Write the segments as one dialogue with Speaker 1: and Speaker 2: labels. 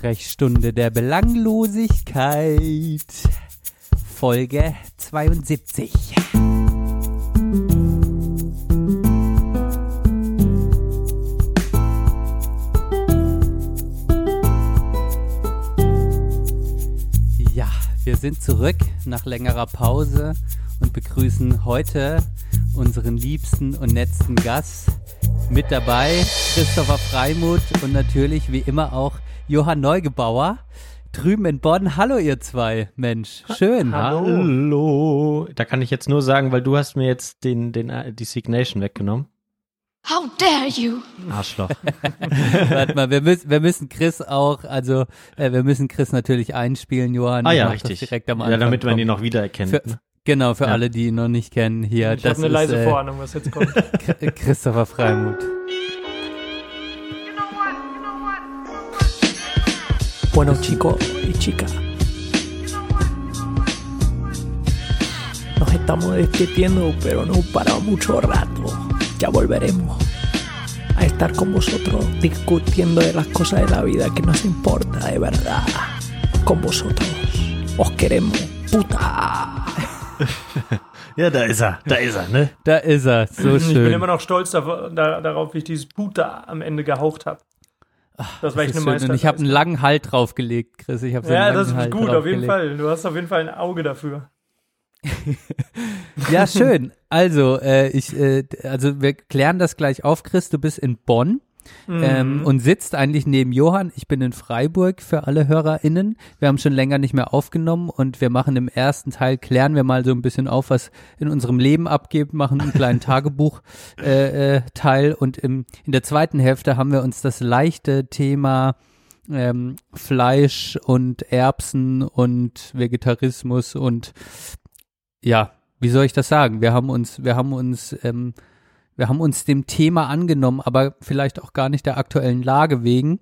Speaker 1: Sprechstunde der Belanglosigkeit. Folge 72. Ja, wir sind zurück nach längerer Pause und begrüßen heute unseren liebsten und netzten Gast. Mit dabei Christopher Freimuth und natürlich wie immer auch Johann Neugebauer. Drüben in Bonn. Hallo ihr zwei. Mensch, schön.
Speaker 2: Hallo. Da kann ich jetzt nur sagen, weil du hast mir jetzt den, den, äh, die Signation weggenommen.
Speaker 3: How dare you?
Speaker 2: Arschloch.
Speaker 1: Warte mal, wir müssen, wir müssen Chris auch, also äh, wir müssen Chris natürlich einspielen, Johann.
Speaker 2: ah ja, richtig.
Speaker 1: Direkt am
Speaker 2: ja,
Speaker 1: Anfang.
Speaker 2: damit man ihn noch wiedererkennt.
Speaker 1: Für,
Speaker 2: ne?
Speaker 1: genau, für
Speaker 2: Ja.
Speaker 1: alle, die ihn noch nicht kennen hier.
Speaker 4: Ich
Speaker 1: das
Speaker 4: habe eine
Speaker 1: ist,
Speaker 4: leise
Speaker 1: äh,
Speaker 4: Vorahnung, was jetzt kommt.
Speaker 1: Ch- Christopher Freimuth.
Speaker 5: Bueno chicos y chicas, nos estamos despidiendo, pero no para mucho rato. Ya volveremos a estar con vosotros discutiendo de las cosas de la vida que nos importa de verdad. Con vosotros. Os queremos. Puta.
Speaker 2: Ja, da ist er. Da ist er, ne?
Speaker 1: Da ist er, so
Speaker 4: Ich bin
Speaker 1: schön.
Speaker 4: immer noch stolz darauf, da, darauf wie ich dieses Puta am Ende gehaucht habe. Das war echt
Speaker 1: ist
Speaker 4: eine.
Speaker 1: Und ich habe einen
Speaker 4: Meisterleistung.
Speaker 1: langen Halt draufgelegt, Chris. Ich so
Speaker 4: Ja, das ist
Speaker 1: Halt
Speaker 4: gut, auf jeden. Fall. Du hast auf jeden Fall ein Auge dafür.
Speaker 1: Ja, schön. Also, äh, ich, äh, also wir klären das gleich auf, Chris. Du bist in Bonn
Speaker 4: Mhm.
Speaker 1: ähm, und sitzt eigentlich neben Johann. Ich bin in Freiburg für alle HörerInnen. Wir haben schon länger nicht mehr aufgenommen und wir machen im ersten Teil, klären wir mal so ein bisschen auf, was in unserem Leben abgeht, machen einen kleinen Tagebuch äh, äh, und im, in der zweiten Hälfte haben wir uns das leichte Thema ähm, Fleisch und Erbsen und Vegetarismus und ja, wie soll ich das sagen? Wir haben uns, wir haben uns, ähm, wir haben uns dem Thema angenommen, aber vielleicht auch gar nicht der aktuellen Lage wegen.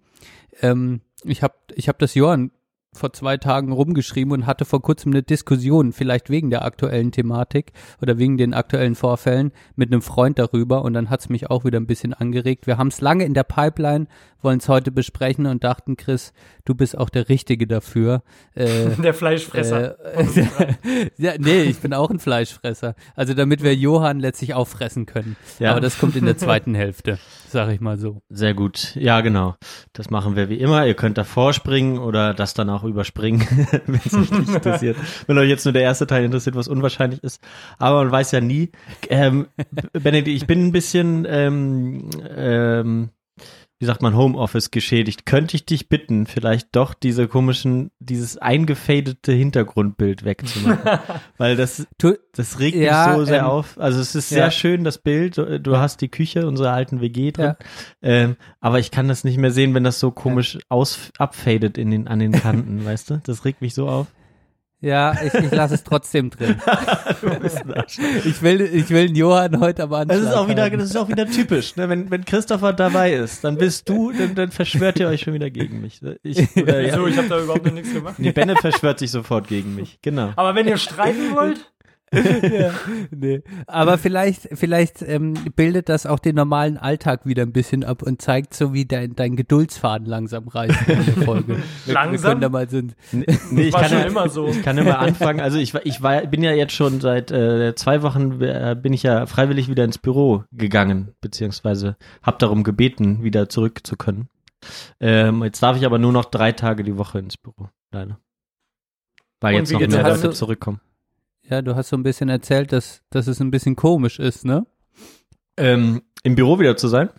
Speaker 1: Ähm, ich habe ich hab das Johann vor zwei Tagen rumgeschrieben und hatte vor kurzem eine Diskussion, vielleicht wegen der aktuellen Thematik oder wegen den aktuellen Vorfällen, mit einem Freund darüber und dann hat's mich auch wieder ein bisschen angeregt. Wir haben es lange in der Pipeline, wollen es heute besprechen und dachten, Chris, du bist auch der Richtige dafür. Äh,
Speaker 4: Der Fleischfresser.
Speaker 1: äh, ja, nee, ich bin auch ein Fleischfresser. Also damit wir Johann letztlich auffressen können.
Speaker 2: Ja.
Speaker 1: Aber das kommt in der zweiten Hälfte, sag ich mal so.
Speaker 2: Sehr gut. Ja, genau. Das machen wir wie immer. Ihr könnt davor springen oder das dann auch überspringen, wenn es euch nicht interessiert. Wenn euch jetzt nur der erste Teil interessiert, was unwahrscheinlich ist. Aber man weiß ja nie. Ähm, Benedikt, ich bin ein bisschen, ähm, ähm, wie sagt man, Homeoffice geschädigt. Könnte ich dich bitten, vielleicht doch diese komischen, dieses eingefadete Hintergrundbild wegzumachen? Weil das, das regt
Speaker 1: Ja,
Speaker 2: mich so sehr
Speaker 1: ähm,
Speaker 2: auf. Also es ist sehr
Speaker 1: ja.
Speaker 2: schön, das Bild. Du du hast die Küche unserer alten WG drin.
Speaker 1: Ja.
Speaker 2: Ähm, aber ich kann das nicht mehr sehen, wenn das so komisch aus abfadet in den, an den Kanten, weißt du? Das regt mich so auf.
Speaker 1: Ja, ich, ich lasse es trotzdem drin.
Speaker 2: Du bist ein Arsch.
Speaker 1: Ich will, ich will den Johann heute aber
Speaker 2: Das ist auch wieder, das ist auch wieder typisch. Ne? Wenn, wenn Christopher dabei ist, dann bist du, dann, dann verschwört ihr euch schon wieder gegen mich. Ich, oder, ja,
Speaker 4: Wieso? Ich habe da überhaupt noch nichts gemacht.
Speaker 2: die Benne verschwört sich sofort gegen mich. Genau.
Speaker 4: Aber wenn ihr streiten wollt,
Speaker 1: ja, nee. Aber vielleicht, vielleicht ähm, bildet das auch den normalen Alltag wieder ein bisschen ab und zeigt so, wie dein, dein Geduldsfaden langsam reicht in der Folge. Wir, wir
Speaker 4: Langsam?
Speaker 1: mal so ein,
Speaker 2: Nee, ich
Speaker 4: war
Speaker 2: kann
Speaker 4: schon
Speaker 2: ja,
Speaker 4: immer so.
Speaker 2: Ich kann immer anfangen. Also ich, war- ich war, bin ja jetzt schon seit äh, zwei Wochen äh, bin ich ja freiwillig wieder ins Büro gegangen, beziehungsweise habe darum gebeten, wieder zurück zu können. Ähm, jetzt darf ich aber nur noch drei Tage die Woche ins Büro, leider. Weil
Speaker 4: Und
Speaker 2: jetzt noch mehr Leute
Speaker 1: damit?
Speaker 2: zurückkommen.
Speaker 1: Ja, du hast so ein bisschen erzählt, dass, dass es ein bisschen komisch ist, ne?
Speaker 2: Ähm, Im Büro wieder zu sein?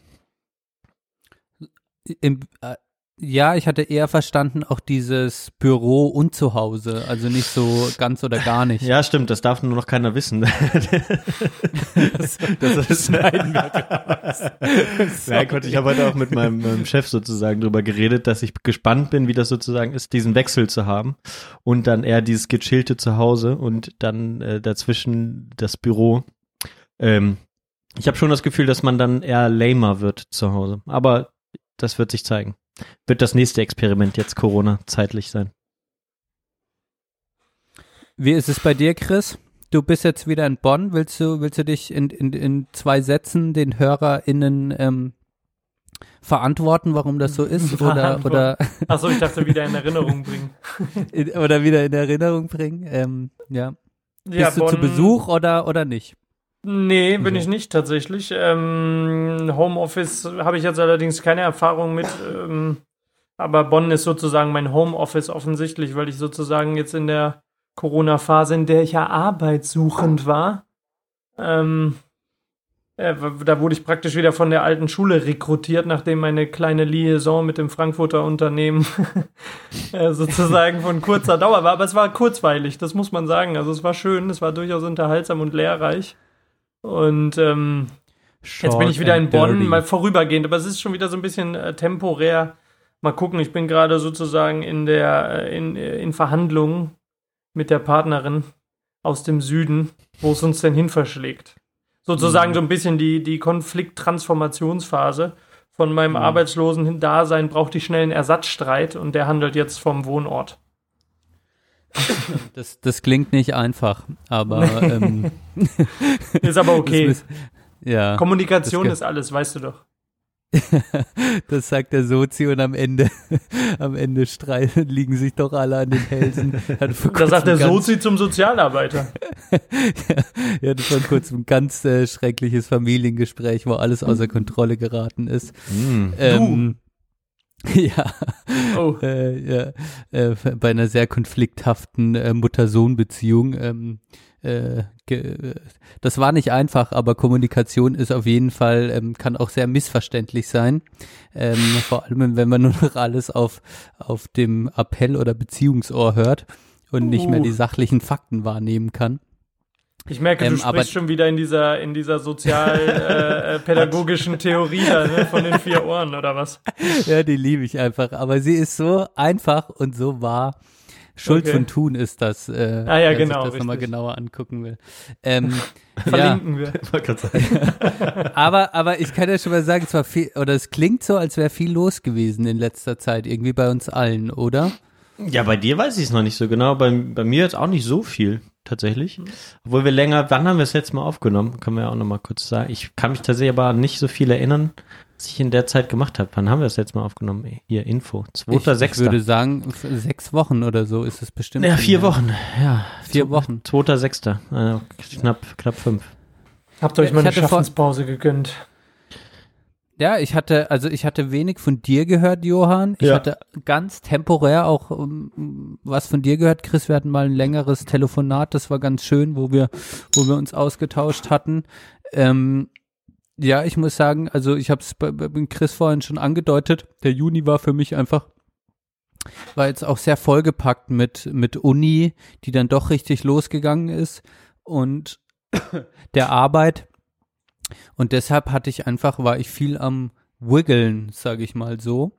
Speaker 1: Im, äh, ja, ich hatte eher verstanden auch dieses Büro und Zuhause, also nicht so ganz oder gar nicht.
Speaker 2: Ja, stimmt, das darf nur noch keiner wissen. das, das schneiden wir Ja, Gott, ich habe heute auch mit meinem, meinem Chef sozusagen drüber geredet, dass ich gespannt bin, wie das sozusagen ist, diesen Wechsel zu haben und dann eher dieses gechillte Zuhause und dann äh, dazwischen das Büro. Ähm, ich habe schon das Gefühl, dass man dann eher lamer wird zu Hause, aber das wird sich zeigen. Wird das nächste Experiment jetzt Corona zeitlich sein.
Speaker 1: Wie ist es bei dir, Chris? Du bist jetzt wieder in Bonn. Willst du, willst du dich in, in, in zwei Sätzen den HörerInnen ähm, verantworten, warum das so ist oder oder
Speaker 4: Achso, ich dachte wieder in Erinnerung bringen.
Speaker 1: in, oder wieder in Erinnerung bringen. Ähm, ja.
Speaker 4: Ja,
Speaker 1: Bist du zu
Speaker 4: Bonn-
Speaker 1: Besuch oder oder nicht?
Speaker 4: Nee, bin
Speaker 1: So.
Speaker 4: ich nicht tatsächlich. Ähm, Homeoffice habe ich jetzt allerdings keine Erfahrung mit. Ähm, aber Bonn ist sozusagen mein Homeoffice offensichtlich, weil ich sozusagen jetzt in der Corona-Phase, in der ich ja arbeitssuchend war, ähm, äh, da wurde ich praktisch wieder von der alten Schule rekrutiert, nachdem meine kleine Liaison mit dem Frankfurter Unternehmen äh, sozusagen von kurzer Dauer war. Aber es war kurzweilig, das muss man sagen. Also es war schön, es war durchaus unterhaltsam und lehrreich. Und ähm, Jetzt bin ich wieder in Bonn, mal vorübergehend, aber es ist schon wieder so ein bisschen äh, temporär. Mal gucken, ich bin gerade sozusagen in der äh, in, äh, in Verhandlungen mit der Partnerin aus dem Süden, wo es uns denn hin verschlägt. Sozusagen
Speaker 1: Mhm.
Speaker 4: so ein bisschen die, die Konflikt-Transformationsphase von meinem arbeitslosen Dasein braucht die schnell einen Ersatzstreit und der handelt jetzt vom Wohnort.
Speaker 1: Das, das klingt nicht einfach, aber ähm,
Speaker 4: Ist aber okay.
Speaker 1: das, ja,
Speaker 4: Kommunikation
Speaker 1: das-
Speaker 4: ist alles, weißt du doch.
Speaker 1: das sagt der Sozi und am Ende, am Ende streiten, liegen sich doch alle an den Hälsen. Hat vor
Speaker 4: Da sagt der Sozi zum Sozialarbeiter.
Speaker 1: ja, das war kurz ein ganz äh, schreckliches Familiengespräch, wo alles außer Kontrolle geraten ist.
Speaker 2: Mm.
Speaker 1: Ähm, ja,
Speaker 4: Oh.
Speaker 1: äh, ja äh, bei einer sehr konflikthaften äh, Mutter-Sohn-Beziehung. Ähm, äh, ge- das war nicht einfach, aber Kommunikation ist auf jeden Fall, ähm, kann auch sehr missverständlich sein. Ähm, vor allem, wenn man nur noch alles auf, auf dem Appell oder Beziehungsohr hört und nicht mehr
Speaker 4: Uh.
Speaker 1: die sachlichen Fakten wahrnehmen kann.
Speaker 4: Ich merke, du
Speaker 1: Ähm, aber-
Speaker 4: sprichst schon wieder in dieser, in dieser sozial-pädagogischen Theorie da, ne, von den vier Ohren oder was?
Speaker 1: Ja, die liebe ich einfach. Aber sie ist so einfach und so wahr. Schuld
Speaker 4: Okay.
Speaker 1: von Tun ist das, äh,
Speaker 4: Ah ja, genau,
Speaker 1: sich das nochmal genauer angucken will. Ähm, ja,
Speaker 4: Verlinken wir.
Speaker 2: Ich
Speaker 1: aber, aber ich kann ja schon mal sagen, es war viel, oder es klingt so, als wäre viel los gewesen in letzter Zeit, irgendwie bei uns allen, oder?
Speaker 2: Ja, bei dir weiß ich es noch nicht so genau. Bei, bei mir jetzt auch nicht so viel, tatsächlich. Obwohl wir länger, wann haben wir es jetzt mal aufgenommen? Können wir ja auch noch mal kurz sagen. Ich kann mich tatsächlich aber nicht so viel erinnern, was ich in der Zeit gemacht habe. Wann haben wir es jetzt mal aufgenommen? Hier, Info.
Speaker 1: Ich,
Speaker 2: Zweiter,
Speaker 1: ich
Speaker 2: sechster.
Speaker 1: würde sagen, sechs Wochen oder so ist es bestimmt.
Speaker 2: Ja, vier. Wochen. Ja,
Speaker 1: Vier Wochen.
Speaker 2: Zweiter, sechster. Also knapp, knapp fünf.
Speaker 4: Habt ihr euch mal
Speaker 1: Ich
Speaker 4: eine Schaffenspause gegönnt?
Speaker 1: Ja, ich hatte, also ich hatte wenig von dir gehört, Johann. Ich
Speaker 2: Ja.
Speaker 1: hatte ganz temporär auch um, was von dir gehört, Chris. Wir hatten mal ein längeres Telefonat, das war ganz schön, wo wir, wo wir uns ausgetauscht hatten. Ähm, ja, ich muss sagen, also ich habe es bei, bei Chris vorhin schon angedeutet. Der Juni war für mich einfach war jetzt auch sehr vollgepackt mit mit Uni, die dann doch richtig losgegangen ist und der Arbeit. Und deshalb hatte ich einfach, war ich viel am Wiggeln, sage ich mal so.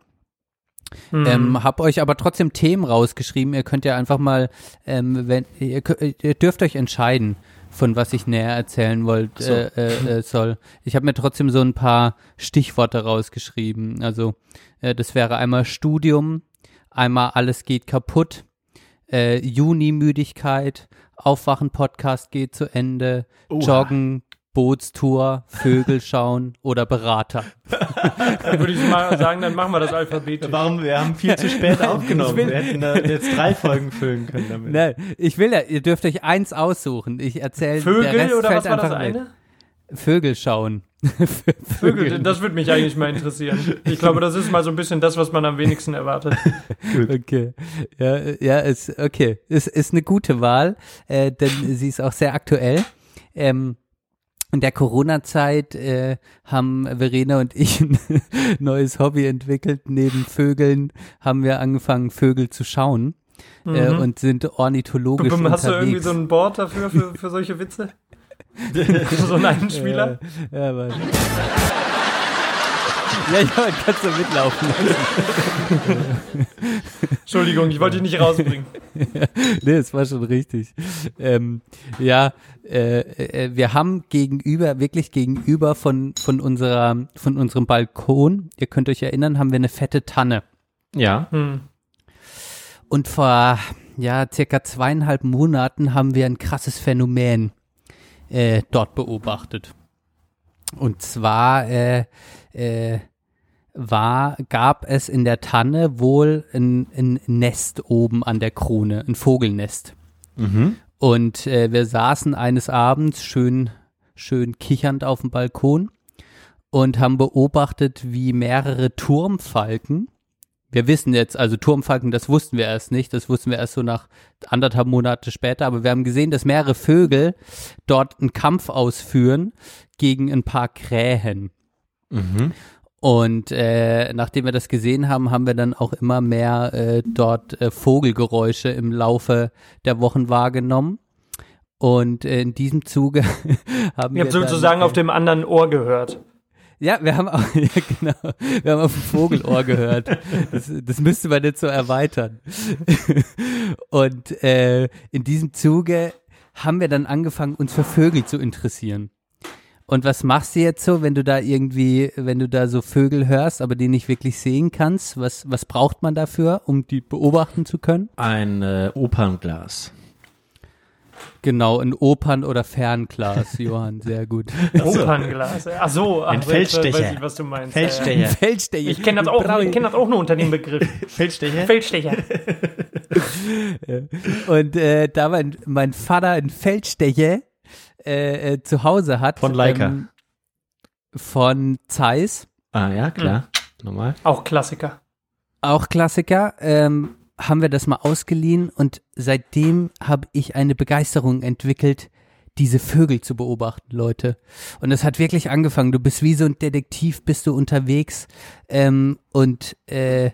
Speaker 4: Hm.
Speaker 1: Ähm, hab euch aber trotzdem Themen rausgeschrieben. Ihr könnt ja einfach mal, ähm, wenn ihr, ihr dürft euch entscheiden, von was ich näher erzählen wollt
Speaker 2: so.
Speaker 1: äh, äh, äh, soll. Ich habe mir trotzdem so ein paar Stichworte rausgeschrieben. Also äh, das wäre einmal Studium, einmal alles geht kaputt, äh, Juni-Müdigkeit, Aufwachen-Podcast geht zu Ende,
Speaker 2: Oha.
Speaker 1: Joggen, Bootstour, Vögel schauen oder Berater.
Speaker 4: Dann würde ich mal sagen, dann machen wir das alphabetisch.
Speaker 2: Warum? Wir haben viel zu spät aufgenommen.
Speaker 1: will-
Speaker 2: Wir hätten da jetzt drei Folgen füllen können damit.
Speaker 1: Nein, ich will ja, ihr dürft euch eins aussuchen. Ich erzähle der
Speaker 4: Vögel
Speaker 1: Rest
Speaker 4: oder
Speaker 1: fällt
Speaker 4: was war das
Speaker 1: einfach mit.
Speaker 4: eine?
Speaker 1: Vögel schauen.
Speaker 4: Vögel, das würde mich eigentlich mal interessieren. Ich glaube, das ist mal so ein bisschen das, was man am wenigsten erwartet.
Speaker 1: Okay. Ja, ja, ist okay. Ist, ist eine gute Wahl, äh, denn sie ist auch sehr aktuell. Ähm, in der Corona-Zeit äh, haben Verena und ich ein neues Hobby entwickelt. Neben Vögeln haben wir angefangen, Vögel zu schauen äh,
Speaker 4: Mhm.
Speaker 1: und sind ornithologisch
Speaker 4: Hast
Speaker 1: unterwegs.
Speaker 4: du irgendwie so ein Board dafür, für, für solche Witze? so einen Einspieler?
Speaker 1: Ja, ja. Ja, ja, kannst du mitlaufen.
Speaker 4: Entschuldigung, ich wollte dich nicht rausbringen.
Speaker 1: nee, es war schon richtig. Ähm, ja, äh, äh, wir haben gegenüber, wirklich gegenüber von, von unserer, von unserem Balkon, ihr könnt euch erinnern, haben wir eine fette Tanne.
Speaker 2: Ja.
Speaker 4: Hm.
Speaker 1: Und vor, ja, circa zweieinhalb Monaten haben wir ein krasses Phänomen äh, dort beobachtet. Und zwar, äh, äh, war, gab es in der Tanne wohl ein, ein Nest oben an der Krone, ein Vogelnest.
Speaker 2: Mhm.
Speaker 1: Und äh, wir saßen eines Abends schön, schön kichernd auf dem Balkon und haben beobachtet, wie mehrere Turmfalken, wir wissen jetzt, also Turmfalken, das wussten wir erst nicht, das wussten wir erst so nach anderthalb Monate später, aber wir haben gesehen, dass mehrere Vögel dort einen Kampf ausführen gegen ein paar Krähen.
Speaker 2: Mhm.
Speaker 1: Und äh, nachdem wir das gesehen haben, haben wir dann auch immer mehr äh, dort äh, Vogelgeräusche im Laufe der Wochen wahrgenommen. Und äh, in diesem Zuge haben
Speaker 4: Ihr
Speaker 1: wir
Speaker 4: habt sozusagen
Speaker 1: äh,
Speaker 4: auf dem anderen Ohr gehört.
Speaker 1: ja, wir haben auch, ja, genau, wir haben auf dem Vogelohr gehört. Das, das müsste man jetzt so erweitern. Und äh, in diesem Zuge haben wir dann angefangen, uns für Vögel zu interessieren. Und was machst du jetzt so, wenn du da irgendwie, wenn du da so Vögel hörst, aber die nicht wirklich sehen kannst? Was, was braucht man dafür, um die beobachten zu können?
Speaker 2: Ein äh, Opernglas.
Speaker 1: Genau, ein Opern- oder Fernglas, Johann, sehr gut.
Speaker 4: Opernglas. Ach so, ach,
Speaker 2: Ein Feldstecher.
Speaker 4: Weiß ich, was du meinst.
Speaker 2: Feldstecher.
Speaker 1: Feldstecher.
Speaker 4: Ich kenne das auch, ich kenn das auch nur unter dem Begriff.
Speaker 2: Feldstecher?
Speaker 4: Feldstecher.
Speaker 1: Und äh, da mein, mein Vater ein Feldstecher äh, äh, zu Hause hat.
Speaker 2: Von Leica.
Speaker 1: Ähm, von Zeiss,
Speaker 2: ah ja, klar. Normal.
Speaker 4: Auch Klassiker.
Speaker 1: auch Klassiker, ähm, haben wir das mal ausgeliehen und seitdem habe ich eine Begeisterung entwickelt, diese Vögel zu beobachten, Leute. Und es hat wirklich angefangen. Du bist wie so ein Detektiv, bist du unterwegs ähm, und äh,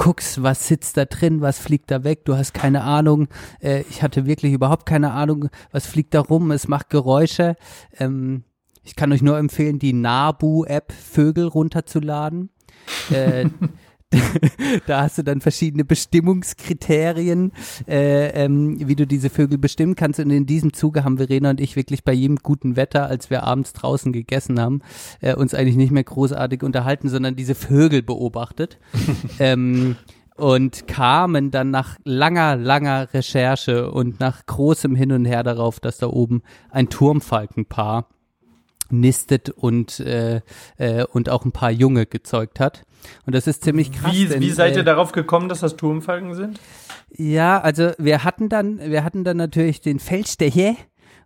Speaker 1: guckst, was sitzt da drin, was fliegt da weg. Du hast keine Ahnung. Äh, ich hatte wirklich überhaupt keine Ahnung, was fliegt da rum. Es macht Geräusche. Ähm, ich kann euch nur empfehlen, die Nabu-App Vögel runterzuladen. äh, da hast du dann verschiedene Bestimmungskriterien, äh, ähm, wie du diese Vögel bestimmen kannst. Und in diesem Zuge haben Verena und ich wirklich bei jedem guten Wetter, als wir abends draußen gegessen haben, äh, uns eigentlich nicht mehr großartig unterhalten, sondern diese Vögel beobachtet. ähm, und kamen dann nach langer, langer Recherche und nach großem Hin und Her darauf, dass da oben ein Turmfalkenpaar nistet und äh, äh, und auch ein paar Junge gezeugt hat. Und das ist ziemlich krass.
Speaker 4: Wie,
Speaker 1: denn,
Speaker 4: wie seid ihr
Speaker 1: äh,
Speaker 4: darauf gekommen, dass das Turmfalken sind?
Speaker 1: Ja, also wir hatten dann, wir hatten dann natürlich den Feldstecher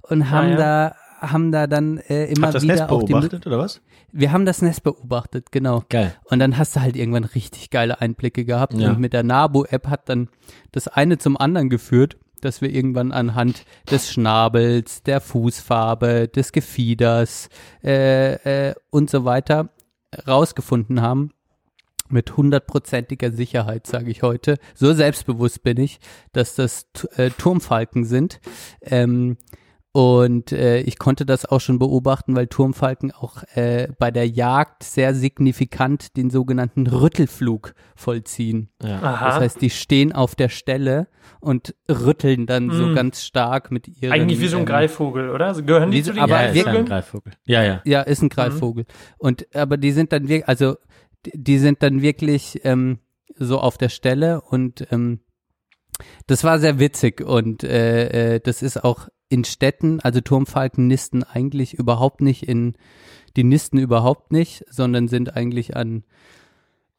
Speaker 1: und haben
Speaker 4: ja.
Speaker 1: da haben da dann äh, immer
Speaker 2: Habt das
Speaker 1: wieder
Speaker 2: Nest
Speaker 1: auch die,
Speaker 2: beobachtet, oder was?
Speaker 1: wir haben das Nest beobachtet, genau.
Speaker 2: Geil.
Speaker 1: Und dann hast du halt irgendwann richtig geile Einblicke gehabt.
Speaker 2: Ja.
Speaker 1: Und mit der Nabu-App hat dann das eine zum anderen geführt, dass wir irgendwann anhand des Schnabels, der Fußfarbe, des Gefieders äh, äh, und so weiter rausgefunden haben, mit hundertprozentiger Sicherheit, sage ich heute. So selbstbewusst bin ich, dass das äh, Turmfalken sind. Ähm, und äh, ich konnte das auch schon beobachten, weil Turmfalken auch äh, bei der Jagd sehr signifikant den sogenannten Rüttelflug vollziehen.
Speaker 2: Ja.
Speaker 1: Das heißt, die stehen auf der Stelle und rütteln dann so
Speaker 4: Mm.
Speaker 1: ganz stark mit ihren.
Speaker 4: Eigentlich wie so ein
Speaker 1: ähm,
Speaker 4: Greifvogel, oder? Also Gehören die
Speaker 1: wie
Speaker 4: zu den
Speaker 1: aber
Speaker 2: ja, ist ja ein? Greifvogel. Ja, ja.
Speaker 1: Ja, ist ein Greifvogel. Und aber die sind dann wirklich, also die, die sind dann wirklich ähm, so auf der Stelle und ähm, das war sehr witzig und äh, äh, das ist auch in Städten, also Turmfalken nisten eigentlich überhaupt nicht in, die nisten überhaupt nicht, sondern sind eigentlich an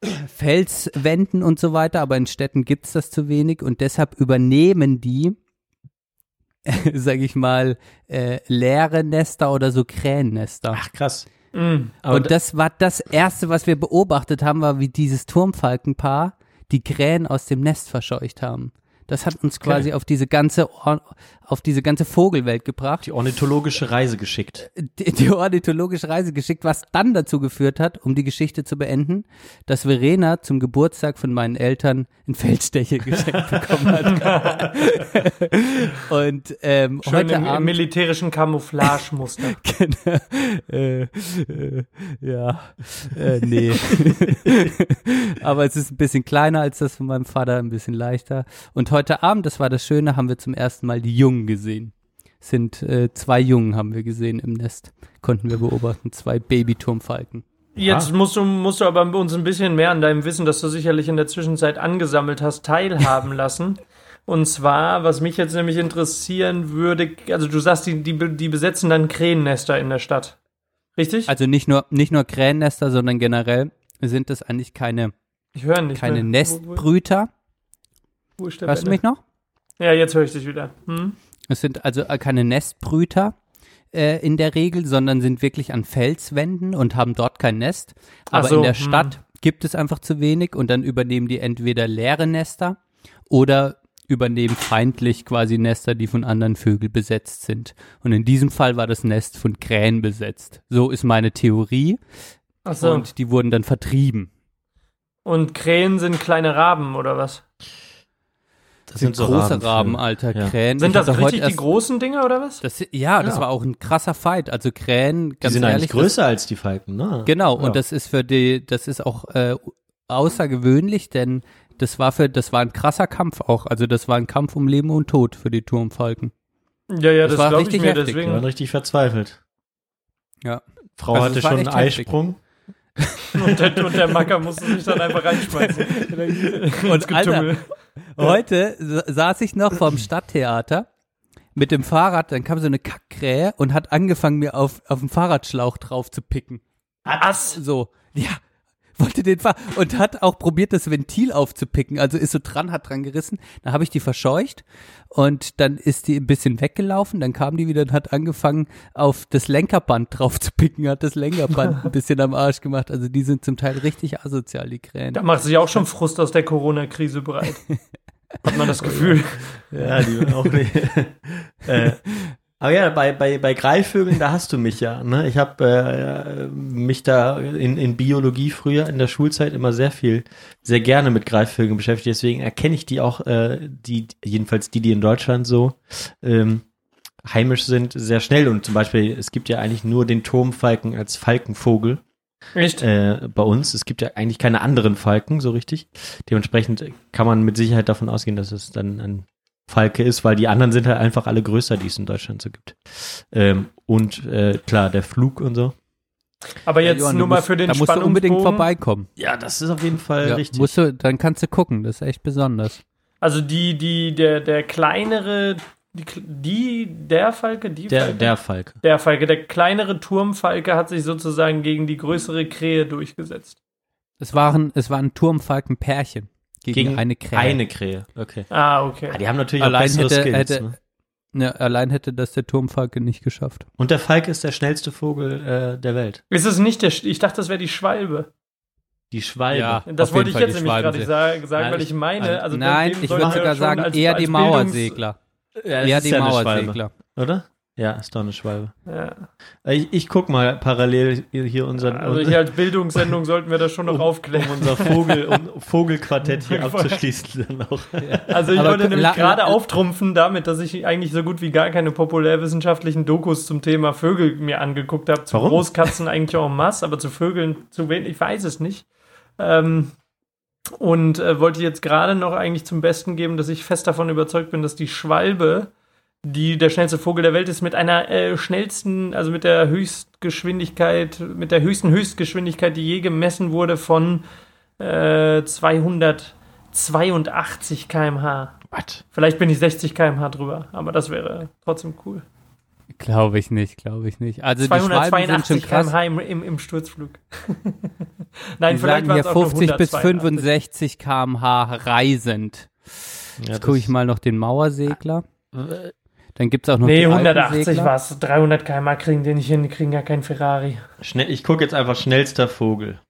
Speaker 1: Felswänden und so weiter, aber in Städten gibt's das zu wenig und deshalb übernehmen die, sage ich mal, äh, leere Nester oder so Krähennester.
Speaker 2: Ach, krass.
Speaker 4: Mm.
Speaker 2: Aber
Speaker 1: und das war das Erste, was wir beobachtet haben, war, wie dieses Turmfalkenpaar die Krähen aus dem Nest verscheucht haben. Das hat uns quasi auf diese ganze Or auf diese ganze Vogelwelt gebracht,
Speaker 2: die ornithologische Reise geschickt.
Speaker 1: die, die ornithologische Reise geschickt, was dann dazu geführt hat, um die Geschichte zu beenden, dass Verena zum Geburtstag von meinen Eltern einen Feldstecher geschenkt bekommen hat. und ähm,
Speaker 4: Schön
Speaker 1: heute
Speaker 4: im, im
Speaker 1: Abend
Speaker 4: militärischen Camouflagemuster.
Speaker 1: Genau. äh, äh, ja, äh, nee. Aber es ist ein bisschen kleiner als das von meinem Vater, ein bisschen leichter. Und heute Abend, das war das Schöne, haben wir zum ersten Mal die Jungen gesehen. Es Sind äh, zwei Jungen haben wir gesehen im Nest, konnten wir beobachten, zwei Babyturmfalken.
Speaker 4: Jetzt musst du, musst du aber uns ein bisschen mehr an deinem Wissen, das du sicherlich in der Zwischenzeit angesammelt hast, teilhaben lassen. Und zwar, was mich jetzt nämlich interessieren würde, also du sagst, die, die, die besetzen dann Krähennester in der Stadt. Richtig?
Speaker 1: Also nicht nur nicht nur Krähennester, sondern generell sind das eigentlich keine,
Speaker 4: Ich höre nicht.
Speaker 1: keine
Speaker 4: mehr.
Speaker 1: Nestbrüter.
Speaker 4: Wo, wo ist der
Speaker 1: Hörst du
Speaker 4: Benne?
Speaker 1: mich noch?
Speaker 4: Ja, jetzt höre ich dich wieder. Hm?
Speaker 1: Es sind also äh, keine Nestbrüter äh, in der Regel, sondern sind wirklich an Felswänden und haben dort kein Nest. Aber
Speaker 4: so,
Speaker 1: in der
Speaker 4: hm.
Speaker 1: Stadt gibt es einfach zu wenig und dann übernehmen die entweder leere Nester oder übernehmen feindlich quasi Nester, die von anderen Vögeln besetzt sind. Und in diesem Fall war das Nest von Krähen besetzt. So ist meine Theorie.
Speaker 4: Ach so. Und,
Speaker 1: Und die wurden dann vertrieben.
Speaker 4: Krähen sind kleine Raben oder was?
Speaker 2: Das
Speaker 1: sind
Speaker 2: so
Speaker 1: große. Raben, Alter.
Speaker 2: Ja.
Speaker 1: Krähen.
Speaker 4: Sind das richtig die großen Dinger oder was?
Speaker 1: Das, ja, das
Speaker 2: Ja.
Speaker 1: war auch ein krasser Fight. Also Krähen,
Speaker 2: Die
Speaker 1: ganz
Speaker 2: sind
Speaker 1: ehrlich,
Speaker 2: eigentlich
Speaker 1: das-
Speaker 2: größer als die Falken, ne?
Speaker 1: Genau,
Speaker 2: Ja.
Speaker 1: und das ist für die, das ist auch äh, außergewöhnlich, denn das war für, das war ein krasser Kampf auch. Also das war ein Kampf um Leben und Tod für die Turmfalken.
Speaker 4: Ja, ja,
Speaker 1: Das
Speaker 4: das,
Speaker 1: war
Speaker 4: glaube ich
Speaker 1: richtig
Speaker 4: mir.
Speaker 1: heftig,
Speaker 2: Die
Speaker 4: Deswegen.
Speaker 2: waren richtig verzweifelt.
Speaker 1: Ja.
Speaker 2: Frau
Speaker 1: Also
Speaker 2: hatte schon einen. Eisprung.
Speaker 4: Und der, und der Macker musste sich dann einfach reinschmeißen.
Speaker 1: Und Alter, heute sa- saß ich noch vorm Stadttheater mit dem Fahrrad, dann kam so eine Kackkrähe und hat angefangen, mir auf, auf den Fahrradschlauch drauf zu picken.
Speaker 4: Ass.
Speaker 1: So, ja, wollte den Fahr und hat auch probiert, das Ventil aufzupicken. Also ist so dran, hat dran gerissen. Dann habe ich die verscheucht und dann ist die ein bisschen weggelaufen. Dann kam die wieder und hat angefangen, auf das Lenkerband drauf zu picken, hat das Lenkerband ein bisschen am Arsch gemacht. Also die sind zum Teil richtig asozial, die Krähen.
Speaker 4: Da macht sich auch schon Frust aus der Corona-Krise bereit. Hat man das Gefühl.
Speaker 2: Ja, die auch nicht. äh, aber ja, bei, bei, bei Greifvögeln, da hast du mich ja. Ne? Ich habe äh, mich da in, in Biologie früher in der Schulzeit immer sehr viel, sehr gerne mit Greifvögeln beschäftigt. Deswegen erkenne ich die auch, äh, die jedenfalls die, die in Deutschland so ähm, heimisch sind, sehr schnell. Und zum Beispiel, es gibt ja eigentlich nur den Turmfalken als Falkenvogel
Speaker 4: Echt?
Speaker 2: äh, bei uns. Es gibt ja eigentlich keine anderen Falken, so richtig. Dementsprechend kann man mit Sicherheit davon ausgehen, dass es dann ein Falke ist, weil die anderen sind halt einfach alle größer, die es in Deutschland so gibt. Ähm, und äh, klar, der Flug und so.
Speaker 4: Aber
Speaker 1: Ja,
Speaker 4: jetzt
Speaker 1: Johann,
Speaker 4: nur mal
Speaker 1: musst-
Speaker 4: für den
Speaker 1: Da musst du unbedingt vorbeikommen.
Speaker 2: Ja, das ist auf jeden Fall
Speaker 1: Ja,
Speaker 2: richtig.
Speaker 1: musst du, dann kannst du gucken, das ist echt besonders.
Speaker 4: Also die, die, der, der kleinere, die, die der Falke, die
Speaker 2: der,
Speaker 4: Falke?
Speaker 2: der Falke.
Speaker 4: der Falke, der kleinere Turmfalke hat sich sozusagen gegen die größere Krähe durchgesetzt.
Speaker 1: Es waren, es waren Turmfalkenpärchen gegen,
Speaker 2: Gegen
Speaker 1: eine Krähe.
Speaker 2: Eine Krähe. Okay.
Speaker 4: Ah, okay.
Speaker 2: Ah, die haben natürlich
Speaker 1: Allein
Speaker 2: auch bessere
Speaker 1: hätte-
Speaker 2: Skills.
Speaker 1: hätte-
Speaker 2: ne?
Speaker 1: Ja, allein hätte das der Turmfalke nicht geschafft.
Speaker 2: Und der Falke ist der schnellste Vogel äh, der Welt.
Speaker 4: Ist es nicht der, Sch- ich dachte, das wäre die Schwalbe.
Speaker 2: Die Schwalbe.
Speaker 1: Ja.
Speaker 4: Das
Speaker 1: Auf
Speaker 4: wollte
Speaker 1: jeden
Speaker 4: ich
Speaker 1: Fall
Speaker 4: jetzt
Speaker 1: die
Speaker 4: nämlich gerade sagen, sagen
Speaker 2: Nein,
Speaker 4: weil
Speaker 2: ich-
Speaker 4: meine, also
Speaker 1: Nein, ich würde sogar sagen,
Speaker 4: als-
Speaker 1: eher
Speaker 4: als
Speaker 1: die Mauersegler.
Speaker 2: Ja,
Speaker 1: eher die Mauersegler.
Speaker 2: Oder? Ja, ist doch eine Schwalbe.
Speaker 4: Ja.
Speaker 2: Ich, ich guck mal parallel hier, unseren,
Speaker 4: Also hier als Bildungssendung sollten wir das schon noch aufklären.
Speaker 2: um unser Vogel, um Vogelquartett hier abzuschließen. Dann auch.
Speaker 4: Also ich
Speaker 1: Aber
Speaker 4: wollte nämlich gerade auftrumpfen damit, dass ich eigentlich so gut wie gar keine populärwissenschaftlichen Dokus zum Thema Vögel mir angeguckt habe. Zu
Speaker 2: Warum?
Speaker 4: Großkatzen eigentlich en masse, aber zu Vögeln zu wenig, ich weiß es nicht. Ähm, und äh, wollte jetzt gerade noch eigentlich zum Besten geben, dass ich fest davon überzeugt bin, dass die Schwalbe, die der schnellste Vogel der Welt ist, mit einer äh, schnellsten, also mit der Höchstgeschwindigkeit, mit der höchsten Höchstgeschwindigkeit, die je gemessen wurde, von äh, 282 km/h.
Speaker 2: Was?
Speaker 4: Vielleicht bin ich 60 km/h drüber, aber das wäre trotzdem cool.
Speaker 1: Glaube ich nicht, glaube ich nicht. Also die Schwalben sind schon
Speaker 4: 282
Speaker 1: krass.
Speaker 4: km/h im, im, im Sturzflug. Nein,
Speaker 1: Die
Speaker 4: vielleicht
Speaker 1: sagen
Speaker 4: waren
Speaker 1: hier
Speaker 4: es auch nur
Speaker 1: 50 bis
Speaker 4: 182.
Speaker 1: 65 km/h reisend.
Speaker 2: Ja,
Speaker 1: Jetzt gucke ich mal noch den Mauersegler. Dann gibt's auch noch
Speaker 4: Nee,
Speaker 1: die
Speaker 4: 180
Speaker 1: Alpensegler.
Speaker 4: war es. 300 km/h kriegen die nicht hin, die kriegen ja kein Ferrari.
Speaker 2: Schnell, ich gucke jetzt einfach schnellster Vogel.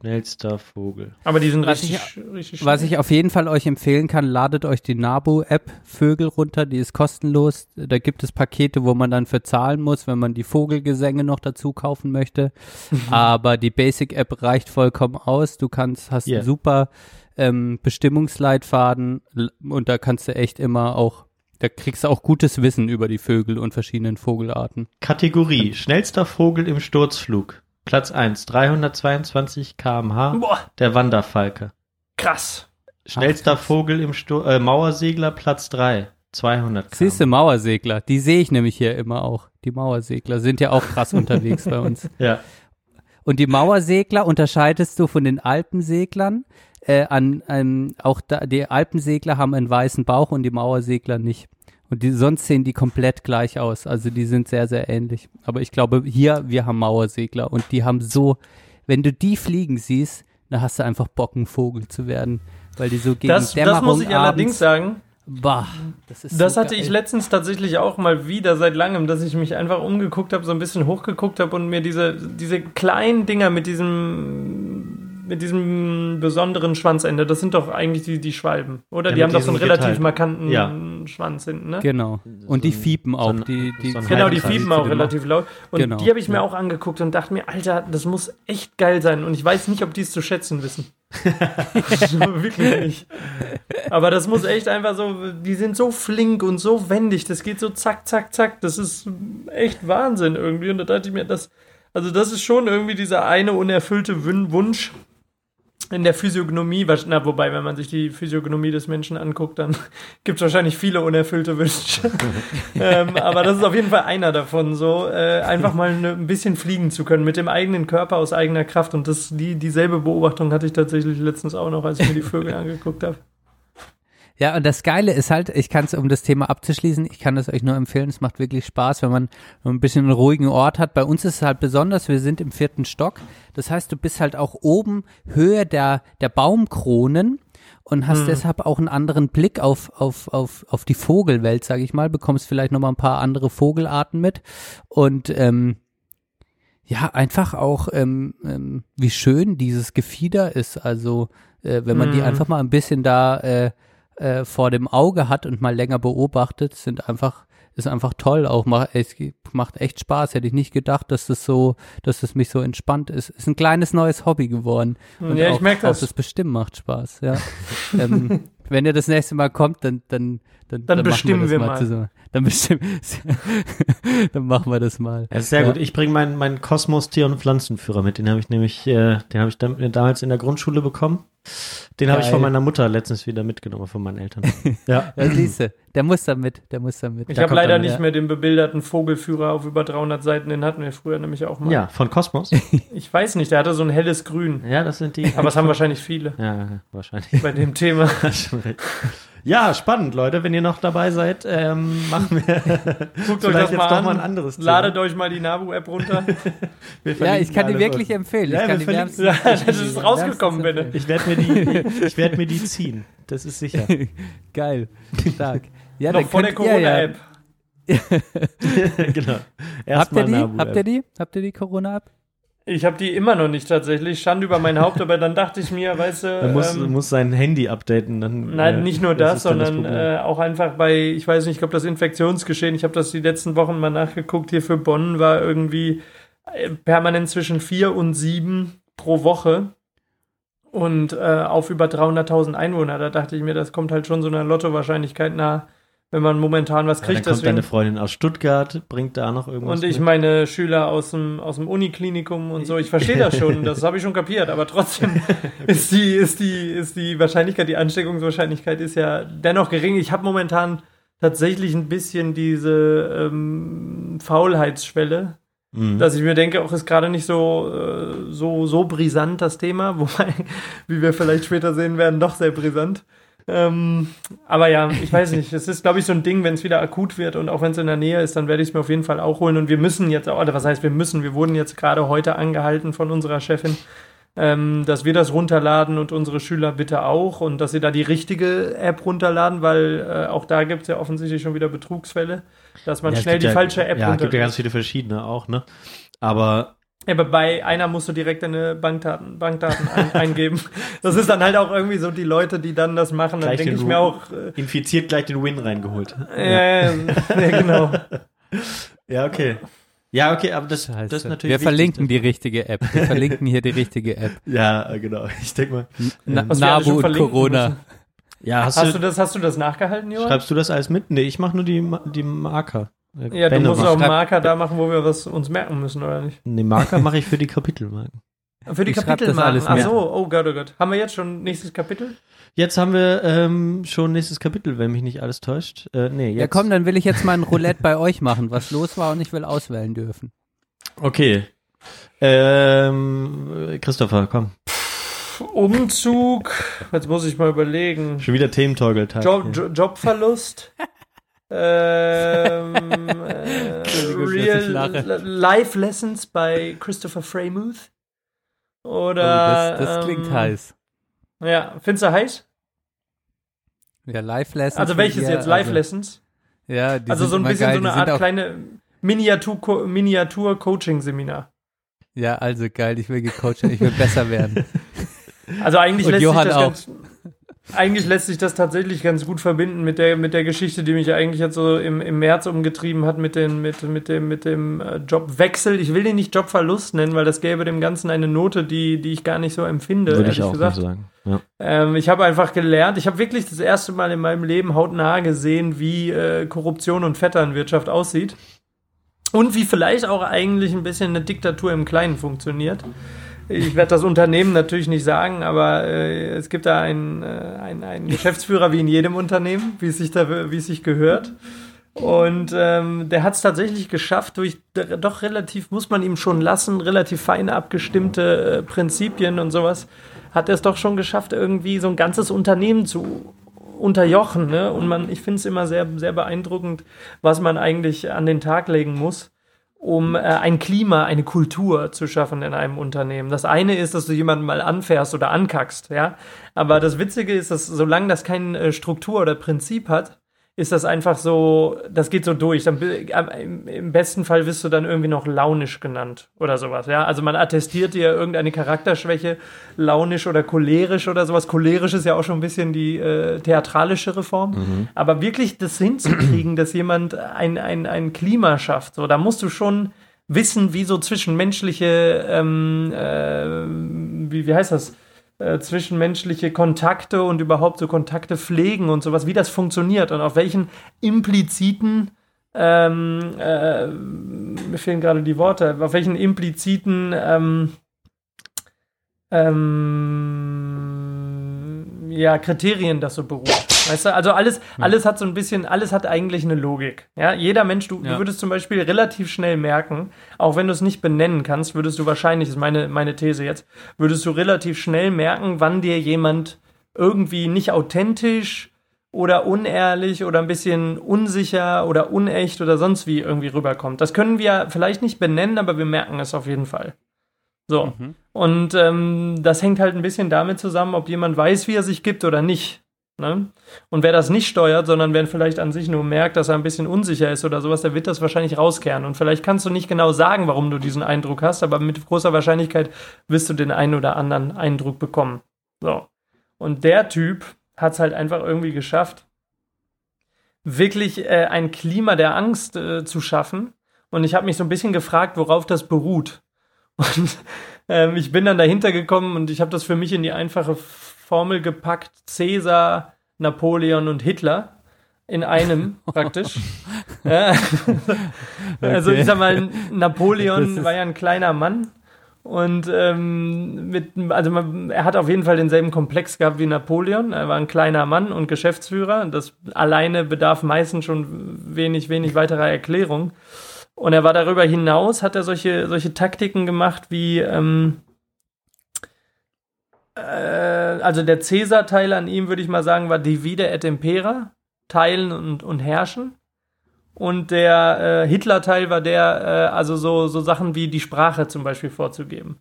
Speaker 2: Schnellster Vogel.
Speaker 4: Aber die sind
Speaker 1: Was
Speaker 4: richtig, richtig
Speaker 1: Was ich auf jeden Fall euch empfehlen kann, ladet euch die Nabu-App Vögel runter, die ist kostenlos. Da gibt es Pakete, wo man dann für zahlen muss, wenn man die Vogelgesänge noch dazu kaufen möchte. Aber die Basic-App reicht vollkommen aus. Du kannst, hast
Speaker 2: Yeah.
Speaker 1: einen super ähm, Bestimmungsleitfaden und da kannst du echt immer auch, da kriegst du auch gutes Wissen über die Vögel und verschiedenen Vogelarten.
Speaker 2: Kategorie. Schnellster Vogel im Sturzflug. Platz 1. 322 km/h. Der Wanderfalke.
Speaker 4: krass.
Speaker 2: Schnellster Vogel im Stur äh, Mauersegler. Platz 3. 200 km.
Speaker 1: Siehst du, Mauersegler, die sehe ich nämlich hier immer auch. Die Mauersegler sind ja auch krass unterwegs bei uns.
Speaker 2: Ja.
Speaker 1: Und die Mauersegler unterscheidest du von den Alpenseglern. Äh, an, ähm, auch da, die Alpensegler haben einen weißen Bauch und die Mauersegler nicht. Und die, sonst sehen die komplett gleich aus. Also die sind sehr, sehr ähnlich. Aber ich glaube, hier, wir haben Mauersegler und die haben so wenn du die fliegen siehst, dann hast du einfach Bock, ein Vogel zu werden, weil die so gegen
Speaker 4: Das,
Speaker 1: Dämmerung
Speaker 4: das muss ich allerdings
Speaker 1: abends,
Speaker 4: sagen.
Speaker 1: Bah, das ist
Speaker 4: Das
Speaker 1: so
Speaker 4: hatte
Speaker 1: geil.
Speaker 4: ich letztens tatsächlich auch mal wieder seit langem, dass ich mich einfach umgeguckt habe, so ein bisschen hochgeguckt habe und mir diese, diese kleinen Dinger mit diesem mit diesem besonderen Schwanzende, das sind doch eigentlich die, die Schwalben, oder?
Speaker 2: Ja,
Speaker 4: die haben doch so einen relativ
Speaker 2: geteilten.
Speaker 4: markanten
Speaker 2: Ja.
Speaker 4: Schwanz hinten, ne?
Speaker 1: Genau. Und die
Speaker 2: So ein-
Speaker 1: fiepen auch.
Speaker 2: so ein-
Speaker 1: die, die
Speaker 2: so
Speaker 4: Genau, die fiepen auch relativ laut. Und
Speaker 1: Genau,
Speaker 4: die habe ich mir
Speaker 1: ja.
Speaker 4: auch angeguckt und dachte mir, Alter, das muss echt geil sein. Und ich weiß nicht, ob die es zu schätzen wissen. Wirklich nicht. Aber das muss echt einfach so, die sind so flink und so wendig. Das geht so zack, zack, zack. Das ist echt Wahnsinn irgendwie. Und da dachte ich mir, das, also das ist schon irgendwie dieser eine unerfüllte Wunsch in der Physiognomie, na, wobei, wenn man sich die Physiognomie des Menschen anguckt, dann gibt es wahrscheinlich viele unerfüllte Wünsche. ähm, aber das ist auf jeden Fall einer davon, so äh, einfach mal ne, ein bisschen fliegen zu können mit dem eigenen Körper aus eigener Kraft. Und das, die, dieselbe Beobachtung hatte ich tatsächlich letztens auch noch, als ich mir die Vögel angeguckt habe.
Speaker 1: Ja, und das Geile ist halt, ich kann es, um das Thema abzuschließen, ich kann das euch nur empfehlen, es macht wirklich Spaß, wenn man ein bisschen einen ruhigen Ort hat. Bei uns ist es halt besonders, wir sind im vierten Stock. Das heißt, du bist halt auch oben Höhe der, der Baumkronen und hast deshalb auch einen anderen Blick auf, auf, auf, auf die Vogelwelt, sage ich mal, bekommst vielleicht nochmal ein paar andere Vogelarten mit und ähm, ja, einfach auch, ähm, ähm, wie schön dieses Gefieder ist. Also, äh, wenn man die
Speaker 4: Mhm.
Speaker 1: einfach mal ein bisschen da äh, äh, vor dem Auge hat und mal länger beobachtet, sind einfach, ist einfach toll auch. Macht, es macht echt Spaß. Hätte ich nicht gedacht, dass das so, dass das mich so entspannt ist. Ist ein kleines neues Hobby geworden. Und
Speaker 4: Ja, ich
Speaker 1: auch,
Speaker 4: merk das.
Speaker 1: Auch das bestimmen macht Spaß, ja. ähm, wenn ihr das nächste Mal kommt, dann, dann, dann,
Speaker 4: Dann
Speaker 1: machen
Speaker 4: bestimmen
Speaker 1: das
Speaker 4: wir
Speaker 1: mal.
Speaker 4: mal.
Speaker 1: Zusammen. Dann bestimmen, dann machen wir das mal.
Speaker 2: Ja, sehr
Speaker 1: Ja.
Speaker 2: gut. Ich bringe meinen meinen Kosmos Tier- und Pflanzenführer mit. Den habe ich nämlich, äh, den habe ich dann, damals in der Grundschule bekommen. Den habe ich von meiner Mutter letztens wieder mitgenommen, von meinen Eltern. ja.
Speaker 1: Ja, siehste, der muss da mit, der muss da mit.
Speaker 4: Ich habe leider
Speaker 2: dann,
Speaker 4: nicht
Speaker 1: ja.
Speaker 4: mehr den bebilderten Vogelführer auf über 300 Seiten, den hatten wir früher nämlich auch mal.
Speaker 2: Ja, von Kosmos.
Speaker 4: Ich weiß nicht, der hatte so ein helles Grün.
Speaker 2: Ja, das sind die.
Speaker 4: Aber es haben wahrscheinlich viele
Speaker 2: Ja, wahrscheinlich.
Speaker 4: bei dem Thema.
Speaker 2: Ja, spannend, Leute. Wenn ihr noch dabei seid, ähm, machen wir
Speaker 4: Guckt euch
Speaker 2: vielleicht
Speaker 4: das
Speaker 2: jetzt
Speaker 4: mal
Speaker 2: doch
Speaker 4: an.
Speaker 2: mal ein anderes Thema.
Speaker 4: Ladet euch mal die Nabu-App runter.
Speaker 1: Ja, ich kann die wirklich
Speaker 2: unten.
Speaker 1: empfehlen.
Speaker 2: Ja,
Speaker 1: ich kann
Speaker 2: wir
Speaker 1: die wärmstens-
Speaker 4: Ja, das ist rausgekommen, Benne.
Speaker 2: Ich werde mir die, ich werde mir die ziehen. Das ist sicher.
Speaker 1: Geil, stark. Ja,
Speaker 4: Noch vor der
Speaker 1: ja,
Speaker 4: Corona-App.
Speaker 2: genau.
Speaker 1: Habt ihr
Speaker 2: Erstmal
Speaker 1: die? Habt ihr die? Habt ihr die Corona-App?
Speaker 4: Ich habe die immer noch nicht tatsächlich. Schande über mein Haupt, aber dann dachte ich mir, weißt du.
Speaker 2: Er muss,
Speaker 4: ähm,
Speaker 2: muss sein Handy updaten. Dann,
Speaker 4: Nein,
Speaker 2: äh,
Speaker 4: nicht nur das,
Speaker 2: dann
Speaker 4: sondern
Speaker 2: Problem.
Speaker 4: äh, auch einfach bei, ich weiß nicht, ich glaube, das Infektionsgeschehen, ich habe das die letzten Wochen mal nachgeguckt, hier für Bonn war irgendwie äh, permanent zwischen vier und sieben pro Woche und äh, auf über 300.000 Einwohner. Da dachte ich mir, das kommt halt schon so einer Lottowahrscheinlichkeit nah, wenn man momentan was
Speaker 2: ja, dann
Speaker 4: kriegt.
Speaker 2: kommt
Speaker 4: deswegen.
Speaker 2: deine Freundin aus Stuttgart, bringt da noch irgendwas
Speaker 4: Und ich
Speaker 2: mit.
Speaker 4: meine Schüler aus dem, aus dem Uniklinikum und so, ich verstehe das schon, das habe ich schon kapiert, aber trotzdem ist die, ist die, ist die Wahrscheinlichkeit, die Ansteckungswahrscheinlichkeit ist ja dennoch gering. Ich habe momentan tatsächlich ein bisschen diese ähm, Faulheitsschwelle,
Speaker 2: Mhm.
Speaker 4: dass ich mir denke, auch ist gerade nicht so, äh, so, so brisant das Thema, wobei, wie wir vielleicht später sehen werden, doch sehr brisant. Ähm, aber ja, ich weiß nicht, es ist, glaube ich, so ein Ding, wenn es wieder akut wird und auch wenn es in der Nähe ist, dann werde ich es mir auf jeden Fall auch holen. Und wir müssen jetzt, auch- oder was heißt wir müssen, wir wurden jetzt gerade heute angehalten von unserer Chefin, ähm, dass wir das runterladen und unsere Schüler bitte auch und dass sie da die richtige App runterladen, weil äh, auch da gibt es ja offensichtlich schon wieder Betrugsfälle, dass man
Speaker 2: Ja,
Speaker 4: schnell die
Speaker 2: ja,
Speaker 4: falsche App
Speaker 2: Ja, es gibt ja
Speaker 4: runterlädt.
Speaker 2: ganz viele verschiedene auch, ne? Aber
Speaker 4: Ja, aber bei einer musst du direkt deine Bankdaten, Bankdaten ein, eingeben. Das ist dann halt auch irgendwie so die Leute, die dann das machen. Dann denke
Speaker 2: den
Speaker 4: ich mir auch, äh,
Speaker 2: infiziert gleich den Win reingeholt.
Speaker 4: äh, ja, genau.
Speaker 2: Ja, okay. Ja, okay, aber das,
Speaker 1: Scheiße.
Speaker 2: das ist natürlich
Speaker 1: Wir
Speaker 2: wichtig,
Speaker 1: verlinken die richtige App. Wir verlinken hier die richtige App.
Speaker 2: Ja, genau. Ich denke mal.
Speaker 1: Na,
Speaker 4: Was wir alle
Speaker 1: Nabu und Corona.
Speaker 4: müssen.
Speaker 2: Ja, hast,
Speaker 4: Hast
Speaker 2: du,
Speaker 4: du das, hast du das nachgehalten, Johann?
Speaker 2: schreibst du das alles mit? Nee, ich mache nur die, die Marker.
Speaker 4: Ja, du
Speaker 2: Bände
Speaker 4: musst
Speaker 2: macht-
Speaker 4: auch einen Marker da machen, wo wir was uns merken müssen, oder nicht?
Speaker 2: Nee, Marker mache ich für die Kapitelmarken.
Speaker 4: Für die
Speaker 1: Ich
Speaker 4: Kapitelmarken.
Speaker 1: alles
Speaker 4: Ach so, oh Gott, oh Gott. Haben wir jetzt schon nächstes Kapitel?
Speaker 2: Jetzt haben wir ähm, schon nächstes Kapitel, wenn mich nicht alles täuscht. Äh, nee, jetzt.
Speaker 1: Ja komm, dann will ich jetzt mal ein Roulette bei euch machen, was los war und ich will auswählen dürfen.
Speaker 2: Okay. Ähm, Christopher, komm.
Speaker 4: Umzug. Jetzt muss ich mal überlegen.
Speaker 2: Schon wieder Thementeugeltag.
Speaker 4: Job,
Speaker 2: hier.
Speaker 4: Jo- Jobverlust. ähm, äh, Real. Life Lessons bei Christopher Freymuth. Oder.
Speaker 1: oh, das, das klingt
Speaker 4: ähm,
Speaker 1: heiß.
Speaker 4: Ja, findest du heiß?
Speaker 1: Ja, Live-Lessons.
Speaker 4: Also welches jetzt?
Speaker 1: eher-
Speaker 4: Live-Lessons?
Speaker 1: Ja, die
Speaker 4: Also
Speaker 1: sind
Speaker 4: so ein bisschen
Speaker 1: geil.
Speaker 4: so eine Art kleine Miniatur- Miniatur-Coaching-Seminar.
Speaker 1: Ja, also geil, ich will gecoacht werden, ich will besser werden.
Speaker 4: Also eigentlich
Speaker 1: Und
Speaker 4: lässt
Speaker 1: Johann
Speaker 4: sich das
Speaker 1: auch.
Speaker 4: ganz, eigentlich lässt sich das tatsächlich ganz gut verbinden mit der mit der Geschichte, die mich eigentlich jetzt so im, im März umgetrieben hat mit den mit mit dem mit dem äh, Jobwechsel. Ich will den nicht Jobverlust nennen, weil das gäbe dem Ganzen eine Note, die die ich gar nicht so empfinde.
Speaker 2: Würde ich auch
Speaker 4: gesagt.
Speaker 2: nicht sagen. Ja.
Speaker 4: Ähm, ich habe einfach gelernt, ich habe wirklich das erste Mal in meinem Leben hautnah gesehen, wie äh, Korruption und Vetternwirtschaft aussieht. Und wie vielleicht auch eigentlich ein bisschen eine Diktatur im Kleinen funktioniert. Ich werde das Unternehmen natürlich nicht sagen, aber äh, es gibt da einen, äh, einen, einen Geschäftsführer wie in jedem Unternehmen, wie es sich, da, wie es sich gehört. Und ähm, der hat es tatsächlich geschafft, durch doch relativ, muss man ihm schon lassen, relativ fein abgestimmte äh, Prinzipien und sowas, hat er es doch schon geschafft, irgendwie so ein ganzes Unternehmen zu unterjochen. Ne? Und man, ich finde es immer sehr, sehr beeindruckend, was man eigentlich an den Tag legen muss, um äh, ein Klima, eine Kultur zu schaffen in einem Unternehmen. Das eine ist, dass du jemanden mal anfährst oder ankackst, ja. Aber das Witzige ist, dass solange das keine äh, Struktur oder Prinzip hat, ist das einfach so, das geht so durch. Dann, im, besten Fall wirst du dann irgendwie noch launisch genannt oder sowas, ja. Also man attestiert dir irgendeine Charakterschwäche, launisch oder cholerisch oder sowas. Cholerisch ist ja auch schon ein bisschen die äh, theatralischere Form. Aber wirklich das hinzukriegen, dass jemand ein, ein, ein Klima schafft, so, da musst du schon wissen, wie so zwischenmenschliche, ähm, äh, wie, wie heißt das? Äh, zwischenmenschliche Kontakte und überhaupt so Kontakte pflegen und sowas, wie das funktioniert und auf welchen impliziten, ähm, äh, mir fehlen gerade die Worte, auf welchen impliziten, ähm, ähm, ja, Kriterien das so beruht. Weißt du, also alles, alles hat so ein bisschen, alles hat eigentlich eine Logik. Ja, jeder Mensch, du,
Speaker 1: Ja.
Speaker 4: du würdest zum Beispiel relativ schnell merken, auch wenn du es nicht benennen kannst, würdest du wahrscheinlich, ist meine, meine These jetzt, würdest du relativ schnell merken, wann dir jemand irgendwie nicht authentisch oder unehrlich oder ein bisschen unsicher oder unecht oder sonst wie irgendwie rüberkommt. Das können wir vielleicht nicht benennen, aber wir merken es auf jeden Fall. So. Und ähm, das hängt halt ein bisschen damit zusammen, ob jemand weiß, wie er sich gibt oder nicht. Ne? Und wer das nicht steuert, sondern wer vielleicht an sich nur merkt, dass er ein bisschen unsicher ist oder sowas, der wird das wahrscheinlich rauskehren. Und vielleicht kannst du nicht genau sagen, warum du diesen Eindruck hast, aber mit großer Wahrscheinlichkeit wirst du den einen oder anderen Eindruck bekommen. So. Und der Typ hat es halt einfach irgendwie geschafft, wirklich äh, ein Klima der Angst äh, zu schaffen. Und ich habe mich so ein bisschen gefragt, worauf das beruht. Und ähm, ich bin dann dahinter gekommen und ich habe das für mich in die einfache Formel gepackt: Cäsar, Napoleon und Hitler in einem praktisch. ja. Also
Speaker 1: Okay.
Speaker 4: ich sag mal, Napoleon war ja ein kleiner Mann und ähm, mit, also man, er hat auf jeden Fall denselben Komplex gehabt wie Napoleon. Er war ein kleiner Mann und Geschäftsführer. Das alleine bedarf meistens schon wenig, wenig weiterer Erklärung. Und er war darüber hinaus, hat er solche, solche Taktiken gemacht wie, ähm, äh, also der Cäsar-Teil an ihm, würde ich mal sagen, war Divide et Impera, teilen und, und herrschen. Und der äh, Hitler-Teil war der, äh, also so, so Sachen wie die Sprache zum Beispiel vorzugeben.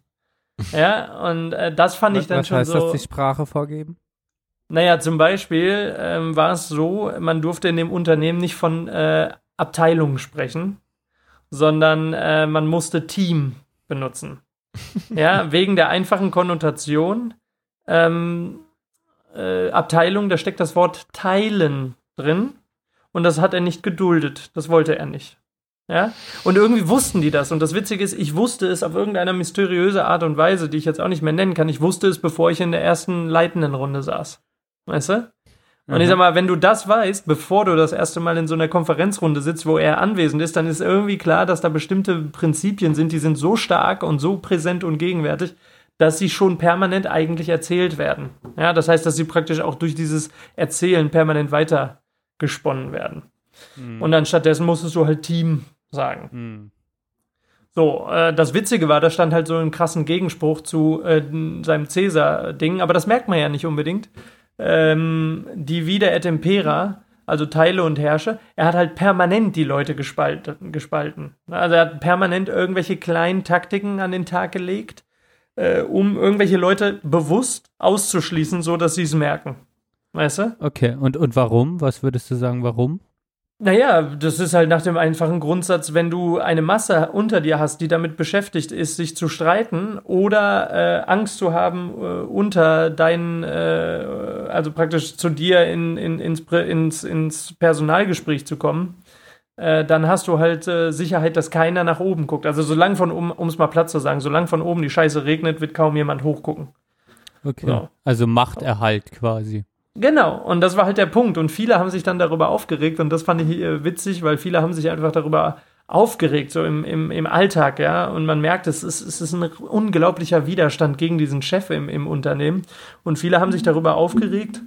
Speaker 4: Ja, und äh, das fand ich dann
Speaker 1: was
Speaker 4: schon
Speaker 1: heißt
Speaker 4: so.
Speaker 1: das, die Sprache vorgeben?
Speaker 4: Naja, zum Beispiel ähm, war es so, man durfte in dem Unternehmen nicht von äh, Abteilungen sprechen, sondern äh, man musste Team benutzen. ja, wegen der einfachen Konnotation. Ähm, äh, Abteilung, da steckt das Wort teilen drin und das hat er nicht geduldet. Das wollte er nicht. Ja? Und irgendwie wussten die das. Und das Witzige ist, ich wusste es auf irgendeine mysteriöse Art und Weise, die ich jetzt auch nicht mehr nennen kann. Ich wusste es, bevor ich in der ersten leitenden Runde saß. Weißt du? Und ich sag mal, wenn du das weißt, bevor du das erste Mal in so einer Konferenzrunde sitzt, wo er anwesend ist, dann ist irgendwie klar, dass da bestimmte Prinzipien sind, die sind so stark und so präsent und gegenwärtig, dass sie schon permanent eigentlich erzählt werden. Ja, das heißt, dass sie praktisch auch durch dieses Erzählen permanent weiter gesponnen werden. Und dann stattdessen musstest du halt Team sagen.
Speaker 1: Hm.
Speaker 4: So, äh, das Witzige war, da stand halt so einen krassen Gegenspruch zu äh, seinem Cäsar-Ding, aber das merkt man ja nicht unbedingt. Ähm, die Vida et Impera, also Teile und Herrsche, er hat halt permanent die Leute gespalten. gespalten. Also er hat permanent irgendwelche kleinen Taktiken an den Tag gelegt, äh, um irgendwelche Leute bewusst auszuschließen, so dass sie es merken. Weißt du?
Speaker 1: Okay, und, und warum? Was würdest du sagen, warum?
Speaker 4: Naja, das ist halt nach dem einfachen Grundsatz, wenn du eine Masse unter dir hast, die damit beschäftigt ist, sich zu streiten oder äh, Angst zu haben, äh, unter deinen, äh, also praktisch zu dir in, in, ins, ins, ins Personalgespräch zu kommen, äh, dann hast du halt äh, Sicherheit, dass keiner nach oben guckt. Also solange von oben, um es mal platt zu sagen, solange von oben die Scheiße regnet, wird kaum jemand hochgucken.
Speaker 1: Okay.
Speaker 4: So.
Speaker 1: Also Machterhalt quasi.
Speaker 4: Genau, und das war halt der Punkt. Und viele haben sich dann darüber aufgeregt und das fand ich äh, witzig, weil viele haben sich einfach darüber aufgeregt, so im, im, im Alltag, ja. Und man merkt, es ist, es ist ein unglaublicher Widerstand gegen diesen Chef im, im Unternehmen. Und viele haben sich darüber aufgeregt.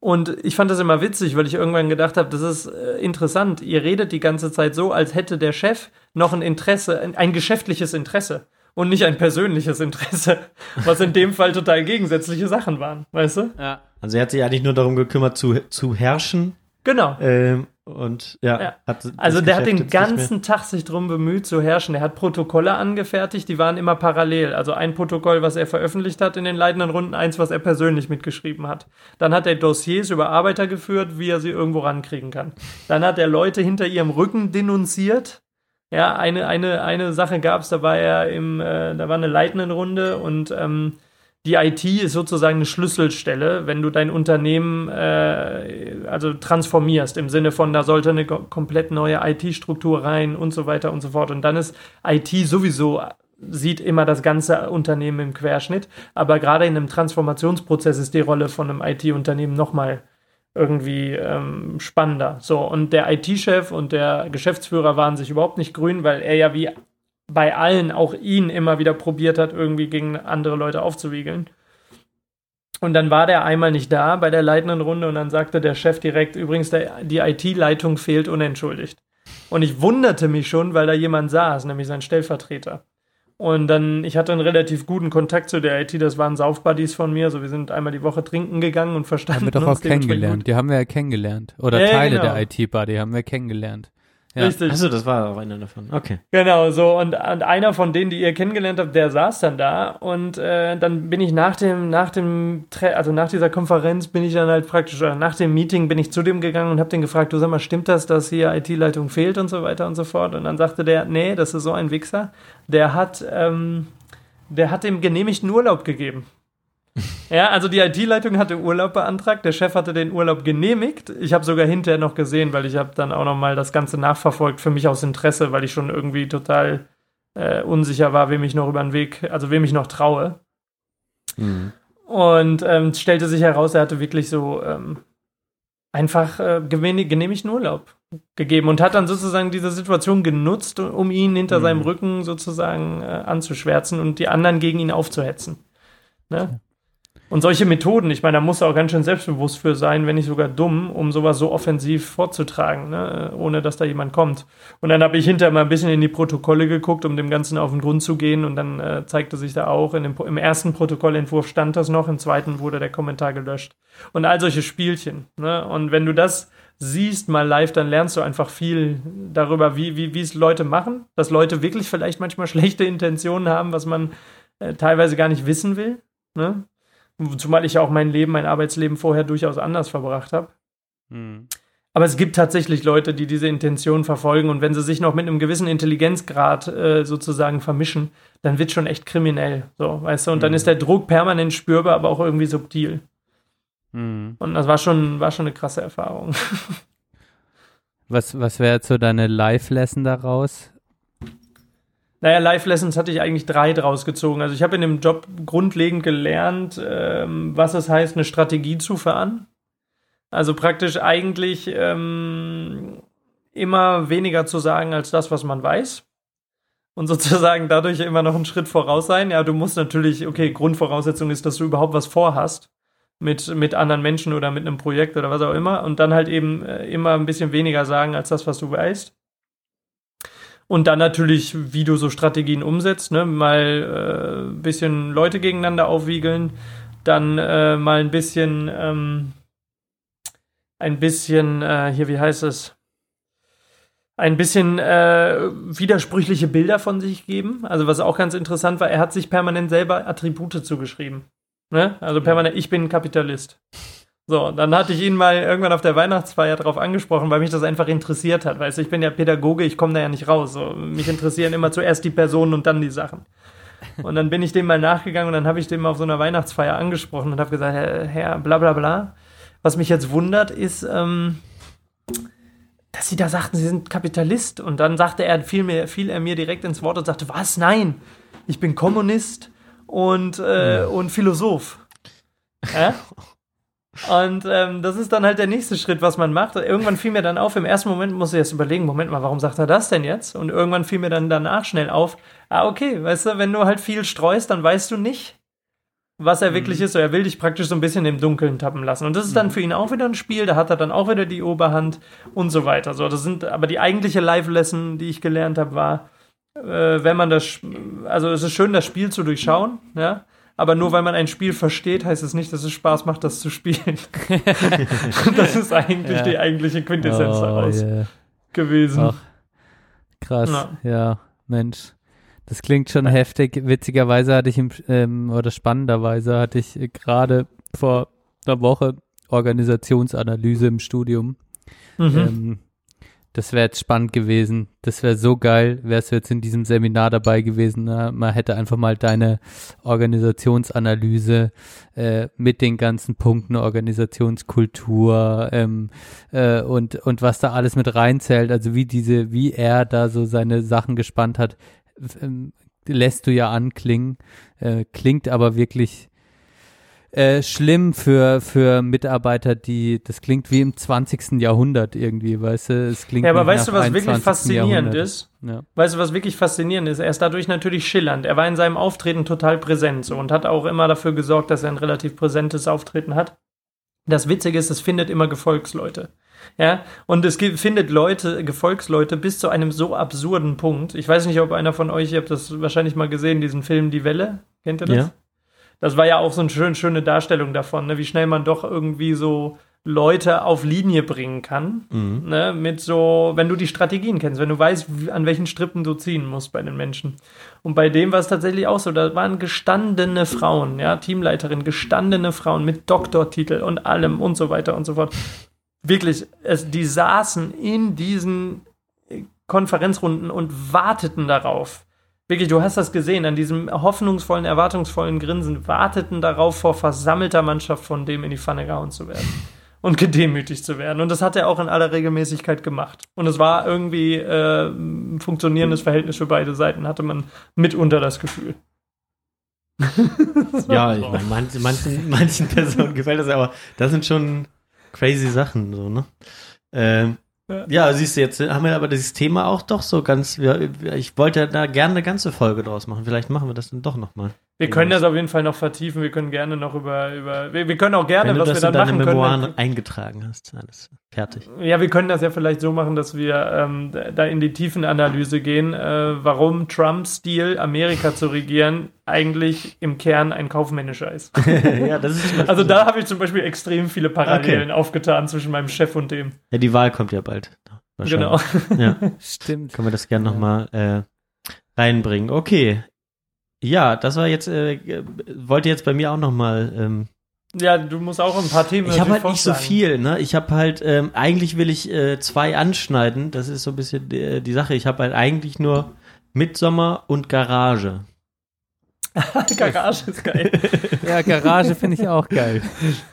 Speaker 4: Und ich fand das immer witzig, weil ich irgendwann gedacht habe, das ist äh, interessant. Ihr redet die ganze Zeit so, als hätte der Chef noch ein Interesse, ein, ein geschäftliches Interesse und nicht ein persönliches Interesse, was in dem Fall total gegensätzliche Sachen waren, weißt du?
Speaker 1: Ja.
Speaker 2: Also er hat sich eigentlich nur darum gekümmert, zu, zu herrschen.
Speaker 4: Genau.
Speaker 2: Ähm, und ja,
Speaker 4: Ja.
Speaker 2: hat das
Speaker 4: Also der hat den ganzen Tag sich drum bemüht zu herrschen. Er hat Protokolle angefertigt, die waren immer parallel. Also ein Protokoll, was er veröffentlicht hat in den leitenden Runden, eins, was er persönlich mitgeschrieben hat. Dann hat er Dossiers über Arbeiter geführt, wie er sie irgendwo rankriegen kann. Dann hat er Leute hinter ihrem Rücken denunziert. Ja, eine, eine, eine Sache gab es, da war er im, äh, da war eine leitenden Runde und ähm, die IT ist sozusagen eine Schlüsselstelle, wenn du dein Unternehmen äh, also transformierst, im Sinne von, da sollte eine ko- komplett neue IT-Struktur rein und so weiter und so fort. Und dann ist IT sowieso, sieht immer das ganze Unternehmen im Querschnitt, aber gerade in einem Transformationsprozess ist die Rolle von einem IT-Unternehmen nochmal irgendwie ähm, spannender. So, und der IT-Chef und der Geschäftsführer waren sich überhaupt nicht grün, weil er ja wie bei allen auch ihn immer wieder probiert hat, irgendwie gegen andere Leute aufzuwiegeln. Und dann war der einmal nicht da bei der leitenden Runde und dann sagte der Chef direkt, übrigens, der, die IT-Leitung fehlt unentschuldigt. Und ich wunderte mich schon, weil da jemand saß, nämlich sein Stellvertreter. Und dann, ich hatte einen relativ guten Kontakt zu der IT, das waren Saufbuddies von mir, so wir sind einmal die Woche trinken gegangen und verstanden
Speaker 1: Haben wir doch auch kennengelernt. Die haben wir ja kennengelernt. Oder
Speaker 4: ja,
Speaker 1: Teile
Speaker 4: genau.
Speaker 1: der IT-Buddy haben wir kennengelernt. Ja.
Speaker 4: Richtig.
Speaker 2: Achso, das war auch einer davon. Okay.
Speaker 4: Genau, so und, und einer von denen, die ihr kennengelernt habt, der saß dann da und äh, dann bin ich nach dem, nach dem, also nach dieser Konferenz bin ich dann halt praktisch, oder nach dem Meeting bin ich zu dem gegangen und habe den gefragt, du sag mal, stimmt das, dass hier IT-Leitung fehlt und so weiter und so fort? Und dann sagte der, nee, das ist so ein Wichser, der hat, ähm, der hat dem genehmigten Urlaub gegeben. Ja, also die IT-Leitung hatte Urlaub beantragt, der Chef hatte den Urlaub genehmigt. Ich habe sogar hinterher noch gesehen, weil ich habe dann auch noch mal das Ganze nachverfolgt für mich aus Interesse, weil ich schon irgendwie total äh, unsicher war, wem ich noch über den Weg, also wem ich noch traue.
Speaker 2: Mhm.
Speaker 4: Und ähm, es stellte sich heraus, er hatte wirklich so ähm, einfach äh, genehmigten Urlaub gegeben und hat dann sozusagen diese Situation genutzt, um ihn hinter
Speaker 2: Mhm.
Speaker 4: seinem Rücken sozusagen äh, anzuschwärzen und die anderen gegen ihn aufzuhetzen. Ne? Und solche Methoden, ich meine, da muss er auch ganz schön selbstbewusst für sein, wenn nicht sogar dumm, um sowas so offensiv vorzutragen, ne? ohne dass da jemand kommt. Und dann habe ich hinterher mal ein bisschen in die Protokolle geguckt, um dem Ganzen auf den Grund zu gehen. Und dann äh, zeigte sich da auch, dem, im ersten Protokollentwurf stand das noch, im zweiten wurde der Kommentar gelöscht. Und all solche Spielchen. Ne? Und wenn du das siehst mal live, dann lernst du einfach viel darüber, wie, wie, wie es Leute machen, dass Leute wirklich vielleicht manchmal schlechte Intentionen haben, was man äh, teilweise gar nicht wissen will. Ne? Zumal ich ja auch mein Leben, mein Arbeitsleben vorher durchaus anders verbracht habe.
Speaker 1: Hm.
Speaker 4: Aber es gibt tatsächlich Leute, die diese Intention verfolgen und wenn sie sich noch mit einem gewissen Intelligenzgrad äh, sozusagen vermischen, dann wird schon echt kriminell, so, weißt du? Und dann
Speaker 2: Mhm.
Speaker 4: ist der Druck permanent spürbar, aber auch irgendwie subtil.
Speaker 1: Hm.
Speaker 4: Und das war schon, war schon eine krasse Erfahrung.
Speaker 1: Was, was wäre jetzt so deine Live-Lesson daraus?
Speaker 4: Naja, Live-Lessons hatte ich eigentlich drei draus gezogen. Also ich habe in dem Job grundlegend gelernt, ähm, was es heißt, eine Strategie zu fahren. Also praktisch eigentlich ähm, immer weniger zu sagen als das, was man weiß. Und sozusagen dadurch immer noch einen Schritt voraus sein. Ja, du musst natürlich, okay, Grundvoraussetzung ist, dass du überhaupt was vorhast mit, mit anderen Menschen oder mit einem Projekt oder was auch immer. Und dann halt eben äh, immer ein bisschen weniger sagen als das, was du weißt. Und dann natürlich, wie du so Strategien umsetzt, ne? mal äh, ein bisschen Leute gegeneinander aufwiegeln, dann äh, mal ein bisschen, ähm, ein bisschen, äh, hier, wie heißt es? ein bisschen äh, widersprüchliche Bilder von sich geben. Also was auch ganz interessant war, er hat sich permanent selber Attribute zugeschrieben. Ne? Also permanent, ich bin Kapitalist. So, dann hatte ich ihn mal irgendwann auf der Weihnachtsfeier darauf angesprochen, weil mich das einfach interessiert hat. Weißt du, ich bin ja Pädagoge, ich komme da ja nicht raus. So, mich interessieren immer zuerst die Personen und dann die Sachen. Und dann bin ich dem mal nachgegangen und dann habe ich dem auf so einer Weihnachtsfeier angesprochen und habe gesagt, Herr, Herr, bla bla bla. Was mich jetzt wundert, ist, ähm, dass Sie da sagten, Sie sind Kapitalist. Und dann sagte er, fiel, mir, fiel er mir direkt ins Wort und sagte, was? Nein, ich bin Kommunist und, äh, und Philosoph. Äh? Und ähm, das ist dann halt der nächste Schritt, was man macht. Irgendwann fiel mir dann auf, im ersten Moment muss ich jetzt überlegen, Moment mal, warum sagt er das denn jetzt? Und irgendwann fiel mir dann danach schnell auf, ah, okay, weißt du, wenn du halt viel streust, dann weißt du nicht, was er wirklich ist. So, er will dich praktisch so ein bisschen im Dunkeln tappen lassen. Und das ist dann für ihn auch wieder ein Spiel, da hat er dann auch wieder die Oberhand und so weiter. So, das sind aber die eigentliche Live-Lesson, die ich gelernt habe, war, äh, wenn man das, also es ist schön, das Spiel zu durchschauen, ja. Aber nur weil man ein Spiel versteht, heißt es nicht, dass es Spaß macht, das zu spielen. das ist eigentlich
Speaker 1: Ja.
Speaker 4: die eigentliche Quintessenz
Speaker 1: Oh,
Speaker 4: daraus
Speaker 1: yeah.
Speaker 4: gewesen.
Speaker 1: Ach, krass,
Speaker 4: Ja.
Speaker 1: ja. Mensch. Das klingt schon heftig. Witzigerweise hatte ich im, ähm, oder spannenderweise hatte ich gerade vor einer Woche Organisationsanalyse im Studium.
Speaker 4: Mhm.
Speaker 1: Ähm, das wäre jetzt spannend gewesen. Das wäre so geil, wärst du jetzt in diesem Seminar dabei gewesen. Ne? Man hätte einfach mal deine Organisationsanalyse äh, mit den ganzen Punkten Organisationskultur ähm, äh, und und was da alles mit reinzählt. Also wie diese, wie er da so seine Sachen gespannt hat, ähm, lässt du ja anklingen. Äh, klingt aber wirklich äh, schlimm für, für Mitarbeiter, die, das klingt wie im 20. Jahrhundert irgendwie, weißt du, es klingt
Speaker 4: Ja, aber weißt du, was wirklich
Speaker 1: 21.
Speaker 4: faszinierend ist?
Speaker 1: Ja.
Speaker 4: Weißt du, was wirklich faszinierend ist? Er ist dadurch natürlich schillernd. Er war in seinem Auftreten total präsent so und hat auch immer dafür gesorgt, dass er ein relativ präsentes Auftreten hat. Das Witzige ist, es findet immer Gefolgsleute. Ja, und es gibt, findet Leute, Gefolgsleute bis zu einem so absurden Punkt. Ich weiß nicht, ob einer von euch, ihr habt das wahrscheinlich mal gesehen, diesen Film Die Welle. Kennt ihr das?
Speaker 2: Ja.
Speaker 4: Das war ja auch so eine schön, schöne Darstellung davon, ne? wie schnell man doch irgendwie so Leute auf Linie bringen kann.
Speaker 2: Mhm.
Speaker 4: Ne? Mit so, wenn du die Strategien kennst, wenn du weißt, an welchen Strippen du ziehen musst bei den Menschen. Und bei dem war es tatsächlich auch so, da waren gestandene Frauen, ja, Teamleiterin, gestandene Frauen mit Doktortitel und allem und so weiter und so fort. Wirklich, es, die saßen in diesen äh, Konferenzrunden und warteten darauf. Wirklich, du hast das gesehen, an diesem hoffnungsvollen, erwartungsvollen Grinsen, warteten darauf, vor versammelter Mannschaft von dem in die Pfanne gehauen zu werden und gedemütigt zu werden. Und das hat er auch in aller Regelmäßigkeit gemacht. Und es war irgendwie äh, ein funktionierendes Verhältnis für beide Seiten, hatte man mitunter das Gefühl.
Speaker 2: Ja, ich meine, manchen, manchen, manchen Personen gefällt das, aber das sind schon crazy Sachen, so, ne? Ähm,
Speaker 4: Ja.
Speaker 2: siehst du, jetzt haben wir aber dieses Thema auch doch so ganz, ich wollte da gerne eine ganze Folge draus machen. Vielleicht machen wir das dann doch nochmal.
Speaker 4: Wir können das auf jeden Fall noch vertiefen. Wir können gerne noch über, über wir, wir können auch gerne,
Speaker 2: Wenn du
Speaker 4: was
Speaker 2: das
Speaker 4: wir
Speaker 2: in
Speaker 4: dann
Speaker 2: deine
Speaker 4: machen
Speaker 2: Memoiren
Speaker 4: können.
Speaker 2: eingetragen hast, alles fertig.
Speaker 4: Ja, wir können das ja vielleicht so machen, dass wir ähm, da in die Tiefenanalyse gehen, äh, warum Trump-Stil, Amerika zu regieren, eigentlich im Kern ein kaufmännischer ist.
Speaker 2: ja, das ist
Speaker 4: Also da habe ich zum Beispiel extrem viele Parallelen aufgetan zwischen meinem Chef und dem.
Speaker 2: Ja, die Wahl kommt ja bald.
Speaker 4: Genau.
Speaker 2: Wahrscheinlich. Ja.
Speaker 1: Stimmt.
Speaker 2: können wir das gerne nochmal äh, reinbringen. Okay. Ja, das war jetzt, äh, äh, wollte jetzt bei mir auch nochmal. Ähm,
Speaker 4: Ja, du musst auch ein paar Themen
Speaker 2: ich habe halt nicht so viel, ne? Ich habe halt, ähm, eigentlich will ich äh, zwei anschneiden. Das ist so ein bisschen die, die Sache. Ich habe halt eigentlich nur Midsommer und Garage.
Speaker 4: Garage ist geil.
Speaker 1: Ja, Garage finde ich auch geil.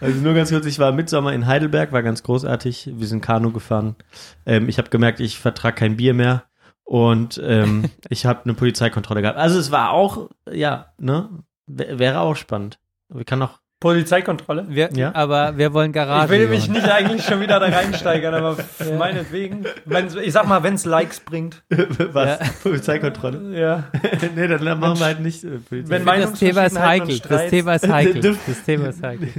Speaker 2: Also nur ganz kurz, ich war Midsommer in Heidelberg, war ganz großartig. Wir sind Kanu gefahren. Ähm, ich habe gemerkt, ich vertrage kein Bier mehr. Und ähm, ich habe eine Polizeikontrolle gehabt. Also es war auch, ja, ne? W wäre auch spannend. Wir können auch.
Speaker 4: Polizeikontrolle.
Speaker 1: Wir,
Speaker 2: Ja?
Speaker 1: Aber wir wollen Garage.
Speaker 4: Ich will mich nicht eigentlich schon wieder da reinsteigern, aber meinetwegen. Wenn's, ich sag mal, wenn es Likes bringt.
Speaker 2: Was?
Speaker 1: Ja.
Speaker 2: Polizeikontrolle?
Speaker 4: Ja.
Speaker 2: nee, dann machen wir halt nicht äh, Polizei.
Speaker 4: Wenn
Speaker 1: Das Thema ist heikel. Das Thema ist heikel. Das Thema ist heikel.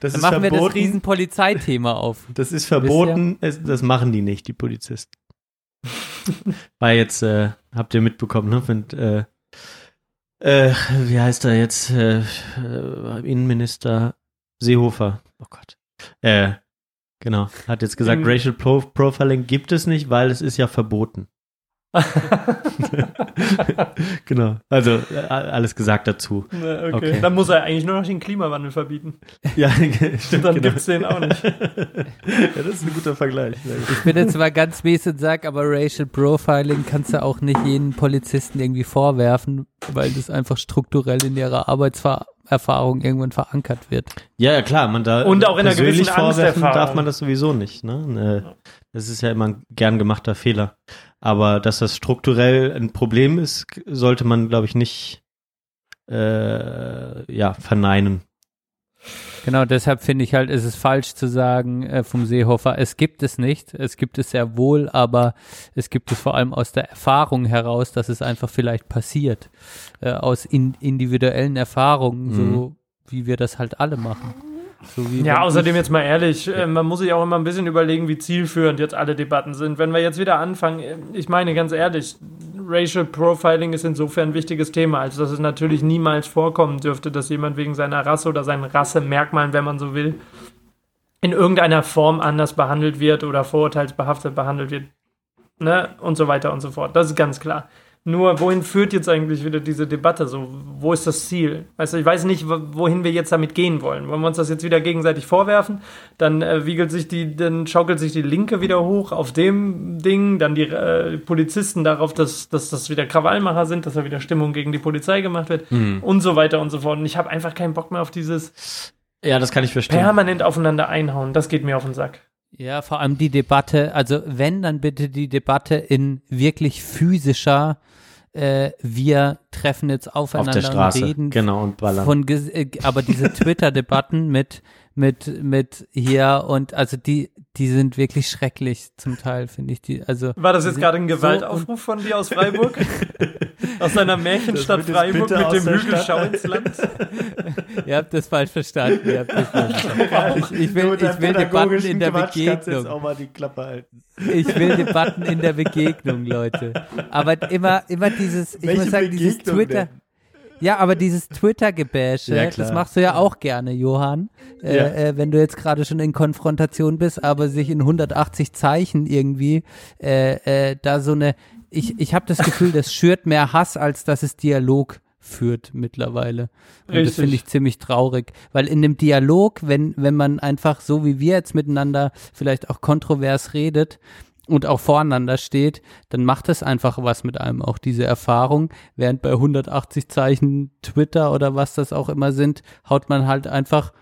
Speaker 2: das
Speaker 1: Dann
Speaker 2: ist
Speaker 1: machen wir das
Speaker 2: verboten.
Speaker 1: riesen Polizeithema auf.
Speaker 2: Das ist verboten. Es, das machen die nicht, die Polizisten. War jetzt, äh, habt ihr mitbekommen, ne? Mit, äh, äh, wie heißt er jetzt? Äh, äh, Innenminister Seehofer. Oh Gott. Äh, Genau. Hat jetzt gesagt, Racial Pro Profiling gibt es nicht, weil es ist ja verboten. genau. Also äh, alles gesagt dazu.
Speaker 4: Na, okay.
Speaker 2: Okay.
Speaker 4: Dann muss er eigentlich nur noch den Klimawandel verbieten.
Speaker 2: Ja, stimmt.
Speaker 4: Dann
Speaker 2: genau.
Speaker 4: gibt's den auch nicht.
Speaker 2: ja, das ist ein guter Vergleich.
Speaker 1: Ich bin jetzt zwar ganz mies und sag, aber Racial Profiling kannst du auch nicht jeden Polizisten irgendwie vorwerfen, weil das einfach strukturell in ihrer Arbeitserfahrung irgendwann verankert wird.
Speaker 2: Ja, ja, klar, man da
Speaker 4: Und auch in einer gewissen
Speaker 2: vorwerfen darf man das sowieso nicht. Ne? Äh, Das ist ja immer ein gern gemachter Fehler. Aber dass das strukturell ein Problem ist, sollte man, glaube ich, nicht äh, ja, verneinen.
Speaker 1: Genau, deshalb finde ich halt, es ist falsch zu sagen äh, vom Seehofer, es gibt es nicht, es gibt es sehr wohl, aber es gibt es vor allem aus der Erfahrung heraus, dass es einfach vielleicht passiert, äh, aus in, individuellen Erfahrungen, so wie wir das halt alle machen. So
Speaker 4: Ja, außerdem jetzt mal ehrlich, äh, man muss sich auch immer ein bisschen überlegen, wie zielführend jetzt alle Debatten sind. Wenn wir jetzt wieder anfangen, äh, ich meine ganz ehrlich, Racial Profiling ist insofern ein wichtiges Thema, als dass es natürlich niemals vorkommen dürfte, dass jemand wegen seiner Rasse oder seinen Rassemerkmalen, wenn man so will, in irgendeiner Form anders behandelt wird oder vorurteilsbehaftet behandelt wird. Ne? Und so weiter und so fort. Das ist ganz klar. Nur, wohin führt jetzt eigentlich wieder diese Debatte? So, wo ist das Ziel? Weißt du, ich weiß nicht, wo- wohin wir jetzt damit gehen wollen. Wollen wir uns das jetzt wieder gegenseitig vorwerfen? Dann äh, wiegelt sich die, dann schaukelt sich die Linke wieder hoch auf dem Ding, dann die äh, Polizisten darauf, dass, dass das wieder Krawallmacher sind, dass da wieder Stimmung gegen die Polizei gemacht wird und so weiter und so fort. Und ich habe einfach keinen Bock mehr auf dieses
Speaker 2: Ja, das kann ich verstehen.
Speaker 4: permanent aufeinander einhauen. Das geht mir auf den Sack.
Speaker 1: Ja, vor allem die Debatte, also wenn, dann bitte die Debatte in wirklich physischer, äh, wir treffen jetzt
Speaker 2: Auf
Speaker 1: aufeinander
Speaker 2: der Straße.
Speaker 1: und reden
Speaker 2: genau, und ballern.
Speaker 1: von, äh, aber diese Twitter-Debatten mit, mit, mit hier und also die, die sind wirklich schrecklich zum Teil, finde ich die, also.
Speaker 4: War das jetzt gerade ein
Speaker 1: so
Speaker 4: Gewaltaufruf von dir aus Freiburg? aus deiner Märchenstadt Freiburg mit dem Hügel. Schau ins Land?
Speaker 1: Ihr habt das falsch verstanden. Ihr habt das falsch verstanden. Ich, ich will, ich will Debatten in der Begegnung.
Speaker 2: mal die Klappe halten.
Speaker 1: Ich will Debatten in der Begegnung, Leute. Aber immer, immer dieses, ich
Speaker 2: Welche
Speaker 1: muss sagen, dieses
Speaker 2: Begegnung
Speaker 1: Twitter.
Speaker 2: denn?
Speaker 1: Ja, aber dieses Twitter-Gebäsche,
Speaker 2: Ja,
Speaker 1: das machst du ja auch gerne, Johann. Äh,
Speaker 2: Ja.
Speaker 1: äh, wenn du jetzt gerade schon in Konfrontation bist, aber sich in 180 Zeichen irgendwie äh, äh, da so eine, ich, ich habe das Gefühl, das schürt mehr Hass, als dass es Dialog führt mittlerweile. Und das
Speaker 4: Richtig.
Speaker 1: finde ich ziemlich traurig, weil in dem Dialog, wenn, wenn man einfach so wie wir jetzt miteinander vielleicht auch kontrovers redet, und auch voreinander steht, dann macht es einfach was mit einem, auch diese Erfahrung. Während bei 180 Zeichen Twitter oder was das auch immer sind, haut man halt einfach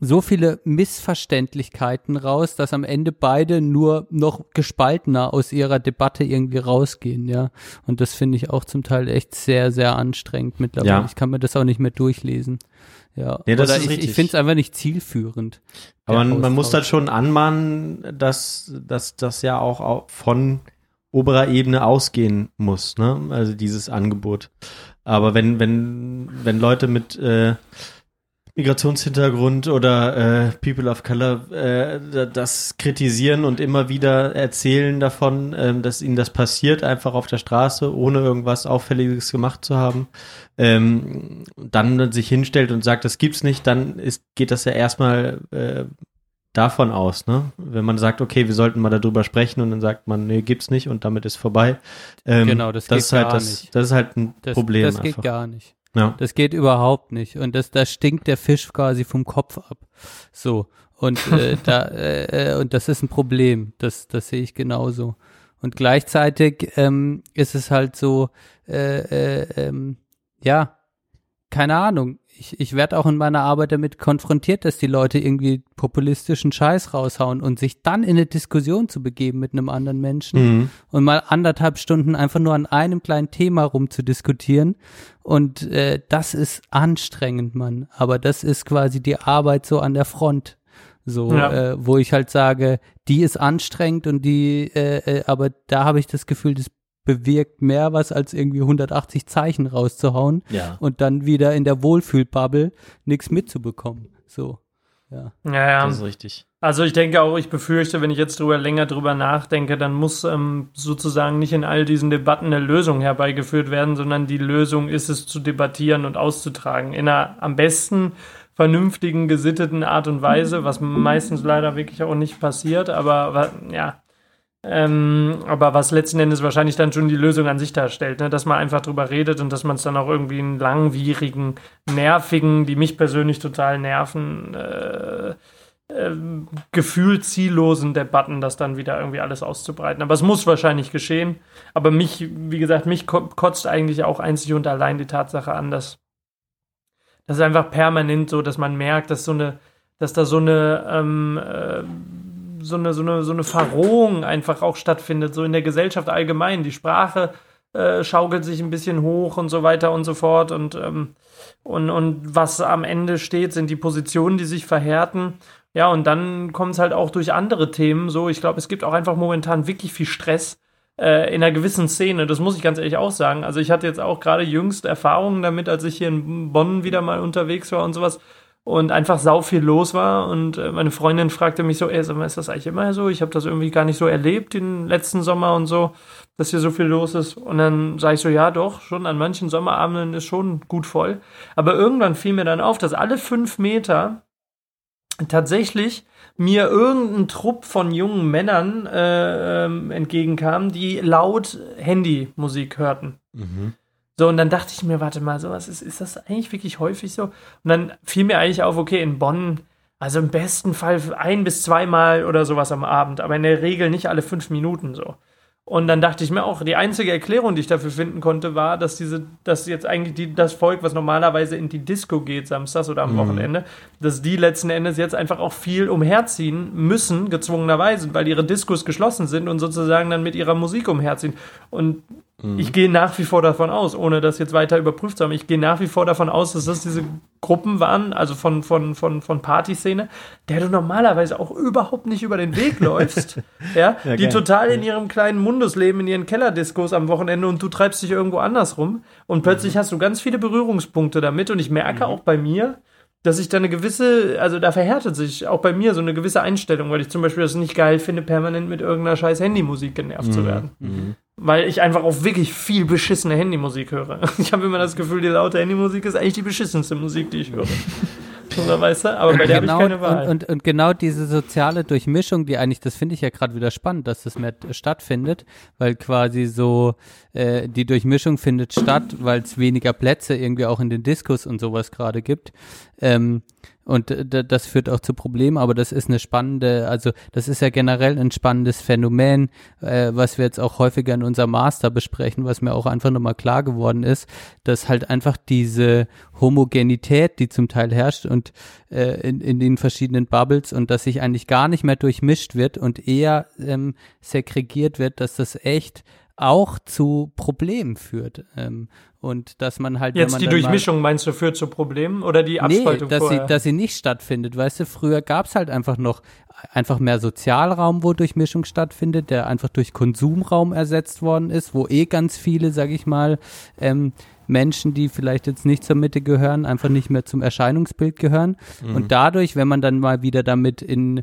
Speaker 1: so viele Missverständlichkeiten raus, dass am Ende beide nur noch gespaltener aus ihrer Debatte irgendwie rausgehen, ja. Und das finde ich auch zum Teil echt sehr, sehr anstrengend mittlerweile.
Speaker 2: Ja.
Speaker 1: Ich kann mir das auch nicht mehr durchlesen. Ja,
Speaker 2: Nee, das
Speaker 1: Oder
Speaker 2: ist
Speaker 1: ich,
Speaker 2: richtig.
Speaker 1: ich finde es einfach nicht zielführend.
Speaker 2: Aber man, man muss dann schon anmahnen, dass, dass das ja auch au- von oberer Ebene ausgehen muss, ne? Also dieses Angebot. Aber wenn, wenn, wenn Leute mit äh, Migrationshintergrund oder äh, People of Color äh, da- das kritisieren und immer wieder erzählen davon, ähm, dass ihnen das passiert, einfach auf der Straße, ohne irgendwas Auffälliges gemacht zu haben, ähm, dann sich hinstellt und sagt, das gibt's nicht, dann ist, geht das ja erstmal äh, davon aus, ne? Wenn man sagt, okay, wir sollten mal darüber sprechen und dann sagt man, nee, gibt's nicht und damit ist vorbei. Ähm,
Speaker 1: Genau, das geht
Speaker 2: ist halt
Speaker 1: gar
Speaker 2: das,
Speaker 1: nicht.
Speaker 2: Das ist halt ein
Speaker 1: Das,
Speaker 2: Problem
Speaker 1: das geht
Speaker 2: einfach.
Speaker 1: gar nicht.
Speaker 2: Ja.
Speaker 1: Das geht überhaupt nicht. Und das, da stinkt der Fisch quasi vom Kopf ab. So. Und äh, da, äh, äh, und das ist ein Problem. Das, das sehe ich genauso. Und gleichzeitig ähm, ist es halt so, äh, äh, ähm, ja, keine Ahnung. Ich, ich werde auch in meiner Arbeit damit konfrontiert, dass die Leute irgendwie populistischen Scheiß raushauen und sich dann in eine Diskussion zu begeben mit einem anderen Menschen
Speaker 2: Mhm.
Speaker 1: und mal anderthalb Stunden einfach nur an einem kleinen Thema rumzudiskutieren. Und äh, das ist anstrengend, Mann. Aber das ist quasi die Arbeit so an der Front. So,
Speaker 4: Ja.
Speaker 1: äh, wo ich halt sage, die ist anstrengend und die, äh, äh, aber da habe ich das Gefühl, das bewirkt mehr was, als irgendwie 180 Zeichen rauszuhauen
Speaker 2: Ja.
Speaker 1: und dann wieder in der Wohlfühlbubble nichts mitzubekommen. So, ja.
Speaker 4: Ja, ja.
Speaker 2: Das ist richtig.
Speaker 4: Also ich denke auch, ich befürchte, wenn ich jetzt drüber länger drüber nachdenke, dann muss ähm, sozusagen nicht in all diesen Debatten eine Lösung herbeigeführt werden, sondern die Lösung ist es zu debattieren und auszutragen. In einer am besten vernünftigen, gesitteten Art und Weise, was meistens leider wirklich auch nicht passiert, aber ja. Ähm, aber was letzten Endes wahrscheinlich dann schon die Lösung an sich darstellt, ne? dass man einfach drüber redet und dass man es dann auch irgendwie einen langwierigen, nervigen, die mich persönlich total nerven, äh, äh, gefühlt ziellosen Debatten, das dann wieder irgendwie alles auszubreiten. Aber es muss wahrscheinlich geschehen. Aber mich, wie gesagt, mich kotzt eigentlich auch einzig und allein die Tatsache an, dass das ist einfach permanent so, dass man merkt, dass so eine, dass da so eine, ähm, äh, so eine, so eine, so eine Verrohung einfach auch stattfindet, so in der Gesellschaft allgemein. Die Sprache äh, schaukelt sich ein bisschen hoch und so weiter und so fort und, ähm, und, und was am Ende steht, sind die Positionen, die sich verhärten. Ja, und dann kommt es halt auch durch andere Themen so. Ich glaube, es gibt auch einfach momentan wirklich viel Stress äh, in einer gewissen Szene. Das muss ich ganz ehrlich auch sagen. Also ich hatte jetzt auch gerade jüngst Erfahrungen damit, als ich hier in Bonn wieder mal unterwegs war und sowas und einfach sau viel los war und äh, meine Freundin fragte mich so, ey, sag mal, ist das eigentlich immer so? Ich habe das irgendwie gar nicht so erlebt den letzten Sommer und so, dass hier so viel los ist und dann sage ich so, ja doch, schon an manchen Sommerabenden ist schon gut voll, aber irgendwann fiel mir dann auf, dass alle fünf Meter tatsächlich mir irgendein Trupp von jungen Männern äh, ähm, entgegenkam, die laut Handymusik hörten. Mhm. So, und dann dachte ich mir, warte mal, sowas ist, ist das eigentlich wirklich häufig so? Und dann fiel mir eigentlich auf, okay, in Bonn, also im besten Fall ein bis zweimal oder sowas am Abend, aber in der Regel nicht alle fünf Minuten so. Und dann dachte ich mir auch, die einzige Erklärung, die ich dafür finden konnte, war, dass diese, dass jetzt eigentlich die, das Volk, was normalerweise in die Disco geht, samstags oder am mhm. Wochenende, dass die letzten Endes jetzt einfach auch viel umherziehen müssen, gezwungenerweise, weil ihre Diskos geschlossen sind und sozusagen dann mit ihrer Musik umherziehen. Und Mhm. Ich gehe nach wie vor davon aus, ohne das jetzt weiter überprüft zu haben, ich gehe nach wie vor davon aus, dass das diese Gruppen waren, also von, von, von, von Partyszene, der du normalerweise auch überhaupt nicht über den Weg läufst, ja, ja, die total in ihrem kleinen Mundus leben, in ihren Kellerdiskos am Wochenende und du treibst dich irgendwo anders rum und plötzlich mhm. hast du ganz viele Berührungspunkte damit und ich merke mhm. auch bei mir, dass ich da eine gewisse, also da verhärtet sich auch bei mir so eine gewisse Einstellung, weil ich zum Beispiel das nicht geil finde, permanent mit irgendeiner scheiß Handymusik genervt mhm. zu werden. Mhm. Weil ich einfach auch wirklich viel beschissene Handymusik höre. Ich habe immer das Gefühl, die laute Handymusik ist eigentlich die beschissenste Musik, die ich höre. Oder weißt du? Aber bei der genau, habe ich keine Wahl.
Speaker 1: Und, und, und, genau diese soziale Durchmischung, die eigentlich, das finde ich ja gerade wieder spannend, dass das mehr stattfindet, weil quasi so äh, die Durchmischung findet statt, weil es weniger Plätze irgendwie auch in den Diskos und sowas gerade gibt. Ähm, und das führt auch zu Problemen, aber das ist eine spannende, also das ist ja generell ein spannendes Phänomen, äh, was wir jetzt auch häufiger in unserem Master besprechen, was mir auch einfach nochmal klar geworden ist, dass halt einfach diese Homogenität, die zum Teil herrscht und äh, in, in den verschiedenen Bubbles und dass sich eigentlich gar nicht mehr durchmischt wird und eher ähm, segregiert wird, dass das echt auch zu Problemen führt. Ähm, und dass man halt.
Speaker 4: Jetzt die Durchmischung mal, meinst du führt zu Problemen oder die Abspaltung?
Speaker 1: Nee, dass, vorher? sie, dass sie nicht stattfindet. Weißt du, früher gab es halt einfach noch einfach mehr Sozialraum, wo Durchmischung stattfindet, der einfach durch Konsumraum ersetzt worden ist, wo eh ganz viele, sag ich mal, ähm, Menschen, die vielleicht jetzt nicht zur Mitte gehören, einfach nicht mehr zum Erscheinungsbild gehören. Mhm. Und dadurch, wenn man dann mal wieder damit in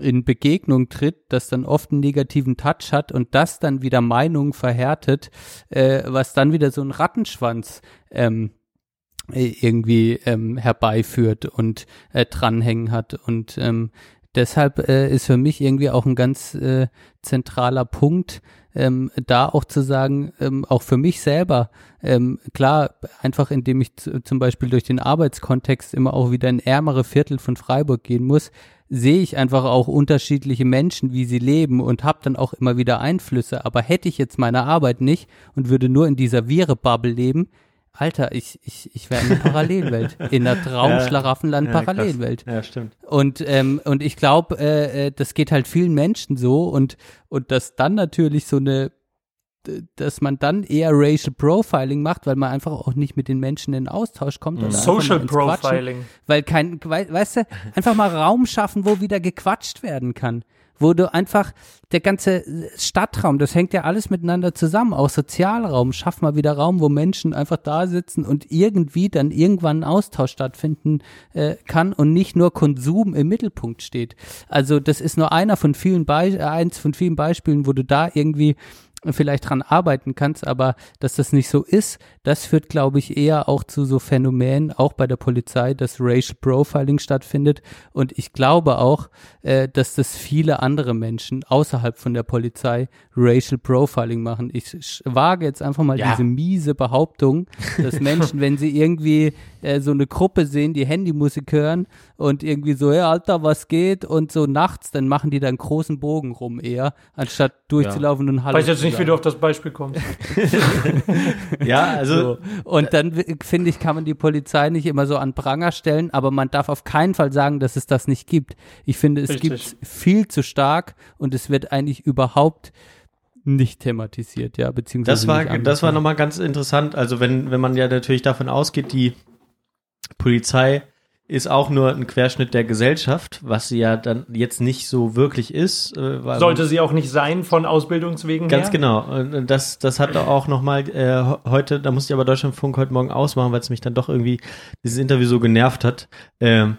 Speaker 1: in Begegnung tritt, das dann oft einen negativen Touch hat und das dann wieder Meinungen verhärtet, äh, was dann wieder so einen Rattenschwanz ähm, irgendwie ähm, herbeiführt und äh, dranhängen hat. Und ähm, deshalb äh, ist für mich irgendwie auch ein ganz äh, zentraler Punkt, ähm, da auch zu sagen, ähm, auch für mich selber, ähm, klar, einfach indem ich zum Beispiel durch den Arbeitskontext immer auch wieder in ärmere Viertel von Freiburg gehen muss, sehe ich einfach auch unterschiedliche Menschen, wie sie leben und habe dann auch immer wieder Einflüsse. Aber hätte ich jetzt meine Arbeit nicht und würde nur in dieser Viere-Bubble leben, Alter, ich, ich, ich wäre in einer Parallelwelt. In einer Traumschlaraffenland-Parallelwelt.
Speaker 2: Ja, ja, stimmt.
Speaker 1: Und, ähm, und ich glaube, äh, äh, das geht halt vielen Menschen so und, und dass dann natürlich so eine dass man dann eher Racial Profiling macht, weil man einfach auch nicht mit den Menschen in Austausch kommt.
Speaker 4: Oder Social Profiling.
Speaker 1: weil kein, weißt du, einfach mal Raum schaffen, wo wieder gequatscht werden kann. Wo du einfach, der ganze Stadtraum, das hängt ja alles miteinander zusammen, auch Sozialraum, schaff mal wieder Raum, wo Menschen einfach da sitzen und irgendwie dann irgendwann ein Austausch stattfinden äh, kann und nicht nur Konsum im Mittelpunkt steht. Also das ist nur einer von vielen Be eins von vielen Beispielen, wo du da irgendwie vielleicht dran arbeiten kannst, aber dass das nicht so ist, das führt, glaube ich, eher auch zu so Phänomenen, auch bei der Polizei, dass Racial Profiling stattfindet. Und ich glaube auch, äh, dass das viele andere Menschen außerhalb von der Polizei Racial Profiling machen. Ich wage jetzt einfach mal ja. diese miese Behauptung, dass Menschen, wenn sie irgendwie äh, so eine Gruppe sehen, die Handymusik hören und irgendwie so, ja, Alter, was geht? Und so nachts, dann machen die dann großen Bogen rum eher, anstatt durchzulaufen ja. und
Speaker 4: Hallo. Nicht, wie du auf das Beispiel kommst.
Speaker 2: ja, also. So.
Speaker 1: Und dann finde ich, kann man die Polizei nicht immer so an Pranger stellen, aber man darf auf keinen Fall sagen, dass es das nicht gibt. Ich finde, es gibt viel zu stark und es wird eigentlich überhaupt nicht thematisiert, ja, beziehungsweise.
Speaker 2: Das war, das war nochmal ganz interessant. Also wenn, wenn man ja natürlich davon ausgeht, die Polizei ist auch nur ein Querschnitt der Gesellschaft, was sie ja dann jetzt nicht so wirklich ist.
Speaker 4: Äh, Sollte sie auch nicht sein von Ausbildungswegen
Speaker 2: Ganz
Speaker 4: her?
Speaker 2: genau. Und das, das hat auch noch mal äh, heute, da musste ich aber Deutschlandfunk heute Morgen ausmachen, weil es mich dann doch irgendwie dieses Interview so genervt hat. Ähm,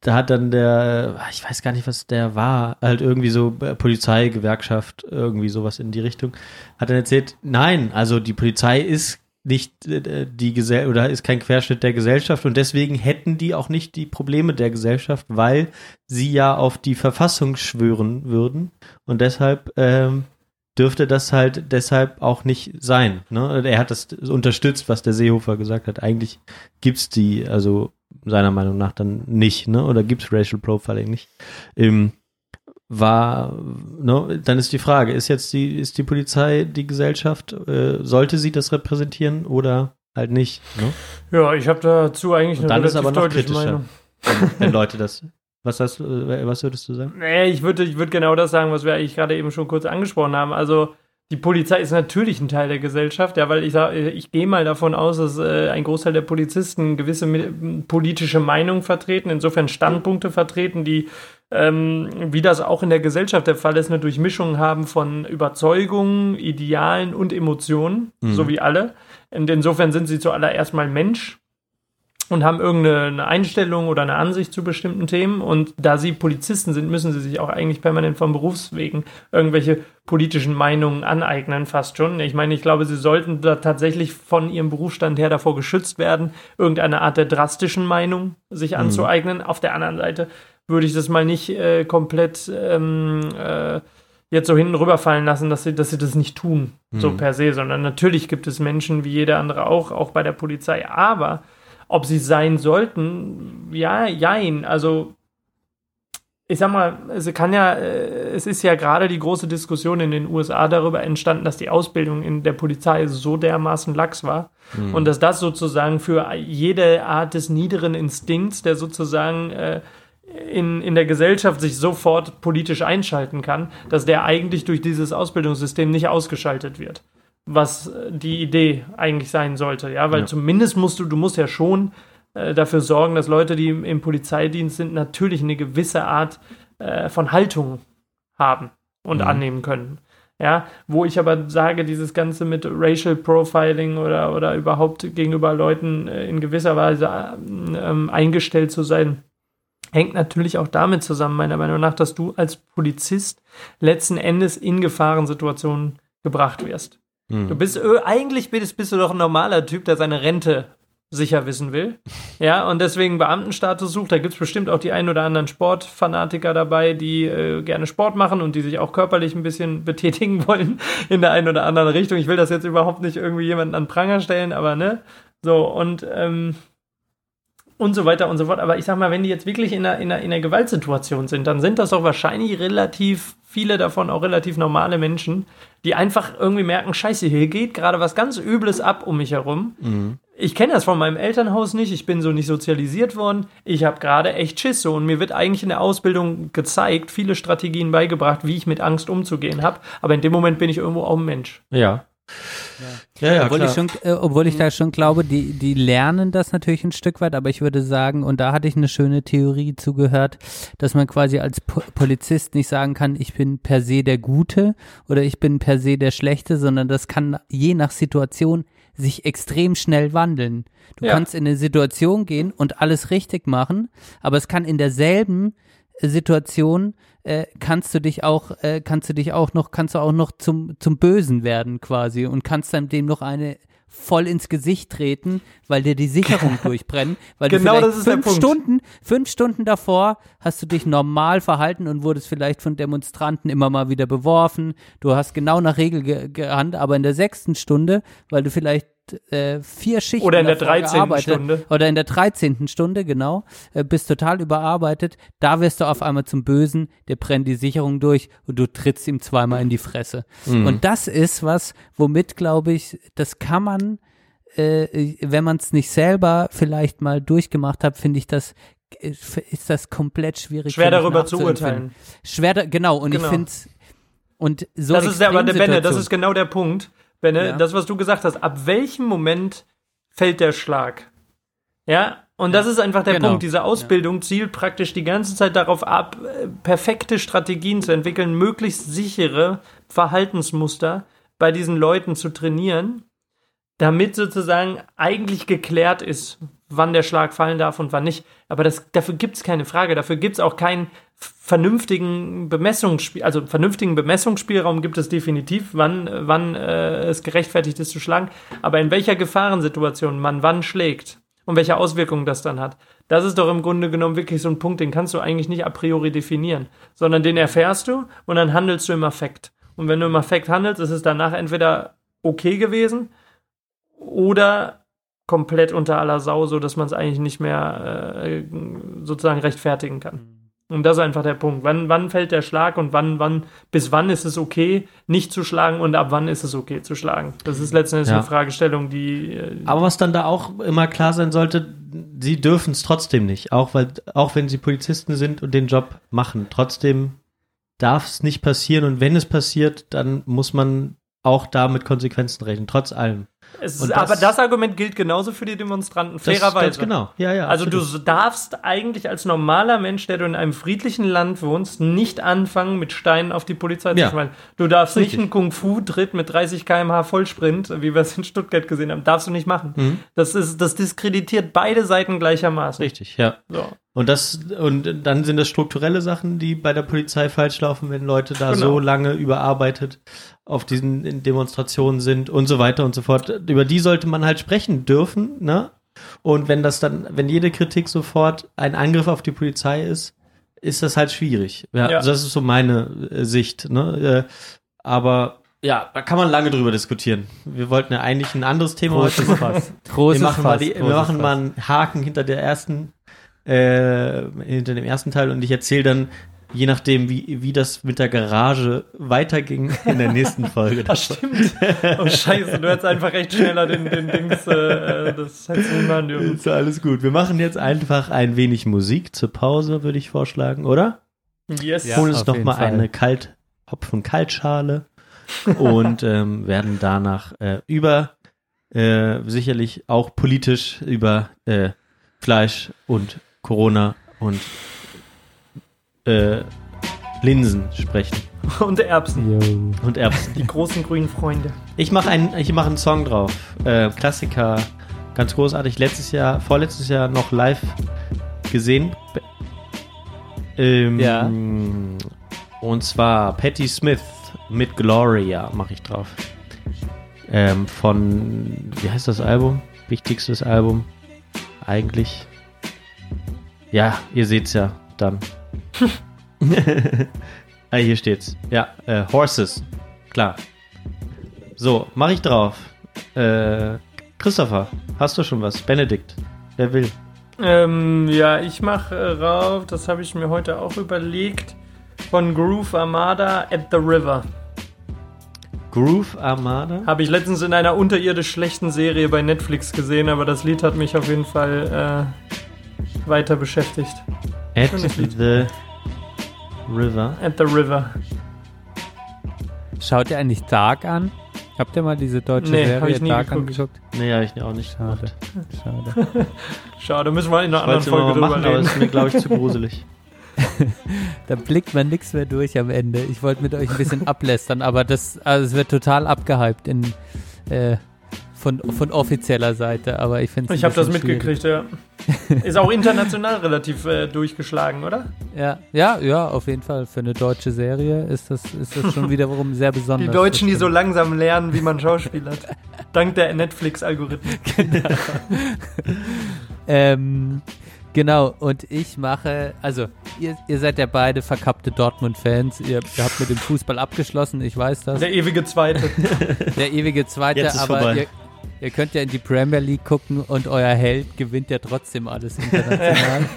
Speaker 2: da hat dann der, ich weiß gar nicht, was der war, halt irgendwie so äh, Polizei, Gewerkschaft, irgendwie sowas in die Richtung, hat dann erzählt, nein, also die Polizei ist nicht äh, die Gesell oder ist kein Querschnitt der Gesellschaft und deswegen hätten die auch nicht die Probleme der Gesellschaft, weil sie ja auf die Verfassung schwören würden und deshalb ähm, dürfte das halt deshalb auch nicht sein. Ne? Er hat das unterstützt, was der Seehofer gesagt hat. Eigentlich gibt's die, also seiner Meinung nach dann nicht, ne? Oder gibt's Racial Profiling nicht? Ähm, war, ne, dann ist die Frage, ist jetzt die, ist die Polizei die Gesellschaft, äh, sollte sie das repräsentieren oder halt nicht? Ne?
Speaker 4: Ja, ich habe dazu eigentlich
Speaker 2: eine dann ist aber noch deutliche Meinung. Wenn, Leute das was, hast, was würdest du sagen?
Speaker 4: Nee, ich würde ich würd genau das sagen, was wir eigentlich gerade eben schon kurz angesprochen haben. Also die Polizei ist natürlich ein Teil der Gesellschaft, ja, weil ich sage, ich gehe mal davon aus, dass äh, ein Großteil der Polizisten gewisse politische Meinungen vertreten, insofern Standpunkte vertreten, die, ähm, wie das auch in der Gesellschaft der Fall ist, eine Durchmischung haben von Überzeugungen, Idealen und Emotionen, mhm. so wie alle. Und insofern sind sie zuallererst mal Mensch und haben irgendeine Einstellung oder eine Ansicht zu bestimmten Themen. Und da sie Polizisten sind, müssen sie sich auch eigentlich permanent vom Berufswegen irgendwelche politischen Meinungen aneignen, fast schon. Ich meine, ich glaube, sie sollten da tatsächlich von ihrem Berufsstand her davor geschützt werden, irgendeine Art der drastischen Meinung sich mhm. anzueignen. Mhm. Auf der anderen Seite würde ich das mal nicht äh, komplett ähm, äh, jetzt so hinten rüberfallen lassen, dass sie, dass sie das nicht tun, mhm. so per se, sondern natürlich gibt es Menschen wie jeder andere auch, auch bei der Polizei. Aber ob sie sein sollten, ja, jein. Also, ich sag mal, es kann ja, äh, es ist ja gerade die große Diskussion in den USA darüber entstanden, dass die Ausbildung in der Polizei so dermaßen lax war mhm. und dass das sozusagen für jede Art des niederen Instinkts, der sozusagen äh, in, in der Gesellschaft sich sofort politisch einschalten kann, dass der eigentlich durch dieses Ausbildungssystem nicht ausgeschaltet wird was die Idee eigentlich sein sollte, ja, weil ja. zumindest musst du, du musst ja schon äh, dafür sorgen, dass Leute, die im, im, Polizeidienst sind, natürlich eine gewisse Art äh, von Haltung haben und mhm. annehmen können. Ja, wo ich aber sage, dieses Ganze mit Racial Profiling oder, oder überhaupt gegenüber Leuten äh, in gewisser Weise ähm, eingestellt zu sein, hängt natürlich auch damit zusammen, meiner Meinung nach, dass du als Polizist letzten Endes in Gefahrensituationen gebracht wirst. Mhm. Du bist, äh, eigentlich bist, bist du doch ein normaler Typ, der seine Rente sicher wissen will. Ja, und deswegen Beamtenstatus sucht. Da gibt es bestimmt auch die ein oder anderen Sportfanatiker dabei, die äh, gerne Sport machen und die sich auch körperlich ein bisschen betätigen wollen in der einen oder anderen Richtung. Ich will das jetzt überhaupt nicht irgendwie jemanden an Pranger stellen, aber ne? So, und ähm, und so weiter und so fort. Aber ich sag mal, wenn die jetzt wirklich in einer, in einer, in einer Gewaltsituation sind, dann sind das doch wahrscheinlich relativ viele davon auch relativ normale Menschen, die einfach irgendwie merken, scheiße, hier geht gerade was ganz Übles ab um mich herum. Mhm. Ich kenne das von meinem Elternhaus nicht, ich bin so nicht sozialisiert worden. Ich habe gerade echt Schiss so und mir wird eigentlich in der Ausbildung gezeigt, viele Strategien beigebracht, wie ich mit Angst umzugehen habe. Aber in dem Moment bin ich irgendwo auch ein Mensch.
Speaker 2: Ja,
Speaker 1: ja, ja, ja obwohl, ich schon, äh, obwohl ich da schon glaube, die, die lernen das natürlich ein Stück weit, aber ich würde sagen, und da hatte ich eine schöne Theorie zugehört, dass man quasi als po Polizist nicht sagen kann, ich bin per se der Gute oder ich bin per se der Schlechte, sondern das kann je nach Situation sich extrem schnell wandeln. Du ja. kannst in eine Situation gehen und alles richtig machen, aber es kann in derselben Situation äh, kannst du dich auch, äh, kannst du dich auch noch, kannst du auch noch zum, zum Bösen werden quasi und kannst dann dem noch eine voll ins Gesicht treten, weil dir die Sicherung durchbrennen, weil
Speaker 4: Genau,
Speaker 1: du vielleicht
Speaker 4: das ist der
Speaker 1: fünf. Stunden, fünf Stunden davor hast du dich normal verhalten und wurdest vielleicht von Demonstranten immer mal wieder beworfen. Du hast genau nach Regel ge gehandelt, aber in der sechsten Stunde, weil du vielleicht äh, vier Schichten
Speaker 4: Oder in der
Speaker 1: davor
Speaker 4: 13.
Speaker 1: gearbeitet-
Speaker 4: Stunde.
Speaker 1: oder in der 13. Stunde, genau, äh, bist total überarbeitet, da wirst du auf einmal zum Bösen, der brennt die Sicherung durch und du trittst ihm zweimal in die Fresse. Und das ist was, womit, glaube ich, das kann man, äh, wenn man es nicht selber vielleicht mal durchgemacht hat, finde ich das, äh, ist das komplett schwierig.
Speaker 4: Schwer darüber zu urteilen.
Speaker 1: Schwer, da, genau, und
Speaker 4: Genau.
Speaker 1: ich finde und so
Speaker 4: das ist der, aber der Benne, das ist genau der Punkt. Benne,
Speaker 1: Ja.
Speaker 4: das, was du gesagt hast, ab welchem Moment fällt der Schlag? Ja, und das ist einfach der
Speaker 1: Genau.
Speaker 4: Punkt. Diese Ausbildung zielt praktisch die ganze Zeit darauf ab, äh, perfekte Strategien zu entwickeln, möglichst sichere Verhaltensmuster bei diesen Leuten zu trainieren, damit sozusagen eigentlich geklärt ist, wann der Schlag fallen darf und wann nicht. Aber das, dafür gibt es keine Frage. Dafür gibt es auch keinen vernünftigen Bemessungsspiel, also vernünftigen Bemessungsspielraum gibt es definitiv, wann, wann äh, es gerechtfertigt ist zu schlagen. Aber in welcher Gefahrensituation man wann schlägt und welche Auswirkungen das dann hat, das ist doch im Grunde genommen wirklich so ein Punkt, den kannst du eigentlich nicht a priori definieren, sondern den erfährst du und dann handelst du im Affekt. Und wenn du im Affekt handelst, ist es danach entweder okay gewesen oder komplett unter aller Sau, so dass man es eigentlich nicht mehr äh, sozusagen rechtfertigen kann. Und das ist einfach der Punkt. Wann, wann fällt der Schlag und wann, wann, bis wann ist es okay, nicht zu schlagen und ab wann ist es okay zu schlagen? Das ist letztendlich
Speaker 2: Ja.
Speaker 4: eine Fragestellung, die. äh,
Speaker 2: Aber was dann da auch immer klar sein sollte, sie dürfen es trotzdem nicht. Auch, weil, auch wenn sie Polizisten sind und den Job machen. Trotzdem darf es nicht passieren. Und wenn es passiert, dann muss man auch da mit Konsequenzen rechnen. Trotz allem.
Speaker 4: Ist,
Speaker 2: das-
Speaker 4: aber das Argument gilt genauso für die Demonstranten, fairerweise.
Speaker 2: Ganz genau. Ja, ja.
Speaker 4: Also
Speaker 2: absolut.
Speaker 4: du darfst eigentlich als normaler Mensch, der du in einem friedlichen Land wohnst, nicht anfangen, mit Steinen auf die Polizei
Speaker 2: Ja.
Speaker 4: zu schmeißen. Du darfst
Speaker 2: Richtig.
Speaker 4: nicht einen Kung-Fu-Tritt mit 30 km/h Vollsprint, wie wir es in Stuttgart gesehen haben, darfst du nicht machen.
Speaker 2: Mhm.
Speaker 4: Das, ist, das diskreditiert beide Seiten gleichermaßen.
Speaker 2: Richtig, ja.
Speaker 4: So.
Speaker 2: Und das, und dann sind das strukturelle Sachen, die bei der Polizei falsch laufen, wenn Leute da
Speaker 4: Genau.
Speaker 2: so lange überarbeitet auf diesen Demonstrationen sind und so weiter und so fort. Über die sollte man halt sprechen dürfen, ne? Und wenn das dann, wenn jede Kritik sofort ein Angriff auf die Polizei ist, ist das halt schwierig. Ja,
Speaker 4: Ja.
Speaker 2: Also das ist so meine äh, Sicht, ne? Äh, aber ja, da kann man lange drüber diskutieren. Wir wollten ja eigentlich ein anderes Thema heute
Speaker 1: Großes
Speaker 2: machen.
Speaker 1: Fass. Großes
Speaker 2: wir machen, mal,
Speaker 1: Fass,
Speaker 2: die, wir machen
Speaker 1: Fass.
Speaker 2: mal einen Haken hinter der ersten, äh, hinter dem ersten Teil und ich erzähle dann, je nachdem, wie, wie das mit der Garage weiterging, in der nächsten Folge.
Speaker 4: Das stimmt. Oh Scheiße, du hättest einfach recht schneller den, den Dings, äh, das hättest du machen dürfen.
Speaker 2: Ist alles gut. Wir machen jetzt einfach ein wenig Musik zur Pause, würde ich vorschlagen, oder?
Speaker 4: Yes.
Speaker 1: Ja.
Speaker 2: Holen uns
Speaker 1: auf
Speaker 2: noch
Speaker 1: jeden
Speaker 2: mal
Speaker 1: Fall.
Speaker 2: eine Kalt Hopfen-Kaltschale und ähm, werden danach äh, über äh, sicherlich auch politisch über äh, Fleisch und Corona und äh, Linsen sprechen
Speaker 4: Und Erbsen.
Speaker 1: Yo.
Speaker 2: und Erbsen.
Speaker 4: Die großen grünen Freunde.
Speaker 2: Ich mache einen, ich mache einen Song drauf. Äh, Klassiker, ganz großartig. Letztes Jahr, vorletztes Jahr noch live gesehen. Ähm,
Speaker 1: Ja.
Speaker 2: Und zwar Patti Smith mit Gloria mache ich drauf. Ähm, von, wie heißt das Album? Wichtigstes Album. Eigentlich. Ja, ihr seht's ja dann. ah, hier steht's. Ja, äh, Horses. Klar. So, mach ich drauf. Äh, Christopher, hast du schon was? Benedikt, wer will?
Speaker 4: Ähm, ja, ich mache äh, rauf, das habe ich mir heute auch überlegt, von Groove Armada at the River.
Speaker 2: Groove Armada?
Speaker 4: Habe ich letztens in einer unterirdisch schlechten Serie bei Netflix gesehen, aber das Lied hat mich auf jeden Fall äh, weiter beschäftigt.
Speaker 2: At
Speaker 4: schönes Lied.
Speaker 2: the River.
Speaker 4: At the River.
Speaker 1: Schaut ihr eigentlich Dark an? Habt ihr mal diese deutsche
Speaker 4: Nee, hab
Speaker 1: Serie
Speaker 4: ich nie
Speaker 1: Dark
Speaker 4: geguckt.
Speaker 1: angeguckt?
Speaker 2: Nee, habe ich auch nicht
Speaker 1: Schade. Schade.
Speaker 4: Schade, müssen wir in einer
Speaker 2: Ich
Speaker 4: anderen Folge drüber
Speaker 2: machen, aber
Speaker 4: reden.
Speaker 2: es ist mir, glaube ich, zu gruselig.
Speaker 1: Da blickt man nichts mehr durch am Ende. Ich wollte mit euch ein bisschen ablästern, aber das, also es wird total abgehypt in, äh, von, von offizieller Seite, aber ich finde
Speaker 4: Ich habe das mitgekriegt, ja. Ist auch international relativ äh, durchgeschlagen, oder?
Speaker 1: Ja, ja, ja, auf jeden Fall. Für eine deutsche Serie ist das, ist das schon wiederum sehr besonders.
Speaker 4: Die Deutschen, die so langsam lernen, wie man schauspielert. Dank der Netflix-Algorithmen.
Speaker 1: Genau. ähm, genau, und ich mache, also ihr, ihr seid ja beide verkappte Dortmund-Fans. Ihr, ihr habt mit dem Fußball abgeschlossen, ich weiß das.
Speaker 4: Der ewige Zweite.
Speaker 1: Der ewige Zweite,
Speaker 2: Jetzt ist
Speaker 1: aber
Speaker 2: vorbei.
Speaker 1: ihr, ihr könnt ja in die Premier League gucken und euer Held gewinnt ja trotzdem alles international.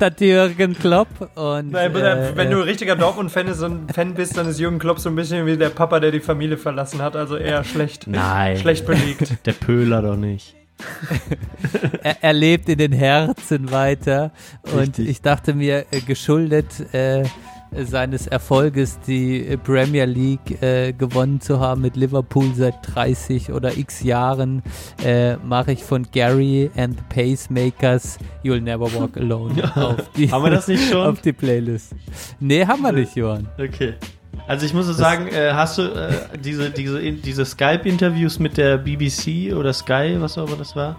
Speaker 1: der Jürgen Klopp und
Speaker 4: Nein,
Speaker 1: äh,
Speaker 4: wenn
Speaker 1: äh,
Speaker 4: du ein richtiger Dortmund-Fan Fan bist, dann ist Jürgen Klopp so ein bisschen wie der Papa, der die Familie verlassen hat. Also eher schlecht.
Speaker 2: Nein.
Speaker 4: Schlecht belegt.
Speaker 2: Der Pöhler doch nicht.
Speaker 1: er, er lebt in den Herzen weiter und
Speaker 2: Richtig.
Speaker 1: ich dachte mir, äh, geschuldet äh, seines Erfolges, die Premier League äh, gewonnen zu haben mit Liverpool seit 30 oder x Jahren, äh, mache ich von Gary and the Pacemakers You'll Never Walk Alone auf, die,
Speaker 2: Haben wir das nicht schon?
Speaker 1: auf die Playlist. Nee, haben wir nicht, Johann.
Speaker 2: Okay. Also ich muss so sagen, äh, hast du äh, diese, diese, diese Skype-Interviews mit der BBC oder Sky, was auch immer das war?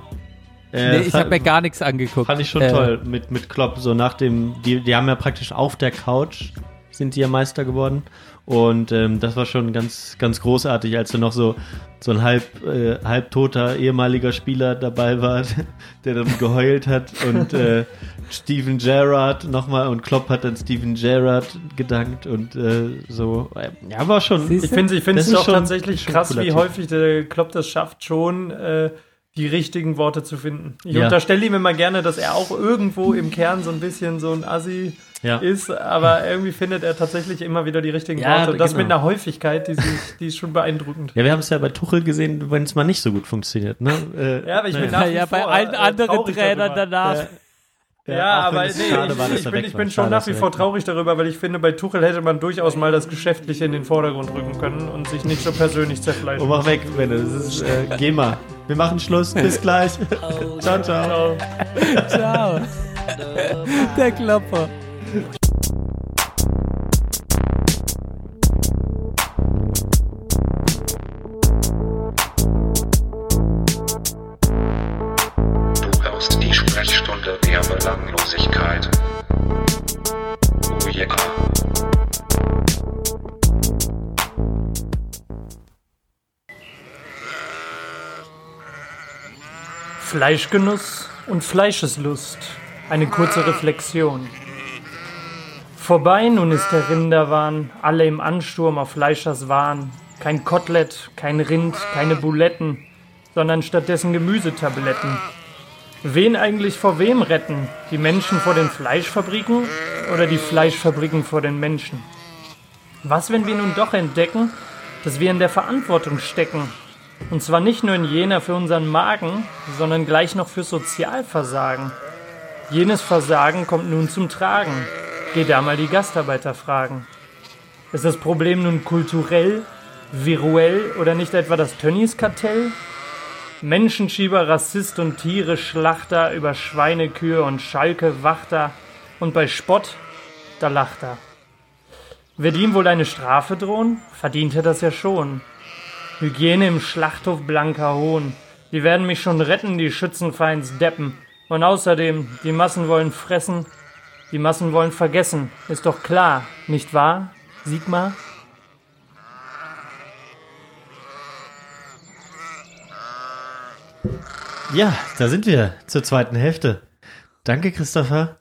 Speaker 2: Äh,
Speaker 1: Nee, ich habe mir gar nichts angeguckt.
Speaker 2: Fand ich schon
Speaker 1: Äh,
Speaker 2: toll mit, mit Klopp. So nach dem, die, die haben ja praktisch auf der Couch sind die ja Meister geworden. Und ähm, das war schon ganz, ganz großartig, als da noch so, so ein halb, äh, halbtoter ehemaliger Spieler dabei war, der dann geheult hat und äh, Steven Gerrard nochmal und Klopp hat dann Steven Gerrard gedankt und äh, so. Ja, war schon.
Speaker 1: Siehst
Speaker 4: Ich finde ich es
Speaker 2: ist
Speaker 4: auch
Speaker 2: schon-
Speaker 4: tatsächlich
Speaker 2: schon
Speaker 4: krass, wie häufig der Klopp das schafft, schon äh, die richtigen Worte zu finden. Ich
Speaker 2: Ja.
Speaker 4: unterstelle ihm immer gerne, dass er auch irgendwo im Kern so ein bisschen so ein Assi
Speaker 2: Ja.
Speaker 4: ist, aber irgendwie findet er tatsächlich immer wieder die richtigen
Speaker 2: Ja,
Speaker 4: Worte. Und das
Speaker 2: genau.
Speaker 4: mit einer Häufigkeit, die, sich, die ist schon beeindruckend.
Speaker 2: Ja, wir haben es ja bei Tuchel gesehen, wenn es mal nicht so gut funktioniert. Ne? Äh,
Speaker 4: Ja, aber ich bin
Speaker 2: naja.
Speaker 4: nach wie
Speaker 1: ja, bei
Speaker 4: vor,
Speaker 1: allen
Speaker 4: äh,
Speaker 1: anderen Trainern danach.
Speaker 4: Ja,
Speaker 2: auch wenn
Speaker 4: aber nee, ich,
Speaker 2: war,
Speaker 4: ich, bin, ich bin schon nach wie vor traurig darüber, weil ich finde, bei Tuchel hätte man durchaus mal das Geschäftliche in den Vordergrund rücken können und sich nicht so persönlich zerfleischen.
Speaker 2: Und mach weg, Benne. Das ist, äh, geh mal. Wir machen Schluss. Bis gleich. ciao, ciao.
Speaker 4: Ciao.
Speaker 1: Ciao. Der Klopper.
Speaker 4: Fleischgenuss und Fleischeslust. Eine kurze Reflexion. Vorbei nun ist der Rinderwahn, alle im Ansturm auf Fleischers Wahn. Kein Kotelett, kein Rind, keine Buletten, sondern stattdessen Gemüsetabletten. Wen eigentlich vor wem retten? Die Menschen vor den Fleischfabriken oder die Fleischfabriken vor den Menschen? Was, wenn wir nun doch entdecken, dass wir in der Verantwortung stecken? Und zwar nicht nur in jener für unseren Magen, sondern gleich noch für Sozialversagen. Jenes Versagen kommt nun zum Tragen. Geh da mal die Gastarbeiter fragen. Ist das Problem nun kulturell, viruell oder nicht etwa das Tönnies-Kartell? Menschenschieber, Rassist und Tiere, Schlachter über Schweine, Kühe und Schalke, Wachter und bei Spott, da lacht er. Wird ihm wohl eine Strafe drohen? Verdient er das ja schon. Hygiene im Schlachthof blanker Hohn. Die werden mich schon retten, die Schützenfeinds Deppen. Und außerdem, die Massen wollen fressen, die Massen wollen vergessen. Ist doch klar, nicht wahr, Sigmar?
Speaker 2: Ja, da sind wir zur zweiten Hälfte. Danke, Christopher.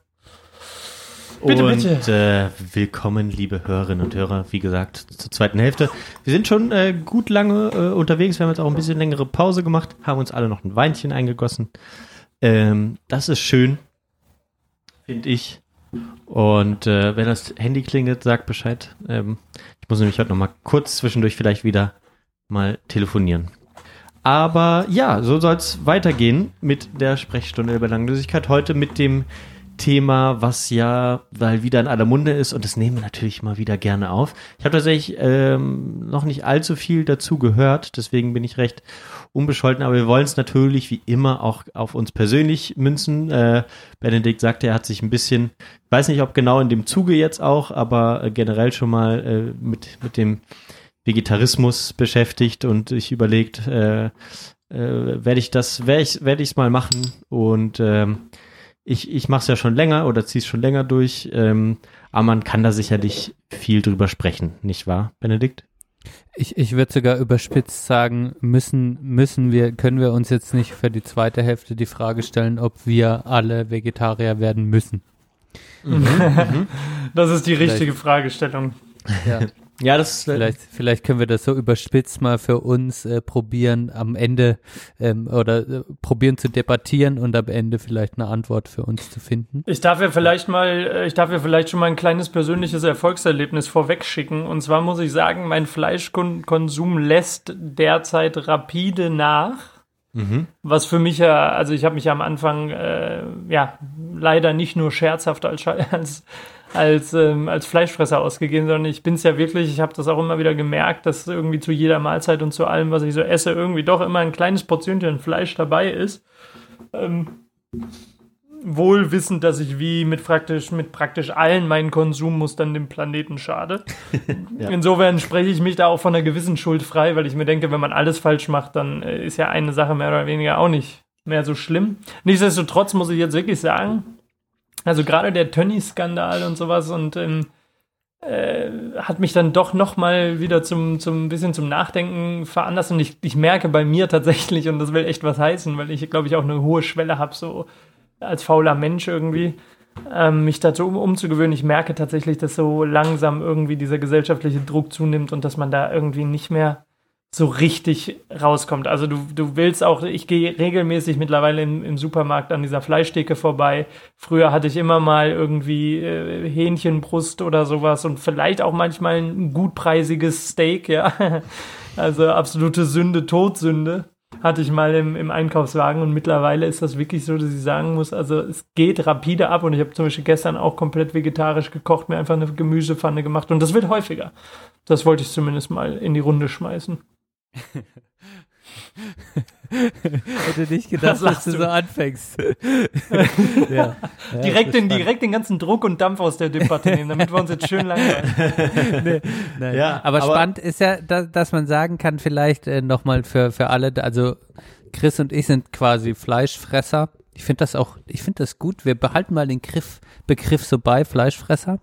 Speaker 4: Bitte,
Speaker 2: und,
Speaker 4: bitte.
Speaker 2: Äh, willkommen, liebe Hörerinnen und Hörer, wie gesagt, zur zweiten Hälfte. Wir sind schon äh, gut lange äh, unterwegs. Wir haben jetzt auch ein bisschen längere Pause gemacht, haben uns alle noch ein Weinchen eingegossen. Ähm, das ist schön, finde ich. Und äh, wenn das Handy klingelt, sagt Bescheid. Ähm, ich muss nämlich heute noch mal kurz zwischendurch vielleicht wieder mal telefonieren. Aber ja, so soll es weitergehen mit der Sprechstunde der Belanglosigkeit. Heute mit dem Thema, was ja weil wieder in aller Munde ist und das nehmen wir natürlich mal wieder gerne auf. Ich habe tatsächlich ähm, noch nicht allzu viel dazu gehört, deswegen bin ich recht unbescholten, aber wir wollen es natürlich wie immer auch auf uns persönlich münzen. Äh, Benedikt sagte, er hat sich ein bisschen, weiß nicht, ob genau in dem Zuge jetzt auch, aber äh, generell schon mal äh, mit, mit dem Vegetarismus beschäftigt und ich überlegt, äh, äh, werde ich das, werde ich, werde ich es mal machen und ähm, ich, ich mache es ja schon länger oder ziehe es schon länger durch, ähm, aber man kann da sicherlich viel drüber sprechen, nicht wahr, Benedikt?
Speaker 1: Ich, ich würde sogar überspitzt sagen, müssen, müssen wir, können wir uns jetzt nicht für die zweite Hälfte die Frage stellen, ob wir alle Vegetarier werden müssen.
Speaker 4: Das ist die richtige Fragestellung.
Speaker 1: Ja.
Speaker 2: Ja, das ist,
Speaker 1: Vielleicht, vielleicht können wir das so überspitzt mal für uns äh, probieren, am Ende ähm, oder äh, probieren zu debattieren und am Ende vielleicht eine Antwort für uns zu finden.
Speaker 4: Ich darf ja vielleicht mal, äh, ich darf ja vielleicht schon mal ein kleines persönliches Erfolgserlebnis vorwegschicken. Und zwar muss ich sagen, mein Fleischkonsum lässt derzeit rapide nach.
Speaker 2: mhm.
Speaker 4: Was für mich ja, also ich habe mich ja am Anfang, äh, ja, leider nicht nur scherzhaft als, als, als, ähm, als Fleischfresser ausgegeben, sondern ich bin es ja wirklich, ich habe das auch immer wieder gemerkt, dass irgendwie zu jeder Mahlzeit und zu allem, was ich so esse, irgendwie doch immer ein kleines Portionchen Fleisch dabei ist. Ähm, wohl wissend, dass ich wie mit praktisch, mit praktisch allen meinen Konsummustern dem Planeten schade.
Speaker 2: Ja.
Speaker 4: Insofern spreche ich mich da auch von einer gewissen Schuld frei, weil ich mir denke, wenn man alles falsch macht, dann äh, ist ja eine Sache mehr oder weniger auch nicht mehr so schlimm. Nichtsdestotrotz muss ich jetzt wirklich sagen, also gerade der Tönny-Skandal und sowas und ähm, äh, hat mich dann doch noch mal wieder zum, zum bisschen zum Nachdenken veranlasst und ich, ich merke bei mir tatsächlich, und das will echt was heißen, weil ich glaube ich auch eine hohe Schwelle habe, so als fauler Mensch irgendwie, ähm, mich dazu um, umzugewöhnen. Ich merke tatsächlich, dass so langsam irgendwie dieser gesellschaftliche Druck zunimmt und dass man da irgendwie nicht mehr so richtig rauskommt. Also du, du willst auch, ich gehe regelmäßig mittlerweile im, im Supermarkt an dieser Fleischtheke vorbei. Früher hatte ich immer mal irgendwie äh, Hähnchenbrust oder sowas und vielleicht auch manchmal ein gutpreisiges Steak, ja. Also absolute Sünde, Todsünde hatte ich mal im, im Einkaufswagen und mittlerweile ist das wirklich so, dass ich sagen muss, also es geht rapide ab und ich habe zum Beispiel gestern auch komplett vegetarisch gekocht, mir einfach eine Gemüsepfanne gemacht und das wird häufiger. Das wollte ich zumindest mal in die Runde schmeißen.
Speaker 1: Hätte nicht gedacht,
Speaker 4: Was
Speaker 1: dass du
Speaker 4: du?
Speaker 1: so anfängst. ja. Ja,
Speaker 4: direkt, den, direkt den ganzen Druck und Dampf aus der Debatte nehmen, damit wir uns jetzt schön langweilen.
Speaker 1: nee, nein.
Speaker 2: Ja,
Speaker 1: aber,
Speaker 2: aber-
Speaker 1: spannend ist ja, dass, dass man sagen kann, vielleicht äh, nochmal für, für alle, also Chris und ich sind quasi Fleischfresser. Ich finde das auch, ich finde das gut. Wir behalten mal den Griff, Begriff so bei, Fleischfresser.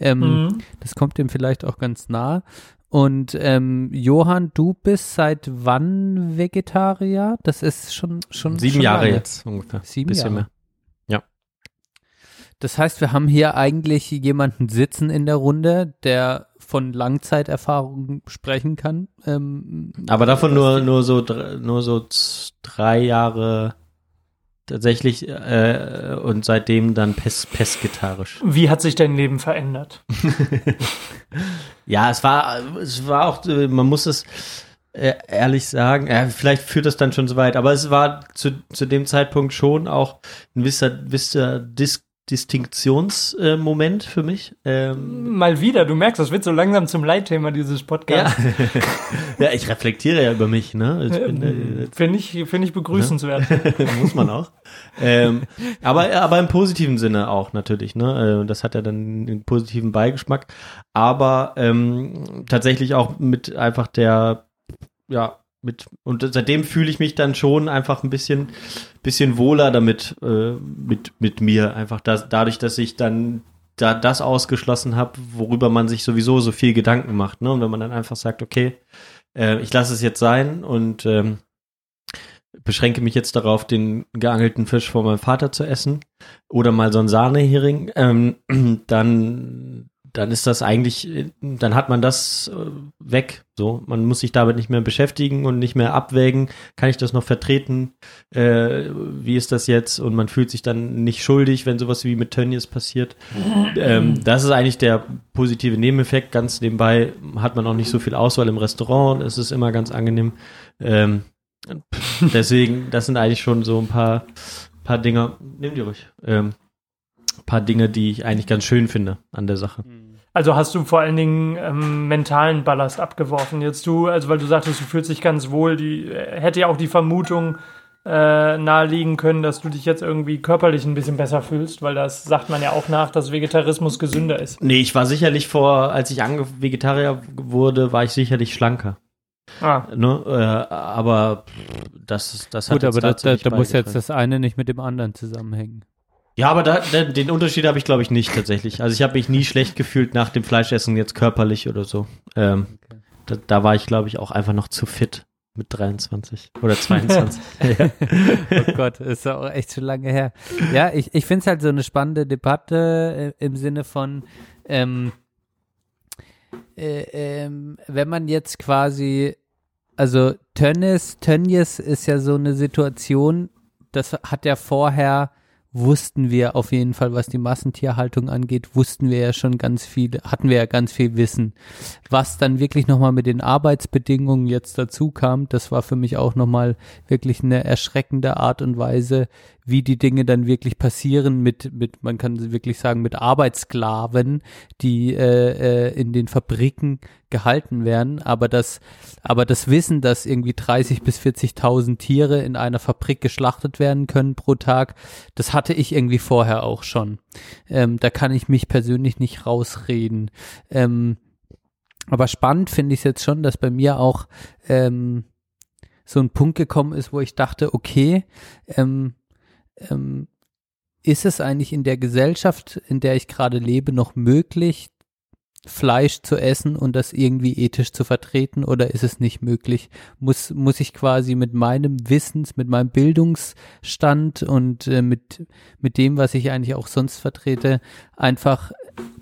Speaker 1: Ähm,
Speaker 4: Mhm.
Speaker 1: Das kommt dem vielleicht auch ganz nah. Und ähm, Johann, du bist seit wann Vegetarier? Das ist schon schon
Speaker 2: Sieben
Speaker 1: schon
Speaker 2: Jahre
Speaker 1: lange.
Speaker 2: jetzt ungefähr.
Speaker 1: Sieben
Speaker 2: Bisschen
Speaker 1: Jahre.
Speaker 2: mehr.
Speaker 1: Das heißt, wir haben hier eigentlich jemanden sitzen in der Runde, der von Langzeiterfahrung sprechen kann. Ähm,
Speaker 2: Aber davon nur, nur so, nur so drei Jahre tatsächlich äh, und seitdem dann pes pesketarisch.
Speaker 4: Wie hat sich dein Leben verändert?
Speaker 2: Ja, es war, es war auch, äh, man muss es äh, ehrlich sagen, äh, vielleicht führt das dann schon so weit, aber es war zu, zu dem Zeitpunkt schon auch ein gewisser, gewisser Dis Distinktionsmoment äh, für mich. Ähm,
Speaker 4: Mal wieder, du merkst, das wird so langsam zum Leitthema dieses
Speaker 2: ja.
Speaker 4: Podcasts.
Speaker 2: ja, ich reflektiere ja über mich, ne? Äh,
Speaker 4: Finde ich, finde ich begrüßenswert.
Speaker 2: Muss man auch. ähm, aber, aber im positiven Sinne auch natürlich, ne? Äh, Das hat ja dann einen positiven Beigeschmack. Aber ähm, tatsächlich auch mit einfach der, ja, mit, und seitdem fühle ich mich dann schon einfach ein bisschen, bisschen wohler damit, äh, mit, mit mir. Einfach das, dadurch, dass ich dann da das ausgeschlossen habe, worüber man sich sowieso so viel Gedanken macht, ne? Und wenn man dann einfach sagt, okay, äh, ich lasse es jetzt sein und ähm, beschränke mich jetzt darauf, den geangelten Fisch von meinem Vater zu essen oder mal so einen Sahnehering, ähm, dann, dann ist das eigentlich, dann hat man das äh, weg. So, man muss sich damit nicht mehr beschäftigen und nicht mehr abwägen. Kann ich das noch vertreten? Äh, wie ist das jetzt? Und man fühlt sich dann nicht schuldig, wenn sowas wie mit Tönnies passiert. Ähm, das ist eigentlich der positive Nebeneffekt. Ganz nebenbei hat man auch nicht so viel Auswahl im Restaurant. Es ist immer ganz angenehm. Ähm, Deswegen, das sind eigentlich schon so ein paar, paar Dinge, nimm die ruhig, ähm, paar Dinge, die ich eigentlich ganz schön finde an der Sache.
Speaker 4: Also hast du vor allen Dingen ähm, mentalen Ballast abgeworfen. Jetzt du, also weil du sagtest, du fühlst dich ganz wohl, die äh, hätte ja auch die Vermutung äh, naheliegen können, dass du dich jetzt irgendwie körperlich ein bisschen besser fühlst, weil das sagt man ja auch nach, dass Vegetarismus gesünder ist.
Speaker 2: Nee, ich war sicherlich vor, als ich ange Vegetarier wurde, war ich sicherlich schlanker.
Speaker 4: Ah.
Speaker 2: Ne? Äh, aber das, das hat
Speaker 1: Gut,
Speaker 2: jetzt
Speaker 1: aber da,
Speaker 2: dazu
Speaker 1: da, da muss jetzt das eine nicht mit dem anderen zusammenhängen.
Speaker 2: Ja, aber da, da, den Unterschied habe ich, glaube ich, nicht tatsächlich. Also ich habe mich nie schlecht gefühlt nach dem Fleischessen jetzt körperlich oder so. Ähm, da, da war ich, glaube ich, auch einfach noch zu fit mit 23 oder 22. ja.
Speaker 1: Oh Gott, ist ja auch echt schon lange her. Ja, ich, ich finde es halt so eine spannende Debatte äh, im Sinne von, ähm, äh, ähm, wenn man jetzt quasi, also Tönnies, Tönnies ist ja so eine Situation, das hat ja vorher, wussten wir auf jeden Fall, was die Massentierhaltung angeht, wussten wir ja schon ganz viel, hatten wir ja ganz viel Wissen. Was dann wirklich nochmal mit den Arbeitsbedingungen jetzt dazu kam, das war für mich auch nochmal wirklich eine erschreckende Art und Weise, wie die Dinge dann wirklich passieren mit, mit man kann wirklich sagen, mit Arbeitssklaven, die äh, äh, in den Fabriken gehalten werden. Aber das, aber das Wissen, dass irgendwie 30 bis 40.000 Tiere in einer Fabrik geschlachtet werden können pro Tag, das hatte ich irgendwie vorher auch schon. Ähm, da kann ich mich persönlich nicht rausreden. Ähm, aber spannend finde ich es jetzt schon, dass bei mir auch ähm, so ein Punkt gekommen ist, wo ich dachte, okay, ähm, ähm, ist es eigentlich in der Gesellschaft, in der ich gerade lebe, noch möglich, Fleisch zu essen und das irgendwie ethisch zu vertreten oder ist es nicht möglich? Muss, muss ich quasi mit meinem Wissens, mit meinem Bildungsstand und äh, mit, mit dem, was ich eigentlich auch sonst vertrete, einfach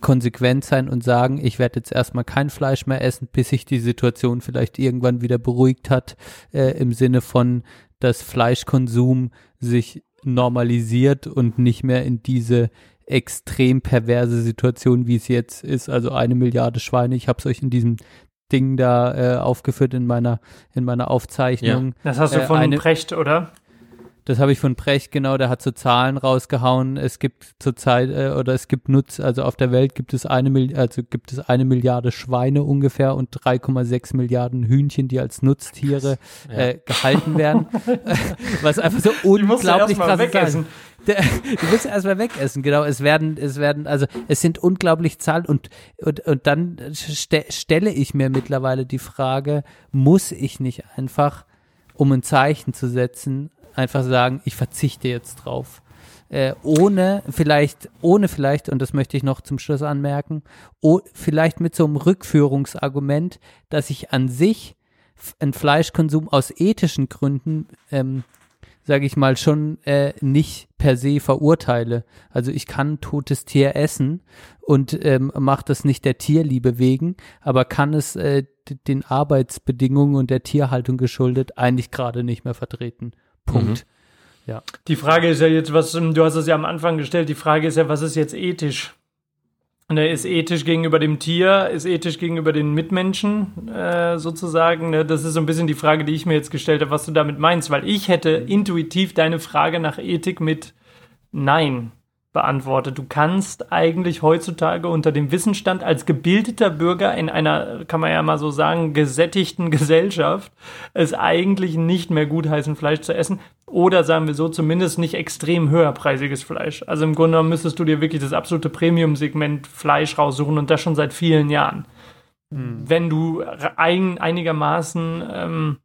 Speaker 1: konsequent sein und sagen, ich werde jetzt erstmal kein Fleisch mehr essen, bis sich die Situation vielleicht irgendwann wieder beruhigt hat, äh, im Sinne von, dass Fleischkonsum sich normalisiert und nicht mehr in diese extrem perverse Situation, wie es jetzt ist. Also eine Milliarde Schweine. Ich habe es euch in diesem Ding da äh, aufgeführt in meiner in meiner Aufzeichnung.
Speaker 4: Das hast du
Speaker 1: Äh,
Speaker 4: von
Speaker 1: eine-
Speaker 4: Precht, oder?
Speaker 1: Das habe ich von Brecht, genau, der hat so Zahlen rausgehauen. Es gibt zurzeit, äh, oder es gibt Nutz, also auf der Welt gibt es eine Milliarde, also gibt es eine Milliarde Schweine ungefähr und 3,6 Milliarden Hühnchen, die als Nutztiere äh, gehalten werden. Was einfach so unglaublich
Speaker 4: erst mal
Speaker 1: krass
Speaker 4: wegessen.
Speaker 1: ist. Der- Du musst erstmal wegessen, genau. Es werden, es werden, also es sind unglaublich Zahlen und, und, und dann ste stelle ich mir mittlerweile die Frage, muss ich nicht einfach, um ein Zeichen zu setzen, einfach sagen, ich verzichte jetzt drauf. Äh, ohne vielleicht, ohne vielleicht, und das möchte ich noch zum Schluss anmerken, oh, vielleicht mit so einem Rückführungsargument, dass ich an sich einen Fleischkonsum aus ethischen Gründen ähm, sage ich mal, schon äh, nicht per se verurteile. Also ich kann totes Tier essen und ähm, mache das nicht der Tierliebe wegen, aber kann es äh, den Arbeitsbedingungen und der Tierhaltung geschuldet eigentlich gerade nicht mehr vertreten. Punkt.
Speaker 4: Die Frage ist ja jetzt, was, ähm, du hast es ja am Anfang gestellt, die Frage ist ja, was ist jetzt ethisch? Ne, ist ethisch gegenüber dem Tier, ist ethisch gegenüber den Mitmenschen äh, sozusagen. Ne? Das ist so ein bisschen die Frage, die ich mir jetzt gestellt habe, was du damit meinst, weil ich hätte intuitiv deine Frage nach Ethik mit Nein beantwortet. Du kannst eigentlich heutzutage unter dem Wissensstand als gebildeter Bürger in einer, kann man ja mal so sagen, gesättigten Gesellschaft es eigentlich nicht mehr gutheißen, Fleisch zu essen. Oder sagen wir so, zumindest nicht extrem höherpreisiges Fleisch. Also im Grunde genommen müsstest du dir wirklich das absolute Premium-Segment Fleisch raussuchen und das schon seit vielen Jahren. Wenn du ein, einigermaßen ähm,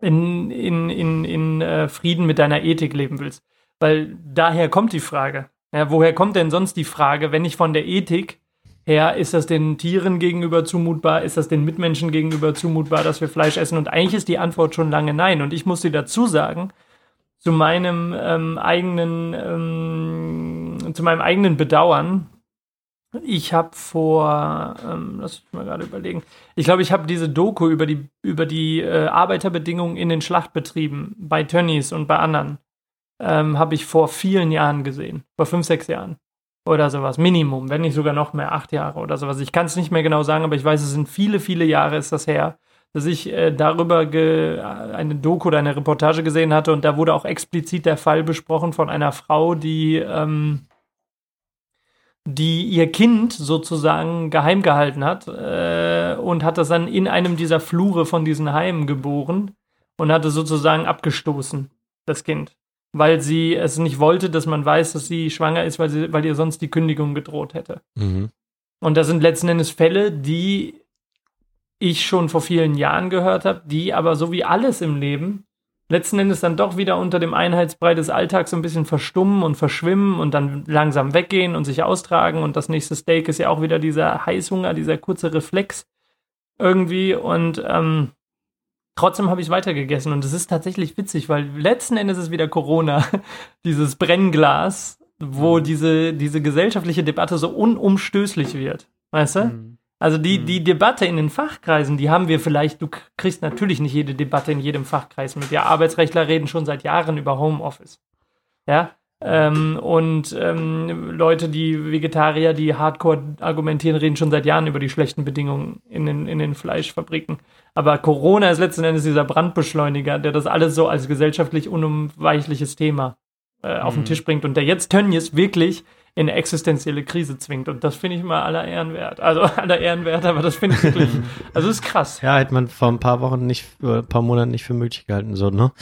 Speaker 4: in, in, in, in äh, Frieden mit deiner Ethik leben willst. Weil daher kommt die Frage. Ja, woher kommt denn sonst die Frage, wenn nicht von der Ethik her, ist das den Tieren gegenüber zumutbar, ist das den Mitmenschen gegenüber zumutbar, dass wir Fleisch essen? Und eigentlich ist die Antwort schon lange nein. Und ich muss dir dazu sagen, zu meinem ähm, eigenen, ähm, zu meinem eigenen Bedauern, ich habe vor, ähm, lass mich mal gerade überlegen, ich glaube, ich habe diese Doku über die, über die äh, Arbeiterbedingungen in den Schlachtbetrieben bei Tönnies und bei anderen, ähm, habe ich vor vielen Jahren gesehen, vor fünf, sechs Jahren. Oder sowas, Minimum, wenn nicht sogar noch mehr, acht Jahre oder sowas. Ich kann es nicht mehr genau sagen, aber ich weiß, es sind viele, viele Jahre ist das her, dass ich äh, darüber ge eine Doku oder eine Reportage gesehen hatte und da wurde auch explizit der Fall besprochen von einer Frau, die ähm, die ihr Kind sozusagen geheim gehalten hat äh, und hat das dann in einem dieser Flure von diesen Heimen geboren und hatte sozusagen abgestoßen, das Kind. Weil sie es nicht wollte, dass man weiß, dass sie schwanger ist, weil, sie, weil ihr sonst die Kündigung gedroht hätte.
Speaker 2: Mhm.
Speaker 4: Und das sind letzten Endes Fälle, die ich schon vor vielen Jahren gehört habe, die aber so wie alles im Leben letzten Endes dann doch wieder unter dem Einheitsbrei des Alltags so ein bisschen verstummen und verschwimmen und dann langsam weggehen und sich austragen. Und das nächste Steak ist ja auch wieder dieser Heißhunger, dieser kurze Reflex irgendwie. Und ähm, trotzdem habe ich es weitergegessen. Und es ist tatsächlich witzig, weil letzten Endes ist wieder Corona, dieses Brennglas, wo
Speaker 2: Mhm.
Speaker 4: diese, diese gesellschaftliche Debatte so unumstößlich wird. Weißt du?
Speaker 2: Mhm.
Speaker 4: Also die, die Debatte in den Fachkreisen, die haben wir vielleicht, du kriegst natürlich nicht jede Debatte in jedem Fachkreis mit. Ja, Arbeitsrechtler reden schon seit Jahren über Homeoffice. Ja. Ähm, und ähm, Leute, die Vegetarier, die Hardcore argumentieren, reden schon seit Jahren über die schlechten Bedingungen in den, in den Fleischfabriken. Aber Corona ist letzten Endes dieser Brandbeschleuniger, der das alles so als gesellschaftlich unumweichliches Thema äh, auf den Tisch bringt und der jetzt Tönnies wirklich in eine existenzielle Krise zwingt. Und das finde ich mal aller Ehren wert. Also aller Ehren wert, aber das finde ich wirklich, also ist krass.
Speaker 2: Ja, hätte man vor ein paar Wochen nicht, ein paar Monaten nicht für möglich gehalten, so, ne?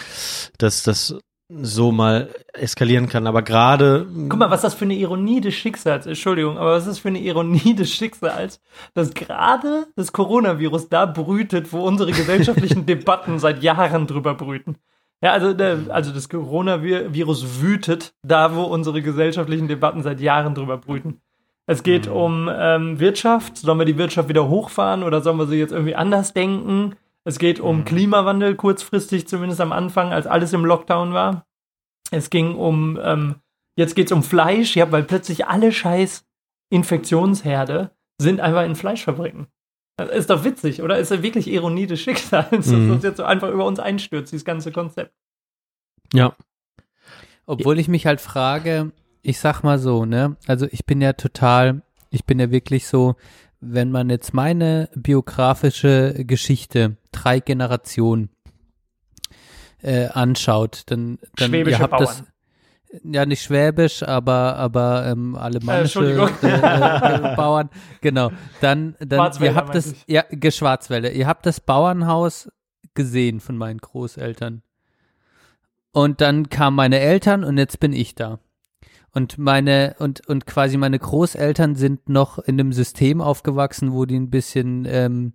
Speaker 2: Dass das so mal eskalieren kann. Aber gerade.
Speaker 4: Guck mal, was das für eine Ironie des Schicksals. Entschuldigung, aber was ist das für eine Ironie des Schicksals, dass gerade das Coronavirus da brütet, wo unsere gesellschaftlichen Debatten seit Jahren drüber brüten. Ja, also, der, also das Coronavirus wütet da, wo unsere gesellschaftlichen Debatten seit Jahren drüber brüten. Es geht um ähm, Wirtschaft. Sollen wir die Wirtschaft wieder hochfahren oder sollen wir sie jetzt irgendwie anders denken? Es geht um Klimawandel, kurzfristig zumindest am Anfang, als alles im Lockdown war. Es ging um, ähm, jetzt geht's um Fleisch, ja, weil plötzlich alle scheiß Infektionsherde sind einfach in Fleischfabriken. Das ist doch witzig, oder? Ist ja wirklich Ironie des Schicksals, dass
Speaker 2: Mhm.
Speaker 4: das jetzt so einfach über uns einstürzt, dieses ganze Konzept.
Speaker 2: Ja.
Speaker 1: Obwohl ich mich halt frage, ich sag mal so, ne? Also ich bin ja total, ich bin ja wirklich so, wenn man jetzt meine biografische Geschichte, drei Generationen äh, anschaut, dann, dann
Speaker 4: Schwäbische
Speaker 1: ihr habt das
Speaker 4: Bauern.
Speaker 1: ja nicht schwäbisch, aber aber ähm, alemannische
Speaker 4: Entschuldigung.
Speaker 1: äh, äh, Bauern, genau. Dann dann ihr habt das
Speaker 4: ich.
Speaker 1: ja Geschwarzwälder. Ihr habt das Bauernhaus gesehen von meinen Großeltern. Und dann kamen meine Eltern und jetzt bin ich da. Und meine, und, und quasi meine Großeltern sind noch in einem System aufgewachsen, wo die ein bisschen ähm,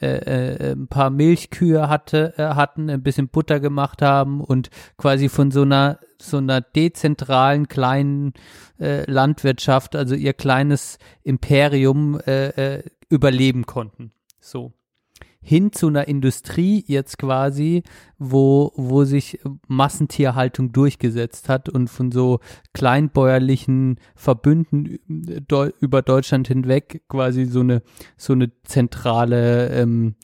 Speaker 1: äh, äh, ein paar Milchkühe hatte, äh, hatten, ein bisschen Butter gemacht haben und quasi von so einer so einer dezentralen kleinen äh, Landwirtschaft, also ihr kleines Imperium äh, äh, überleben konnten. So hin zu einer Industrie jetzt quasi, wo, wo sich Massentierhaltung durchgesetzt hat und von so kleinbäuerlichen Verbünden über Deutschland hinweg quasi so eine, so eine zentrale, ähm,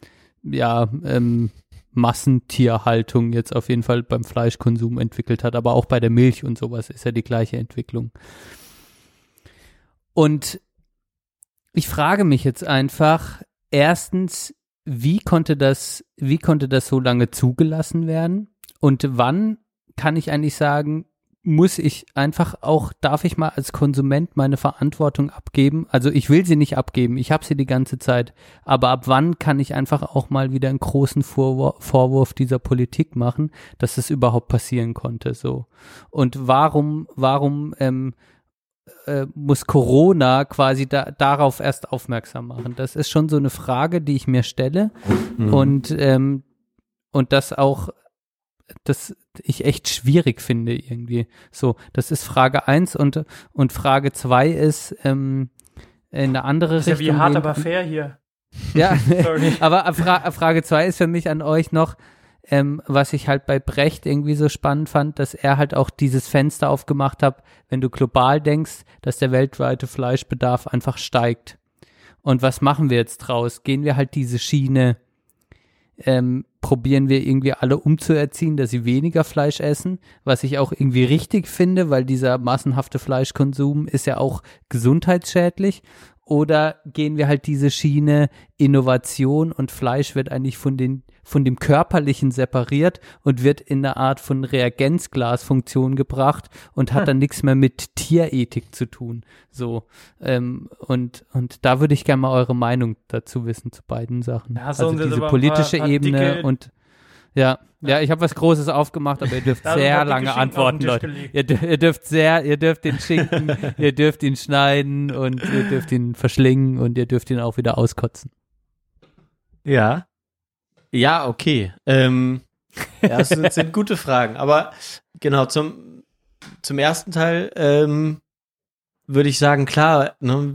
Speaker 1: ja, ähm, Massentierhaltung jetzt auf jeden Fall beim Fleischkonsum entwickelt hat, aber auch bei der Milch und sowas ist ja die gleiche Entwicklung. Und ich frage mich jetzt einfach, erstens, wie konnte das, wie konnte das so lange zugelassen werden? Und wann kann ich eigentlich sagen, muss ich einfach auch, darf ich mal als Konsument meine Verantwortung abgeben? Also ich will sie nicht abgeben, ich habe sie die ganze Zeit. Aber ab wann kann ich einfach auch mal wieder einen großen Vorwurf, dieser Politik machen, dass es überhaupt passieren konnte? So. Und warum, warum ähm, äh, muss Corona quasi da, darauf erst aufmerksam machen? Das ist schon so eine Frage, die ich mir stelle
Speaker 2: Mhm.
Speaker 1: und ähm, und das auch das ich echt schwierig finde irgendwie. So, das ist Frage eins und und Frage zwei ist ähm, in eine andere
Speaker 4: Das ist ja
Speaker 1: Richtung.
Speaker 4: wie hart,
Speaker 1: gehen.
Speaker 4: aber fair hier.
Speaker 1: Ja,
Speaker 4: Sorry.
Speaker 1: aber Fra Frage zwei ist für mich an euch noch, ähm, was ich halt bei Brecht irgendwie so spannend fand, dass er halt auch dieses Fenster aufgemacht hat, wenn du global denkst, dass der weltweite Fleischbedarf einfach steigt. Und was machen wir jetzt draus? Gehen wir halt diese Schiene, ähm, probieren wir irgendwie alle umzuerziehen, dass sie weniger Fleisch essen, was ich auch irgendwie richtig finde, weil dieser massenhafte Fleischkonsum ist ja auch gesundheitsschädlich. Oder gehen wir halt diese Schiene Innovation und Fleisch wird eigentlich von den von dem körperlichen separiert und wird in eine Art von Reagenzglasfunktion gebracht und hat dann nichts mehr mit Tierethik zu tun. So ähm, und und da würde ich gerne mal eure Meinung dazu wissen zu beiden Sachen.
Speaker 4: Ja, so
Speaker 1: also diese politische
Speaker 4: paar- paar
Speaker 1: Ebene
Speaker 4: dicke-
Speaker 1: und ja, ja, ich habe was Großes aufgemacht, aber ihr dürft
Speaker 4: Da sind
Speaker 1: sehr lange antworten, Leute. Ihr, ihr dürft sehr, ihr dürft den Schinken, ihr dürft ihn schneiden und ihr dürft ihn verschlingen und ihr dürft ihn auch wieder auskotzen.
Speaker 2: Ja. Ja, okay. Ähm, ja, das sind, sind gute Fragen. Aber genau, zum, zum ersten Teil ähm, würde ich sagen, klar, ne,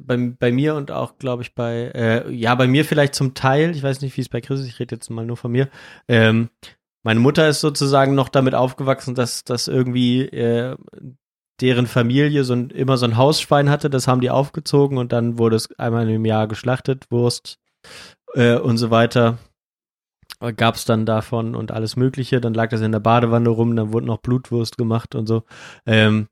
Speaker 2: bei, bei mir und auch, glaube ich, bei, äh, ja, bei mir vielleicht zum Teil, ich weiß nicht, wie es bei Chris ist, ich rede jetzt mal nur von mir, ähm, meine Mutter ist sozusagen noch damit aufgewachsen, dass, dass irgendwie äh, deren Familie so ein, immer so ein Hausschwein hatte, das haben die aufgezogen und dann wurde es einmal im Jahr geschlachtet, Wurst äh, und so weiter. Gab es dann davon und alles Mögliche. Dann lag das in der Badewanne rum, dann wurde noch Blutwurst gemacht und so. Ähm,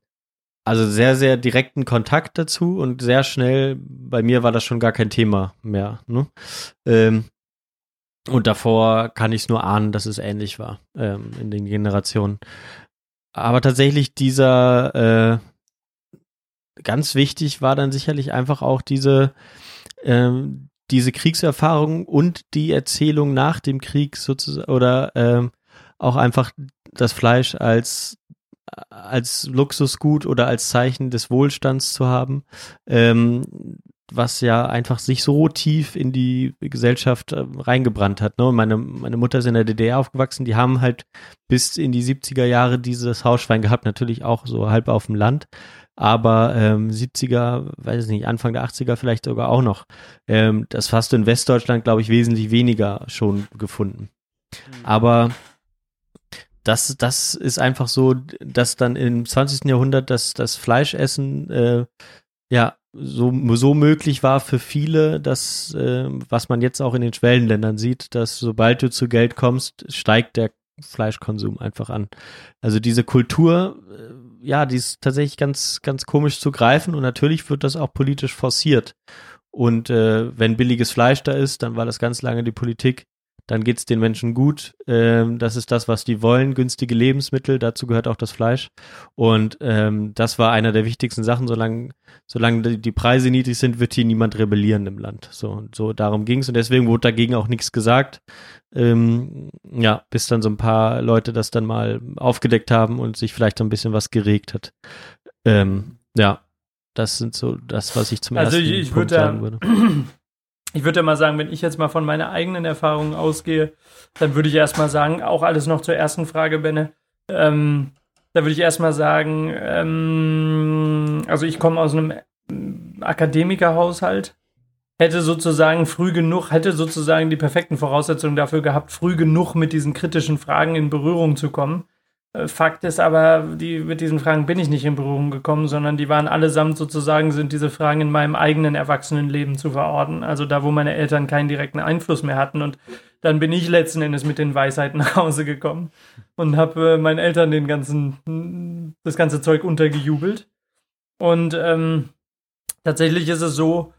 Speaker 2: also sehr, sehr direkten Kontakt dazu und sehr schnell, bei mir war das schon gar kein Thema mehr. Ne? Ähm, und davor kann ich es nur ahnen, dass es ähnlich war ähm, in den Generationen. Aber tatsächlich dieser äh, ganz wichtig war dann sicherlich einfach auch diese ähm, diese Kriegserfahrung und die Erzählung nach dem Krieg sozusagen oder ähm, auch einfach das Fleisch als als Luxusgut oder als Zeichen des Wohlstands zu haben, ähm, was ja einfach sich so tief in die Gesellschaft äh, reingebrannt hat. Ne? Meine, meine Mutter ist in der DDR aufgewachsen, die haben halt bis in die 70er Jahre dieses Hausschwein gehabt, natürlich auch so halb auf dem Land, aber ähm, 70er, weiß ich nicht, Anfang der 80er vielleicht sogar auch noch. Ähm, das hast du in Westdeutschland, glaube ich, wesentlich weniger schon gefunden. Mhm. Aber das, das ist einfach so, dass dann im 20. Jahrhundert das, das Fleischessen äh, ja so, so möglich war für viele, dass, äh, was man jetzt auch in den Schwellenländern sieht, dass sobald du zu Geld kommst, steigt der Fleischkonsum einfach an. Also diese Kultur, äh, ja, die ist tatsächlich ganz, ganz komisch zu greifen und natürlich wird das auch politisch forciert. Und äh, wenn billiges Fleisch da ist, dann war das ganz lange die Politik, dann geht es den Menschen gut. Ähm, das ist das, was die wollen, günstige Lebensmittel, dazu gehört auch das Fleisch. Und ähm, das war einer der wichtigsten Sachen, solange, solange die Preise niedrig sind, wird hier niemand rebellieren im Land. So, so darum ging es und deswegen wurde dagegen auch nichts gesagt. Ähm, ja, bis dann so ein paar Leute das dann mal aufgedeckt haben und sich vielleicht so ein bisschen was geregt hat. Ähm, ja, das sind so das, was ich zum also ersten ich, ich Punkt würde, sagen würde.
Speaker 4: ich würde ja mal sagen, wenn ich jetzt mal von meiner eigenen Erfahrung ausgehe, dann würde ich erstmal sagen, auch alles noch zur ersten Frage, Benne. Ähm, da würde ich erstmal sagen, ähm, also ich komme aus einem Akademikerhaushalt, hätte sozusagen früh genug, hätte sozusagen die perfekten Voraussetzungen dafür gehabt, früh genug mit diesen kritischen Fragen in Berührung zu kommen. Äh, Fakt ist aber, die, mit diesen Fragen bin ich nicht in Berührung gekommen, sondern die waren allesamt sozusagen, sind diese Fragen in meinem eigenen Erwachsenenleben zu verorten. Also da, wo meine Eltern keinen direkten Einfluss mehr hatten. Und dann bin ich letzten Endes mit den Weisheiten nach Hause gekommen und habe äh, meinen Eltern den ganzen, das ganze Zeug untergejubelt. Und ähm, tatsächlich ist es so,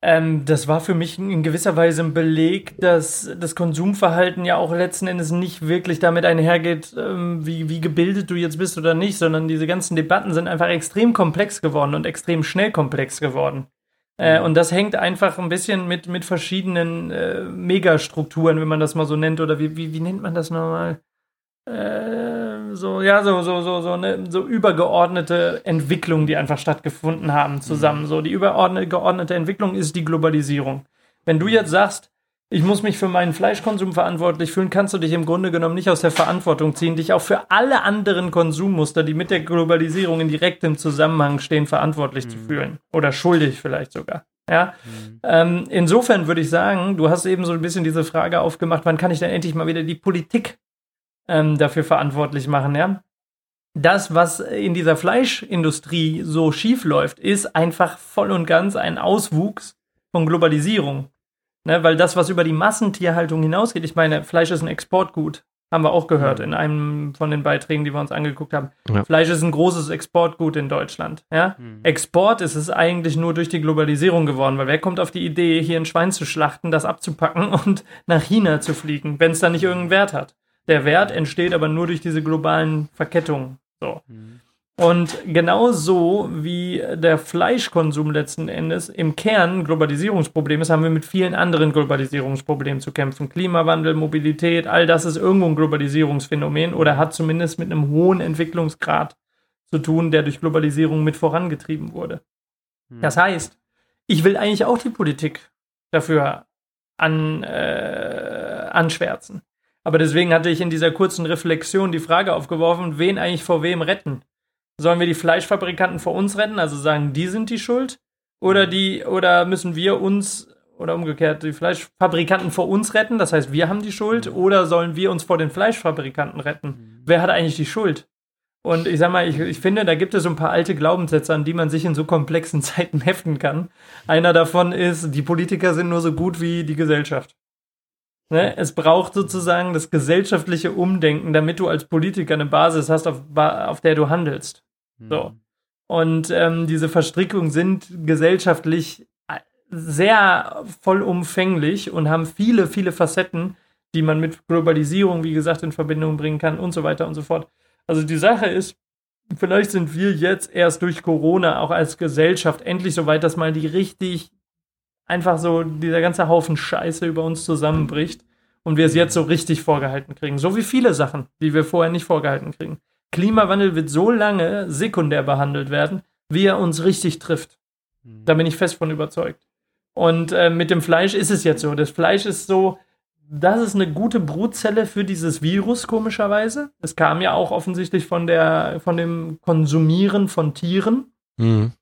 Speaker 4: ähm, das war für mich in gewisser Weise ein Beleg, dass das Konsumverhalten ja auch letzten Endes nicht wirklich damit einhergeht, ähm, wie, wie gebildet du jetzt bist oder nicht, sondern diese ganzen Debatten sind einfach extrem komplex geworden und extrem schnell komplex geworden. Äh, mhm. und das hängt einfach ein bisschen mit, mit verschiedenen äh, Megastrukturen, wenn man das mal so nennt, oder wie, wie, wie nennt man das nochmal? Äh, so, ja, so, so, so, so eine so übergeordnete Entwicklung, die einfach stattgefunden haben zusammen. Mhm. So, die übergeordnete Entwicklung ist die Globalisierung. Wenn du jetzt sagst, ich muss mich für meinen Fleischkonsum verantwortlich fühlen, kannst du dich im Grunde genommen nicht aus der Verantwortung ziehen, dich auch für alle anderen Konsummuster, die mit der Globalisierung in direktem Zusammenhang stehen, verantwortlich mhm. zu fühlen. Oder schuldig vielleicht sogar. Ja, mhm. ähm, insofern würde ich sagen, du hast eben so ein bisschen diese Frage aufgemacht, wann kann ich denn endlich mal wieder die Politik ähm, dafür verantwortlich machen, ja. Das, was in dieser Fleischindustrie so schief läuft, ist einfach voll und ganz ein Auswuchs von Globalisierung. Ne, weil das, was über die Massentierhaltung hinausgeht, ich meine, Fleisch ist ein Exportgut, haben wir auch gehört in einem von den Beiträgen, die wir uns angeguckt haben. Ja. Fleisch ist ein großes Exportgut in Deutschland. Ja? Mhm. Export ist es eigentlich nur durch die Globalisierung geworden, weil wer kommt auf die Idee, hier ein Schwein zu schlachten, das abzupacken und nach China zu fliegen, wenn es da nicht irgendeinen Wert hat? Der Wert entsteht aber nur durch diese globalen Verkettungen. So. Mhm. Und genauso wie der Fleischkonsum letzten Endes im Kern ein Globalisierungsproblem ist, haben wir mit vielen anderen Globalisierungsproblemen zu kämpfen. Klimawandel, Mobilität, all das ist irgendwo ein Globalisierungsphänomen oder hat zumindest mit einem hohen Entwicklungsgrad zu tun, der durch Globalisierung mit vorangetrieben wurde. Mhm. Das heißt, ich will eigentlich auch die Politik dafür an, äh, anschwärzen. Aber deswegen hatte ich in dieser kurzen Reflexion die Frage aufgeworfen, wen eigentlich vor wem retten? Sollen wir die Fleischfabrikanten vor uns retten, also sagen, die sind die Schuld? Oder die, oder müssen wir uns, oder umgekehrt, die Fleischfabrikanten vor uns retten, das heißt, wir haben die Schuld, oder sollen wir uns vor den Fleischfabrikanten retten? Wer hat eigentlich die Schuld? Und ich sag mal, ich, ich finde, da gibt es so ein paar alte Glaubenssätze, an die man sich in so komplexen Zeiten heften kann. Einer davon ist, die Politiker sind nur so gut wie die Gesellschaft. Ne? Es braucht sozusagen das gesellschaftliche Umdenken, damit du als Politiker eine Basis hast, auf, auf der du handelst. So. Und ähm, diese Verstrickungen sind gesellschaftlich äh, sehr vollumfänglich und haben viele, viele Facetten, die man mit Globalisierung, wie gesagt, in Verbindung bringen kann und so weiter und so fort. Also die Sache ist, vielleicht sind wir jetzt erst durch Corona auch als Gesellschaft endlich so weit, dass mal die richtig einfach so dieser ganze Haufen Scheiße über uns zusammenbricht und wir es jetzt so richtig vorgehalten kriegen. So wie viele Sachen, die wir vorher nicht vorgehalten kriegen. Klimawandel wird so lange sekundär behandelt werden, wie er uns richtig trifft. Da bin ich fest von überzeugt. Und äh, mit dem Fleisch ist es jetzt so. Das Fleisch ist so, das ist eine gute Brutzelle für dieses Virus, komischerweise. Es kam ja auch offensichtlich von, der, von dem Konsumieren von Tieren.
Speaker 2: Mhm.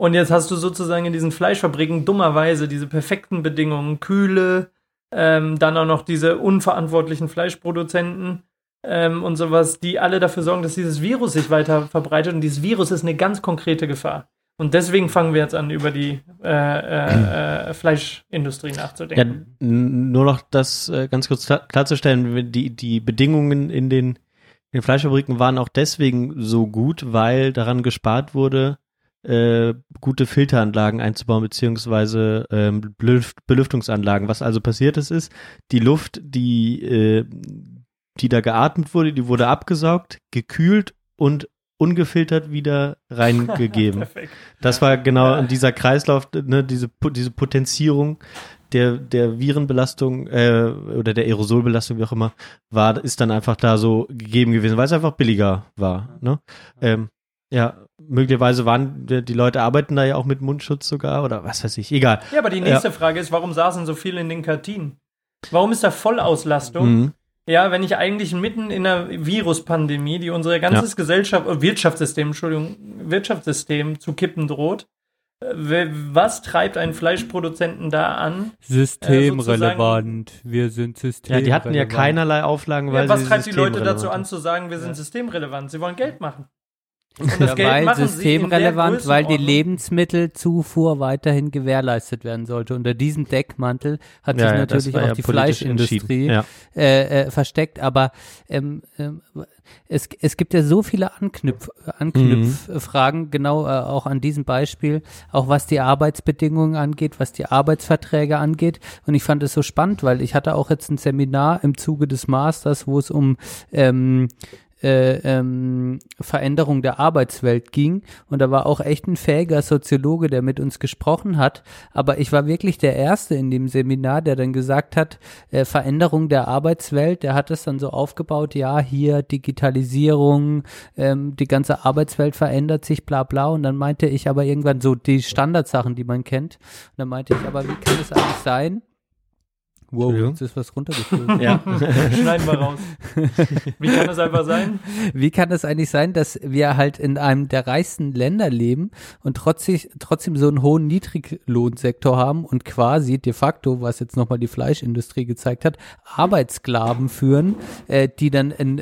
Speaker 4: Und jetzt hast du sozusagen in diesen Fleischfabriken dummerweise diese perfekten Bedingungen, Kühle, ähm, dann auch noch diese unverantwortlichen Fleischproduzenten ähm, und sowas, die alle dafür sorgen, dass dieses Virus sich weiter verbreitet. Und dieses Virus ist eine ganz konkrete Gefahr. Und deswegen fangen wir jetzt an, über die äh, äh, äh, Fleischindustrie
Speaker 2: Ja,
Speaker 4: nachzudenken.
Speaker 2: n- nur noch das äh, ganz kurz klar- klarzustellen, die, die Bedingungen in den, in den Fleischfabriken waren auch deswegen so gut, weil daran gespart wurde, äh, gute Filteranlagen einzubauen, beziehungsweise ähm, Belüft Belüftungsanlagen. Was also passiert ist, ist, die Luft, die, äh, die da geatmet wurde, die wurde abgesaugt, gekühlt und ungefiltert wieder reingegeben. Das war genau dieser Kreislauf, ne, diese, diese Potenzierung der, der Virenbelastung äh, oder der Aerosolbelastung, wie auch immer, war, ist dann einfach da so gegeben gewesen, weil es einfach billiger war. Ne? Ähm, ja, möglicherweise waren die Leute arbeiten da ja auch mit Mundschutz sogar oder was weiß ich, egal.
Speaker 4: Ja, aber die nächste Frage ist, warum saßen so viele in den Kantinen? Warum ist da Vollauslastung?
Speaker 2: Mhm.
Speaker 4: Ja, wenn ich eigentlich mitten in einer Viruspandemie, die unser ganzes Gesellschaft, äh, Wirtschaftssystem, Entschuldigung, Wirtschaftssystem zu kippen droht, äh, was treibt einen Fleischproduzenten da an?
Speaker 1: Systemrelevant. wir sind
Speaker 2: Ja,
Speaker 1: systemrelevant.
Speaker 2: die hatten ja keinerlei Auflagen, weil
Speaker 4: Ja, was
Speaker 2: sie
Speaker 4: treibt die Leute dazu an zu sagen, wir sind systemrelevant? Sie wollen Geld machen.
Speaker 1: Ja, weil systemrelevant, weil die. Lebensmittelzufuhr weiterhin gewährleistet werden sollte. Unter diesem Deckmantel hat sich
Speaker 2: Ja, ja, das
Speaker 1: natürlich auch
Speaker 2: ja
Speaker 1: die Fleischindustrie.
Speaker 2: Ja.
Speaker 1: äh, äh, versteckt. Aber ähm, ähm, es, es gibt ja so viele Anknüpf, Anknüpffragen, genau äh, auch an diesem Beispiel, auch was die Arbeitsbedingungen angeht, was die Arbeitsverträge angeht. Und ich fand es so spannend, weil ich hatte auch jetzt ein Seminar im Zuge des Masters, wo es um ähm, äh, ähm, Veränderung der Arbeitswelt ging. Und da war auch echt ein fähiger Soziologe, der mit uns gesprochen hat. Aber ich war wirklich der Erste in dem Seminar, der dann gesagt hat, äh, Veränderung der Arbeitswelt, der hat es dann so aufgebaut, ja, hier Digitalisierung, ähm, die ganze Arbeitswelt verändert sich, bla bla. Und dann meinte ich aber irgendwann so die Standardsachen, die man kennt. Und dann meinte ich, aber wie kann es eigentlich sein? Wow, jetzt ist was runtergeflogen.
Speaker 2: Ja.
Speaker 4: Schneiden wir raus. Wie kann das einfach sein?
Speaker 1: Wie kann es eigentlich sein, dass wir halt in einem der reichsten Länder leben und trotzdem, trotzdem so einen hohen Niedriglohnsektor haben und quasi de facto, was jetzt nochmal die Fleischindustrie gezeigt hat, Arbeitssklaven führen, äh, die dann einen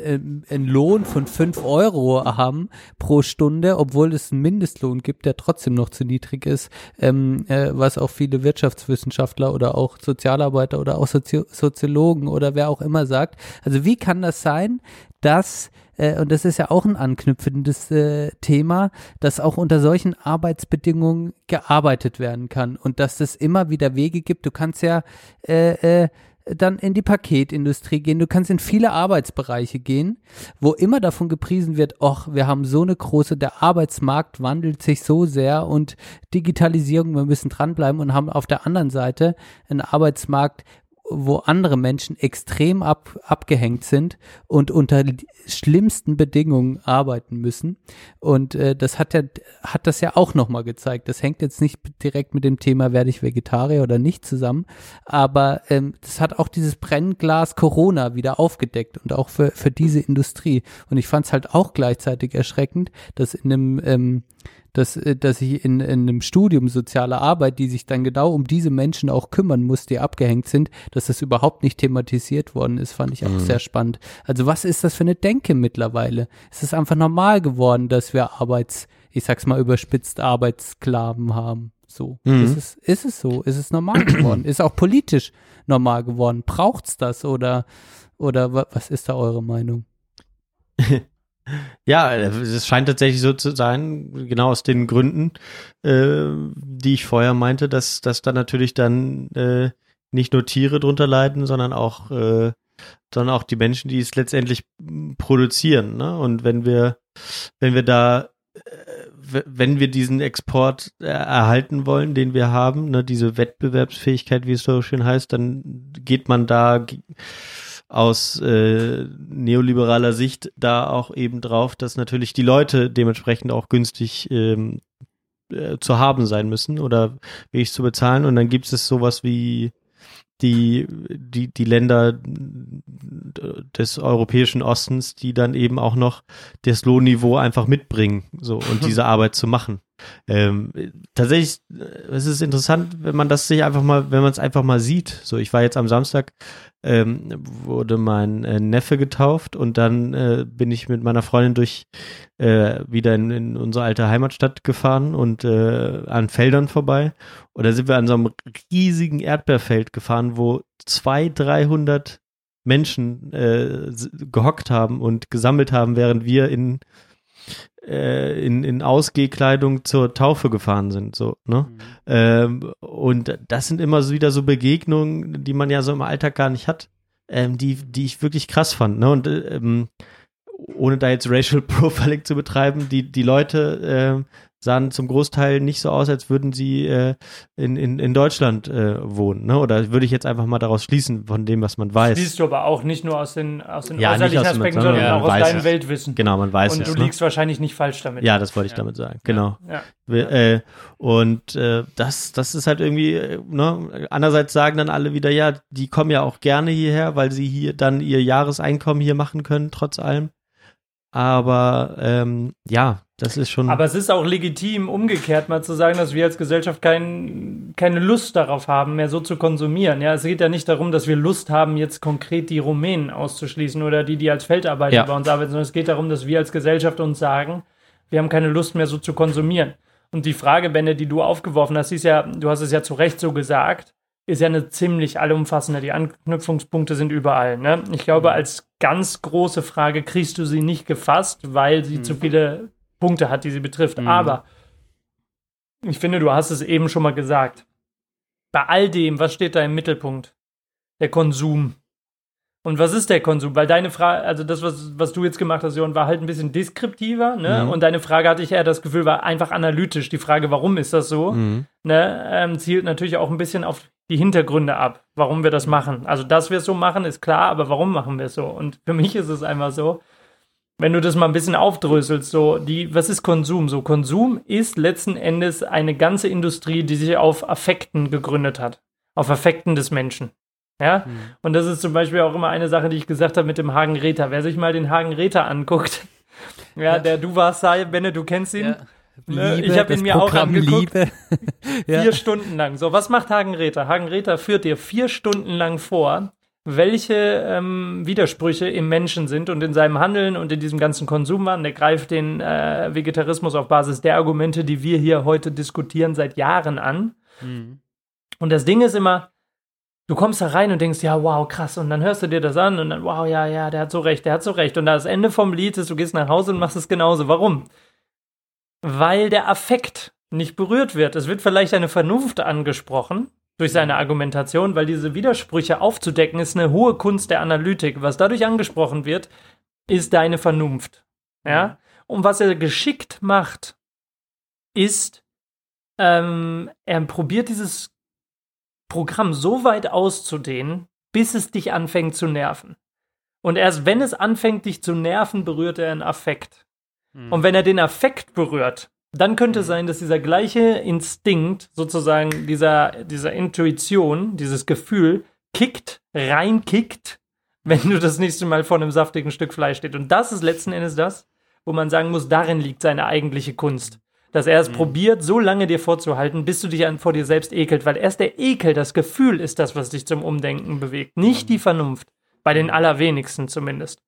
Speaker 1: einen Lohn von fünf Euro haben pro Stunde, obwohl es einen Mindestlohn gibt, der trotzdem noch zu niedrig ist, ähm, äh, was auch viele Wirtschaftswissenschaftler oder auch Sozialarbeiter oder auch Sozi Soziologen oder wer auch immer sagt. Also wie kann das sein, dass äh, und das ist ja auch ein anknüpfendes äh, Thema, dass auch unter solchen Arbeitsbedingungen gearbeitet werden kann und dass es immer wieder Wege gibt. Du kannst ja äh, äh, dann in die Paketindustrie gehen, du kannst in viele Arbeitsbereiche gehen, wo immer davon gepriesen wird, ach, wir haben so eine große, der Arbeitsmarkt wandelt sich so sehr und Digitalisierung, wir müssen dranbleiben und haben auf der anderen Seite einen Arbeitsmarkt, wo andere Menschen extrem ab, abgehängt sind und unter schlimmsten Bedingungen arbeiten müssen. Und äh, das hat ja, hat das ja auch nochmal gezeigt. Das hängt jetzt nicht direkt mit dem Thema, werde ich Vegetarier oder nicht zusammen, aber ähm, das hat auch dieses Brennglas Corona wieder aufgedeckt und auch für, für diese Industrie. Und ich fand es halt auch gleichzeitig erschreckend, dass in einem ähm, dass, äh, dass ich in, in einem Studium soziale Arbeit, die sich dann genau um diese Menschen auch kümmern muss, die abgehängt sind, dass das überhaupt nicht thematisiert worden ist, fand ich auch mhm. sehr spannend. Also was ist das für eine Denke mittlerweile? Es ist einfach normal geworden, dass wir Arbeits, ich sag's mal überspitzt, Arbeitssklaven haben. So. Mhm. Ist, es, ist es so? Ist es normal geworden? Ist auch politisch normal geworden? Braucht's das oder, oder was ist da eure Meinung?
Speaker 2: Ja, es scheint tatsächlich so zu sein, genau aus den Gründen, äh, die ich vorher meinte, dass, dass da natürlich dann äh, nicht nur Tiere drunter leiden, sondern auch, äh, sondern auch die Menschen, die es letztendlich produzieren. Ne? Und wenn wir, wenn wir da, äh, wenn wir diesen Export äh, erhalten wollen, den wir haben, ne, diese Wettbewerbsfähigkeit, wie es so schön heißt, dann geht man da aus äh, neoliberaler Sicht da auch eben drauf, dass natürlich die Leute dementsprechend auch günstig ähm, äh, zu haben sein müssen oder billig zu bezahlen. Und dann gibt es sowas wie die, die, die Länder des europäischen Ostens, die dann eben auch noch das Lohnniveau einfach mitbringen, so, und diese Arbeit zu machen. Ähm, tatsächlich, äh, es ist interessant, wenn man das sich einfach mal, wenn man es einfach mal sieht. So, ich war jetzt am Samstag ähm, wurde mein äh, Neffe getauft und dann äh, bin ich mit meiner Freundin durch äh, wieder in, in unsere alte Heimatstadt gefahren und äh, an Feldern vorbei. Und da sind wir an so einem riesigen Erdbeerfeld gefahren, wo zwei, dreihundert Menschen äh, gehockt haben und gesammelt haben, während wir in äh, in, in Ausgehkleidung zur Taufe gefahren sind, so, ne? Mhm. Ähm, und das sind immer so wieder so Begegnungen, die man ja so im Alltag gar nicht hat, ähm, die, die ich wirklich krass fand, ne? Und ähm, ohne da jetzt Racial Profiling zu betreiben, die, die Leute äh, sahen zum Großteil nicht so aus, als würden sie äh, in, in, in Deutschland äh, wohnen. Ne? Oder würde ich jetzt einfach mal daraus schließen, von dem, was man weiß.
Speaker 4: Schließt du aber auch nicht nur aus den, aus den ja, äußerlichen aus Aspekten, sondern ja, auch aus deinem es. Weltwissen.
Speaker 2: Genau, man weiß
Speaker 4: Und
Speaker 2: es.
Speaker 4: Und du ne? liegst wahrscheinlich nicht falsch damit.
Speaker 2: Ja, das wollte ich ja. damit sagen. Genau. Ja. Äh, und äh, das, das ist halt irgendwie, äh, ne? andererseits sagen dann alle wieder, ja, die kommen ja auch gerne hierher, weil sie hier dann ihr Jahreseinkommen hier machen können, trotz allem. Aber ähm, ja, das ist schon.
Speaker 4: Aber es ist auch legitim, umgekehrt mal zu sagen, dass wir als Gesellschaft kein, keine Lust darauf haben, mehr so zu konsumieren. Ja, es geht ja nicht darum, dass wir Lust haben, jetzt konkret die Rumänen auszuschließen oder die, die als Feldarbeiter ja. bei uns arbeiten, sondern es geht darum, dass wir als Gesellschaft uns sagen, wir haben keine Lust mehr so zu konsumieren. Und die Frage, Benne, die du aufgeworfen hast, ist ja, du hast es ja zu Recht so gesagt, ist ja eine ziemlich allumfassende. Die Anknüpfungspunkte sind überall. Ne? Ich glaube, mhm. als ganz große Frage kriegst du sie nicht gefasst, weil sie mhm. zu viele Punkte hat, die sie betrifft. Mhm. Aber ich finde, du hast es eben schon mal gesagt. Bei all dem, was steht da im Mittelpunkt? Der Konsum. Und was ist der Konsum? Weil deine Frage, also das, was, was du jetzt gemacht hast, Jon, war halt ein bisschen deskriptiver, ne? Mhm. Und deine Frage hatte ich eher das Gefühl, war einfach analytisch. Die Frage, warum ist das so, mhm. ne? Ähm, zielt natürlich auch ein bisschen auf die Hintergründe ab, warum wir das machen. Also, dass wir es so machen, ist klar, aber warum machen wir es so? Und für mich ist es einfach so, wenn du das mal ein bisschen aufdröselst, so die, was ist Konsum? So Konsum ist letzten Endes eine ganze Industrie, die sich auf Affekten gegründet hat, auf Affekten des Menschen. Ja, mhm. und das ist zum Beispiel auch immer eine Sache, die ich gesagt habe mit dem Hagen Räther. Wer sich mal den Hagen Räther anguckt, ja, der du warst, Benne, du kennst ihn. Ja. Ne, Liebe, ich habe ihn mir Programm auch angeguckt. Ja. Vier Stunden lang. So, was macht Hagen Räther? Hagen Räther führt dir vier Stunden lang vor, welche ähm, Widersprüche im Menschen sind und in seinem Handeln und in diesem ganzen Konsumwahn. Der greift den äh, Vegetarismus auf Basis der Argumente, die wir hier heute diskutieren, seit Jahren an. Mhm. Und das Ding ist immer, du kommst da rein und denkst, ja, wow, krass. Und dann hörst du dir das an und dann, wow, ja, ja, der hat so recht, der hat so recht. Und das Ende vom Lied ist, du gehst nach Hause und machst es genauso. Warum? Weil der Affekt nicht berührt wird. Es wird vielleicht eine Vernunft angesprochen durch seine Argumentation, weil diese Widersprüche aufzudecken ist eine hohe Kunst der Analytik. Was dadurch angesprochen wird, ist deine Vernunft. Ja? Und was er geschickt macht, ist, ähm, er probiert dieses Programm so weit auszudehnen, bis es dich anfängt zu nerven. Und erst wenn es anfängt, dich zu nerven, berührt er einen Affekt.
Speaker 1: Hm.
Speaker 4: Und wenn er den Affekt berührt, dann könnte es sein, dass dieser gleiche Instinkt, sozusagen dieser, dieser Intuition, dieses Gefühl, kickt, reinkickt, wenn du das nächste Mal vor einem saftigen Stück Fleisch steht. Und das ist letzten Endes das, wo man sagen muss, darin liegt seine eigentliche Kunst. Dass er es probiert, so lange dir vorzuhalten, bis du dich an, vor dir selbst ekelt, weil erst der Ekel, das Gefühl ist das, was dich zum Umdenken bewegt, nicht die Vernunft. Bei den allerwenigsten zumindest.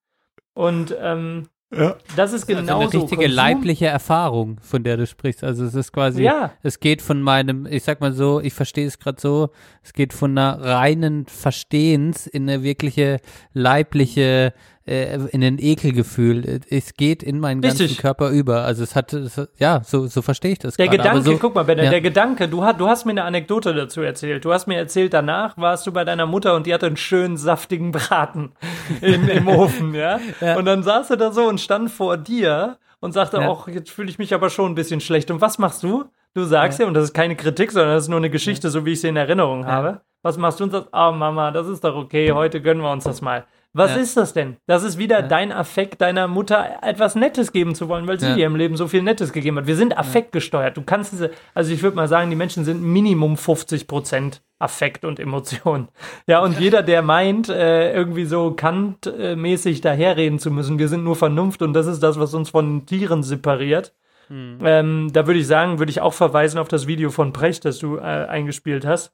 Speaker 4: Und ähm,
Speaker 2: Ja.
Speaker 4: das ist
Speaker 1: also
Speaker 4: genauso.
Speaker 1: eine richtige
Speaker 4: Konsum-
Speaker 1: leibliche Erfahrung, von der du sprichst. Also es ist quasi,
Speaker 4: Ja.
Speaker 1: es geht von meinem, ich sag mal so, ich verstehe es gerade so, es geht von einer reinen Verstehens in eine wirkliche leibliche, äh, in ein Ekelgefühl. Es geht in meinen ganzen
Speaker 4: Richtig.
Speaker 1: Körper über. Also es hat, es, ja, so, so verstehe ich das
Speaker 4: Der
Speaker 1: gerade.
Speaker 4: Gedanke,
Speaker 1: so,
Speaker 4: guck mal, Benne,
Speaker 1: ja.
Speaker 4: der Gedanke, du, hast- du hast mir eine Anekdote dazu erzählt. Du hast mir erzählt, danach warst du bei deiner Mutter und die hatte einen schönen, saftigen Braten im, im Ofen, ja?
Speaker 1: Ja.
Speaker 4: Und dann saß er da so und stand vor dir und sagte,
Speaker 1: Ja.
Speaker 4: auch jetzt fühle ich mich aber schon ein bisschen schlecht. Und was machst du? Du sagst ja, und das ist keine Kritik, sondern das ist nur eine Geschichte, so wie ich sie in Erinnerung habe. Was machst du und sagst, ah Mama, das ist doch okay, heute gönnen wir uns das mal. Was
Speaker 1: Ja.
Speaker 4: ist das denn? Das ist wieder dein Affekt deiner Mutter etwas Nettes geben zu wollen, weil sie
Speaker 1: Ja.
Speaker 4: dir im Leben so viel Nettes gegeben hat. Wir sind affektgesteuert. Du kannst diese, also ich würde mal sagen, die Menschen sind Minimum 50 Prozent Affekt und Emotion. Ja, und jeder, der meint, äh, irgendwie so Kant-mäßig daherreden zu müssen, wir sind nur Vernunft und das ist das, was uns von Tieren separiert. Ähm, da würde ich sagen, würde ich auch verweisen auf das Video von Precht, das du äh, eingespielt hast.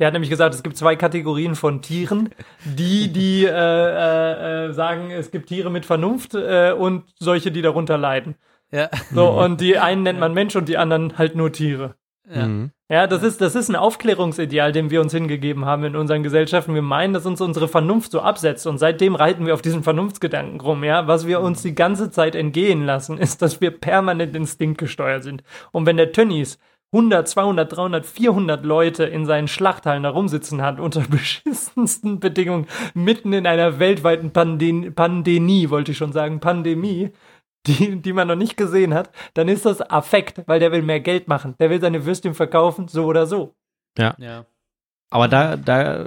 Speaker 4: Der hat nämlich gesagt, es gibt zwei Kategorien von Tieren. Die, die äh, äh, äh, sagen, es gibt Tiere mit Vernunft äh, und solche, die darunter leiden.
Speaker 1: ja.
Speaker 4: So, und die einen nennt man Mensch und die anderen halt nur Tiere.
Speaker 1: Ja.
Speaker 2: Mhm.
Speaker 4: Ja, das ist, das ist ein Aufklärungsideal, dem wir uns hingegeben haben in unseren Gesellschaften. Wir meinen, dass uns unsere Vernunft so absetzt und seitdem reiten wir auf diesen Vernunftsgedanken rum, ja. Was wir uns die ganze Zeit entgehen lassen, ist, dass wir permanent instinktgesteuert sind. Und wenn der Tönnies 100, 200, 300, 400 Leute in seinen Schlachthallen da rumsitzen hat, unter beschissensten Bedingungen, mitten in einer weltweiten Pande Pandemie, wollte ich schon sagen, Pandemie, die, die man noch nicht gesehen hat, dann ist das Affekt, weil der will mehr Geld machen. Der will seine Würstchen verkaufen, so oder so.
Speaker 1: ja.
Speaker 2: Aber da, da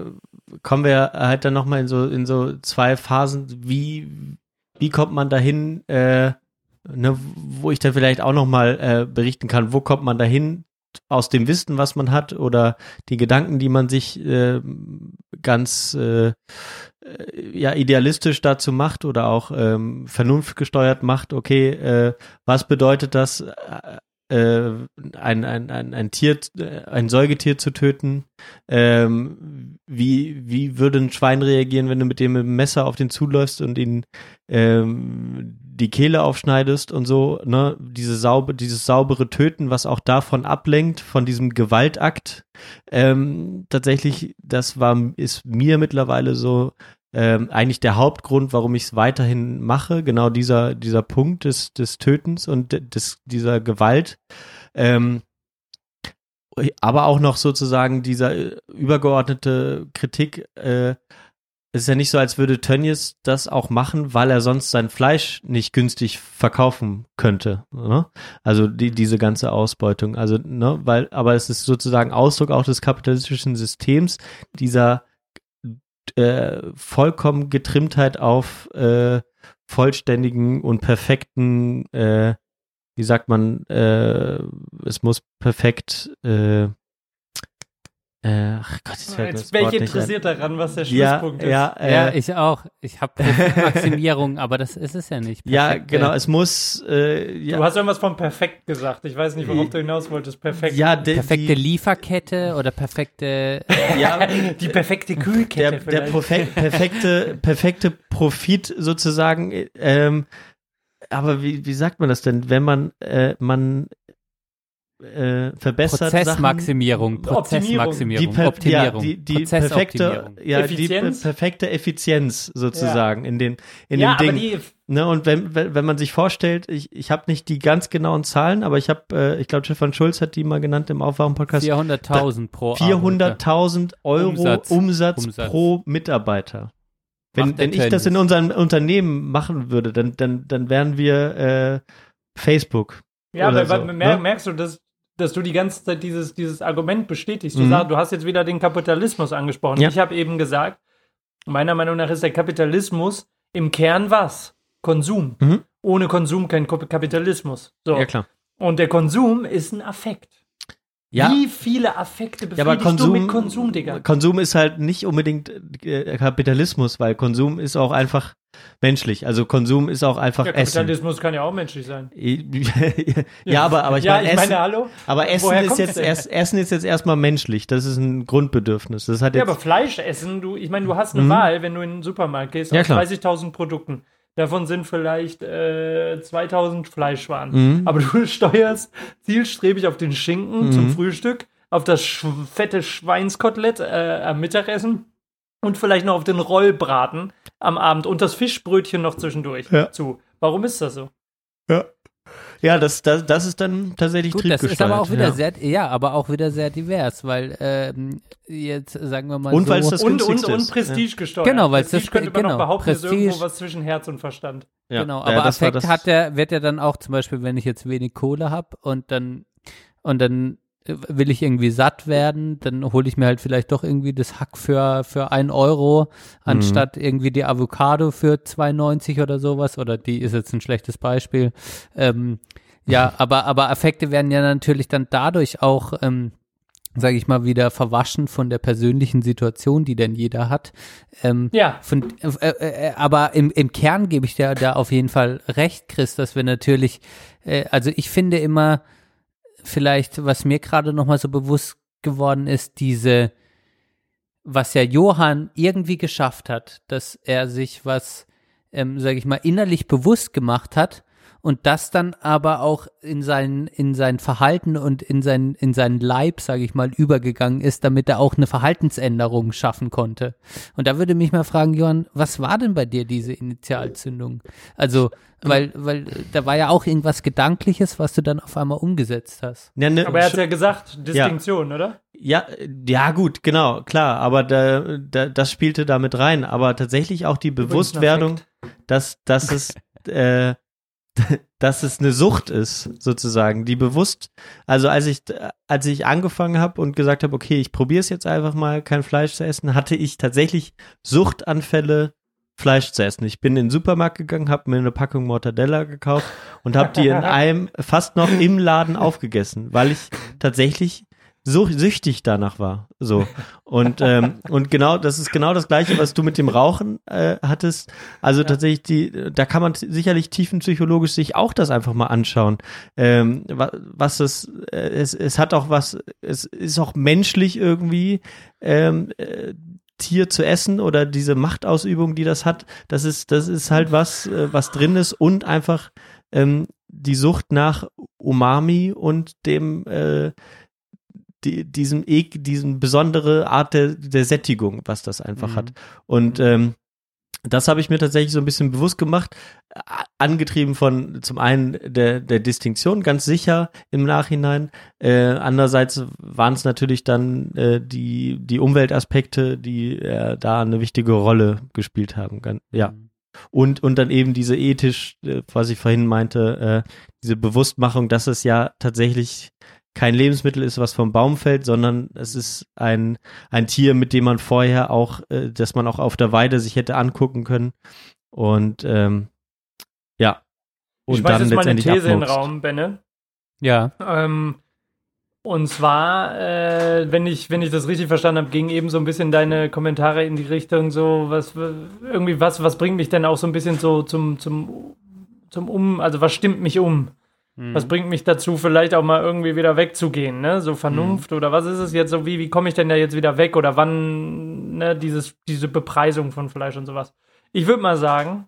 Speaker 2: kommen wir halt dann nochmal in so, in so zwei Phasen, wie, wie kommt man dahin, äh, ne, wo ich dann vielleicht auch nochmal äh, berichten kann, wo kommt man dahin aus dem Wissen, was man hat oder die Gedanken, die man sich äh, ganz äh, äh, ja idealistisch dazu macht oder auch ähm, vernunftgesteuert macht, okay, äh, was bedeutet das, äh, ein, ein, ein, ein Tier, äh, ein Säugetier zu töten? Ähm, wie, wie würde ein Schwein reagieren, wenn du mit dem Messer auf den zuläufst und ihn ähm, die Kehle aufschneidest und so, ne? Diese sauber, dieses saubere Töten, was auch davon ablenkt, von diesem Gewaltakt. Ähm, tatsächlich, das war, ist mir mittlerweile so ähm, eigentlich der Hauptgrund, warum ich es weiterhin mache, genau dieser, dieser Punkt des, des Tötens und de- des, dieser Gewalt. Ähm, aber auch noch sozusagen dieser äh, übergeordnete Kritik, äh, es ist ja nicht so, als würde Tönnies das auch machen, weil er sonst sein Fleisch nicht günstig verkaufen könnte. Ne? Also die, diese ganze Ausbeutung. Also, ne, weil, aber es ist sozusagen Ausdruck auch des kapitalistischen Systems, dieser äh, vollkommen Getrimmtheit auf äh, vollständigen und perfekten, äh, wie sagt man, äh, es muss perfekt, äh, äh, ach Gott, jetzt fällt das
Speaker 4: wäre
Speaker 2: Wort
Speaker 4: ich
Speaker 2: nicht ein.
Speaker 4: interessiert daran, was der
Speaker 2: Ja,
Speaker 4: Schlusspunkt ist.
Speaker 2: ja, äh,
Speaker 1: Ja, ich auch. Ich habe Profitmaximierung, aber das ist es ja nicht.
Speaker 2: ja,
Speaker 1: Perfekt,
Speaker 2: genau,
Speaker 1: äh,
Speaker 2: es muss, äh, ja,
Speaker 4: Du hast irgendwas von perfekt gesagt. Ich weiß nicht, worauf du hinaus wolltest. Perfekt.
Speaker 2: ja, de,
Speaker 1: Perfekte
Speaker 2: die,
Speaker 1: Lieferkette oder perfekte.
Speaker 2: ja,
Speaker 4: Die perfekte Kühlkette
Speaker 2: der, der perfek perfekte, perfekte Profit sozusagen, äh, ähm, aber wie, wie sagt man das denn, wenn man, äh, man äh, verbessert Sachen,
Speaker 1: Prozessmaximierung,
Speaker 4: Optimierung.
Speaker 1: Prozessmaximierung,
Speaker 2: die, per,
Speaker 1: Optimierung,
Speaker 2: ja, die, die perfekte, ja, die
Speaker 4: Effizienz?
Speaker 2: per- perfekte Effizienz sozusagen in den, in
Speaker 4: ja,
Speaker 2: Dingen.
Speaker 4: die,
Speaker 2: Ne, und wenn, wenn, wenn man sich vorstellt, ich, ich habe nicht die ganz genauen Zahlen, aber ich habe, äh, ich glaube, Stefan Schulz hat die mal genannt im Aufwachen-Podcast.
Speaker 1: 400.000 pro Arbeiter.
Speaker 2: 400.000 Euro
Speaker 1: Umsatz.
Speaker 2: Umsatz,
Speaker 1: Umsatz.
Speaker 2: pro Mitarbeiter. Wenn, wenn ich das in unserem Unternehmen machen würde, dann, dann, dann wären wir äh, Facebook.
Speaker 4: ja, aber
Speaker 2: so, ne?
Speaker 4: merkst du, das, dass du die ganze Zeit dieses, dieses Argument bestätigst. Du,
Speaker 2: Mhm.
Speaker 4: sag, du hast jetzt wieder den Kapitalismus angesprochen.
Speaker 2: Ja.
Speaker 4: Ich habe eben gesagt, meiner Meinung nach ist der Kapitalismus im Kern was? Konsum.
Speaker 2: Mhm.
Speaker 4: Ohne Konsum kein Kapitalismus. So.
Speaker 2: Ja, klar.
Speaker 4: Und der Konsum ist ein Affekt.
Speaker 2: Ja,
Speaker 4: Wie viele Affekte
Speaker 2: ja aber
Speaker 4: befriedigst
Speaker 2: Konsum,
Speaker 4: du mit Konsum, Digga?
Speaker 2: Konsum ist halt nicht unbedingt äh, Kapitalismus, weil Konsum ist auch einfach menschlich. Also Konsum ist auch einfach
Speaker 4: Ja,
Speaker 2: Essen.
Speaker 4: Kapitalismus kann ja auch menschlich sein.
Speaker 2: ja, aber, aber ich
Speaker 4: ja,
Speaker 2: meine,
Speaker 4: ich
Speaker 2: Essen,
Speaker 4: meine, hallo?
Speaker 2: aber Essen
Speaker 4: woher
Speaker 2: ist jetzt erst, Essen ist jetzt erstmal menschlich. Das ist ein Grundbedürfnis. Das hat
Speaker 4: Ja,
Speaker 2: jetzt,
Speaker 4: aber Fleisch essen, du, ich meine, du hast eine
Speaker 2: Mhm.
Speaker 4: Wahl, wenn du in den Supermarkt gehst,
Speaker 2: Ja,
Speaker 4: aus
Speaker 2: klar.
Speaker 4: 30.000 Produkten. Davon sind vielleicht äh, 2000 Fleischwaren.
Speaker 2: Mhm.
Speaker 4: Aber du steuerst zielstrebig auf den Schinken
Speaker 2: Mhm.
Speaker 4: zum Frühstück, auf das sch fette Schweinskotelett äh, am Mittagessen und vielleicht noch auf den Rollbraten am Abend und das Fischbrötchen noch zwischendurch
Speaker 2: Ja.
Speaker 4: zu. Warum ist das so?
Speaker 2: ja, das, das, das ist dann tatsächlich
Speaker 1: Gut, das
Speaker 2: triebgesteuert.
Speaker 1: ist aber auch wieder
Speaker 2: ja.
Speaker 1: sehr, ja, aber auch wieder sehr divers, weil ähm, jetzt sagen wir mal
Speaker 2: Und
Speaker 1: so,
Speaker 2: weil es das
Speaker 4: Und, und, und
Speaker 2: ist.
Speaker 4: Prestige gesteuert.
Speaker 1: Genau, weil es
Speaker 4: Prestige
Speaker 1: das-
Speaker 4: könnte man
Speaker 1: genau,
Speaker 4: noch behaupten, ist
Speaker 1: Prestige-
Speaker 4: irgendwo was zwischen Herz und Verstand.
Speaker 2: Ja.
Speaker 1: Genau,
Speaker 2: Ja,
Speaker 1: aber
Speaker 2: das war
Speaker 1: Affekt
Speaker 2: das-
Speaker 1: hat der, wird ja dann auch zum Beispiel, wenn ich jetzt wenig Kohle habe und dann und dann will ich irgendwie satt werden, dann hole ich mir halt vielleicht doch irgendwie das Hack für, für ein Euro, anstatt irgendwie die Avocado für 2,90 oder sowas, oder die ist jetzt ein schlechtes Beispiel. Ähm, ja, aber, aber Affekte werden ja natürlich dann dadurch auch, ähm, sage ich mal, wieder verwaschen von der persönlichen Situation, die denn jeder hat. Ähm,
Speaker 4: Ja,
Speaker 1: von, äh, äh, äh, aber im, im Kern gebe ich dir da auf jeden Fall recht, Chris, dass wir natürlich, äh, also ich finde immer, vielleicht, was mir gerade nochmal so bewusst geworden ist, diese, was ja Johann irgendwie geschafft hat, dass er sich was, ähm, sage ich mal, innerlich bewusst gemacht hat und das dann aber auch in sein, in sein Verhalten und in sein, in seinen Leib, sage ich mal, übergegangen ist, damit er auch eine Verhaltensänderung schaffen konnte. Und da würde mich mal fragen, Johann, was war denn bei dir diese Initialzündung? Also, weil, weil da war ja auch irgendwas Gedankliches, was du dann auf einmal umgesetzt hast.
Speaker 2: Ja, ne,
Speaker 4: aber er hat ja gesagt, Distinktion, oder?
Speaker 2: Ja, ja, gut, genau, klar, aber da, da, das spielte da mit rein. Aber tatsächlich auch die Bewusstwerdung, dass, dass es, äh, dass es eine Sucht ist, sozusagen, die bewusst, also als ich, als ich angefangen habe und gesagt habe, okay, ich probiere es jetzt einfach mal, kein Fleisch zu essen, hatte ich tatsächlich Suchtanfälle, Fleisch zu essen. Ich bin in den Supermarkt gegangen, habe mir eine Packung Mortadella gekauft und habe die in einem fast noch im Laden aufgegessen, weil ich tatsächlich so süchtig danach war. So. Und, ähm, und genau, das ist genau das Gleiche, was du mit dem Rauchen äh, hattest. Also tatsächlich, die, da kann man sicherlich tiefenpsychologisch sich auch das einfach mal anschauen. Ähm, wa- was es, äh, es, es hat auch was, es ist auch menschlich irgendwie, ähm, äh, Tier zu essen oder diese Machtausübung, die das hat, das ist, das ist halt was, äh, was drin ist und einfach ähm, die Sucht nach Umami und dem äh, die, diesem Ek, diesen besondere Art der, der Sättigung, was das einfach
Speaker 1: Mhm.
Speaker 2: hat. Und ähm, das habe ich mir tatsächlich so ein bisschen bewusst gemacht, angetrieben von zum einen der, der Distinktion, ganz sicher im Nachhinein. Äh, andererseits waren es natürlich dann äh, die, die Umweltaspekte, die äh, da eine wichtige Rolle gespielt haben. Ja. Und, und dann eben diese ethisch, äh, was ich vorhin meinte, äh, diese Bewusstmachung, dass es ja tatsächlich kein Lebensmittel ist, was vom Baum fällt, sondern es ist ein, ein Tier, mit dem man vorher auch, äh, dass man auch auf der Weide sich hätte angucken können. Und ähm, ja. Und
Speaker 4: ich schmeiß jetzt mal eine These in den. Raum, Benne.
Speaker 1: Ja.
Speaker 4: Ähm, und zwar, äh, wenn ich, wenn ich das richtig verstanden habe, ging eben so ein bisschen deine Kommentare in die Richtung so, was irgendwie was, was bringt mich denn auch so ein bisschen so zum, zum, zum Um, also was stimmt mich um?
Speaker 1: Mhm.
Speaker 4: Was bringt mich dazu, vielleicht auch mal irgendwie wieder wegzugehen, ne? So Vernunft
Speaker 1: Mhm.
Speaker 4: oder was ist es jetzt so, wie, wie komme ich denn da jetzt wieder weg oder wann, ne, dieses, diese Bepreisung von Fleisch und sowas. Ich würde mal sagen,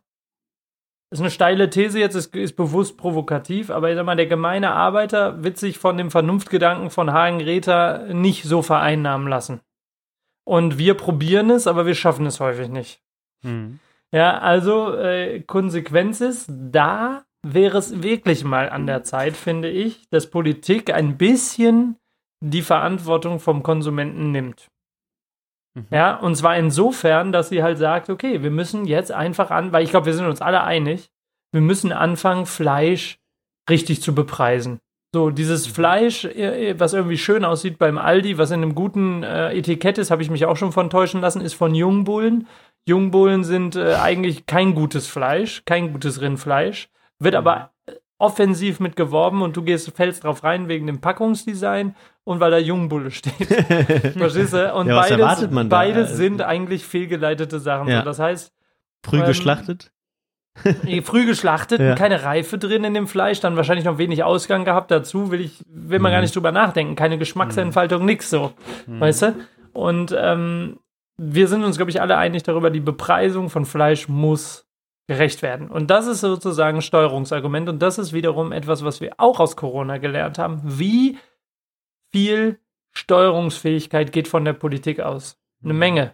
Speaker 4: ist eine steile These jetzt, ist, ist bewusst provokativ, aber ich sag mal, der gemeine Arbeiter wird sich von dem Vernunftgedanken von Hagen Räther nicht so vereinnahmen lassen. Und wir probieren es, aber wir schaffen es häufig nicht.
Speaker 1: Mhm.
Speaker 4: Ja, also äh, Konsequenz ist, da wäre es wirklich mal an der Zeit, finde ich, dass Politik ein bisschen die Verantwortung vom Konsumenten nimmt.
Speaker 1: Mhm.
Speaker 4: Ja, und zwar insofern, dass sie halt sagt, okay, wir müssen jetzt einfach an, weil ich glaube, wir sind uns alle einig, wir müssen anfangen, Fleisch richtig zu bepreisen. So, dieses Fleisch, äh, was irgendwie schön aussieht beim Aldi, was in einem guten äh, Etikett ist, habe ich mich auch schon von täuschen lassen, ist von Jungbullen. Jungbullen sind äh, eigentlich kein gutes Fleisch, kein gutes Rindfleisch, wird aber offensiv mit geworben und du gehst, fällst drauf rein wegen dem Packungsdesign und weil da Jungbulle steht. Verstehst du? Und
Speaker 2: Ja,
Speaker 4: beides, beides
Speaker 2: Also-
Speaker 4: sind eigentlich fehlgeleitete Sachen.
Speaker 2: Ja.
Speaker 4: Das heißt,
Speaker 2: Früh
Speaker 4: Ähm,
Speaker 2: geschlachtet?
Speaker 4: früh geschlachtet,
Speaker 2: Ja.
Speaker 4: keine Reife drin in dem Fleisch, dann wahrscheinlich noch wenig Ausgang gehabt dazu, will ich, will man gar
Speaker 2: Mhm.
Speaker 4: nicht drüber nachdenken, keine Geschmacksentfaltung, nix so, weißt du? Und ähm, wir sind uns, glaube ich, alle einig darüber, die Bepreisung von Fleisch muss gerecht werden. Und das ist sozusagen ein Steuerungsargument und das ist wiederum etwas, was wir auch aus Corona gelernt haben. Wie viel Steuerungsfähigkeit geht von der Politik aus? Eine Menge.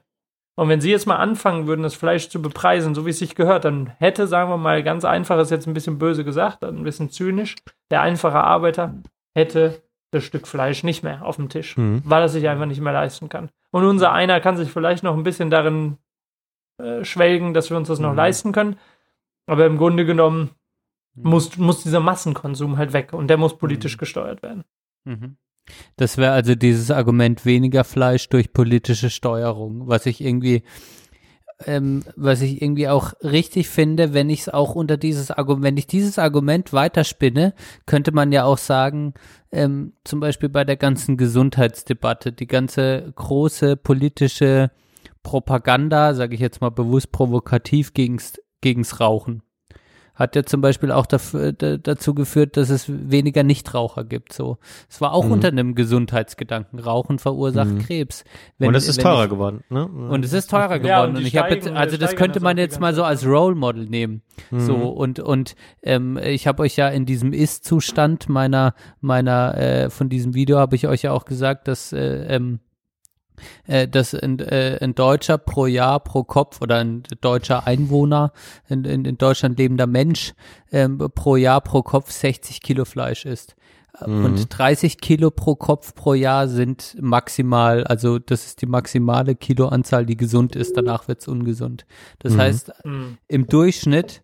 Speaker 4: Und wenn Sie jetzt mal anfangen würden, das Fleisch zu bepreisen, so wie es sich gehört, dann hätte, sagen wir mal, ganz einfach, ist jetzt ein bisschen böse gesagt, ein bisschen zynisch, der einfache Arbeiter hätte das Stück Fleisch nicht mehr auf dem Tisch,
Speaker 2: Mhm.
Speaker 4: weil er sich einfach nicht mehr leisten kann. Und unser einer kann sich vielleicht noch ein bisschen darin äh, schwelgen, dass wir uns das noch
Speaker 2: Mhm.
Speaker 4: leisten können. Aber im Grunde genommen muss, muss dieser Massenkonsum halt weg und der muss politisch
Speaker 2: Mhm.
Speaker 4: gesteuert werden.
Speaker 1: Mhm. Das wäre also dieses Argument weniger Fleisch durch politische Steuerung, was ich irgendwie, ähm, was ich irgendwie auch richtig finde, wenn ich es auch unter dieses Argument, wenn ich dieses Argument weiterspinne, könnte man ja auch sagen, ähm, zum Beispiel bei der ganzen Gesundheitsdebatte, die ganze große politische Propaganda, sage ich jetzt mal bewusst provokativ gegens, gegens Rauchen hat ja zum Beispiel auch dafür, da, dazu geführt, dass es weniger Nichtraucher gibt. So, es war auch
Speaker 2: Mhm.
Speaker 1: unter einem Gesundheitsgedanken. Rauchen verursacht
Speaker 2: Mhm.
Speaker 1: Krebs.
Speaker 2: Und es ist
Speaker 1: wenn
Speaker 2: teurer
Speaker 1: ich,
Speaker 2: geworden, ne?
Speaker 1: Und es ist teurer geworden.
Speaker 4: Ja, und
Speaker 1: und,
Speaker 4: die
Speaker 1: ich habe jetzt, also das könnte man jetzt mal so als Role Model nehmen.
Speaker 2: Mhm.
Speaker 1: So und und ähm, ich habe euch ja in diesem Ist-Zustand meiner meiner äh, von diesem Video habe ich euch ja auch gesagt, dass äh, ähm, äh, dass ein, äh, ein Deutscher pro Jahr pro Kopf oder ein deutscher Einwohner, in, in, in Deutschland lebender Mensch ähm, pro Jahr pro Kopf 60 Kilo Fleisch isst.
Speaker 2: Mhm.
Speaker 1: Und 30 Kilo pro Kopf pro Jahr sind maximal, also das ist die maximale Kiloanzahl, die gesund ist, danach wird's ungesund. Das
Speaker 2: Mhm.
Speaker 1: heißt,
Speaker 4: Mhm.
Speaker 1: im Durchschnitt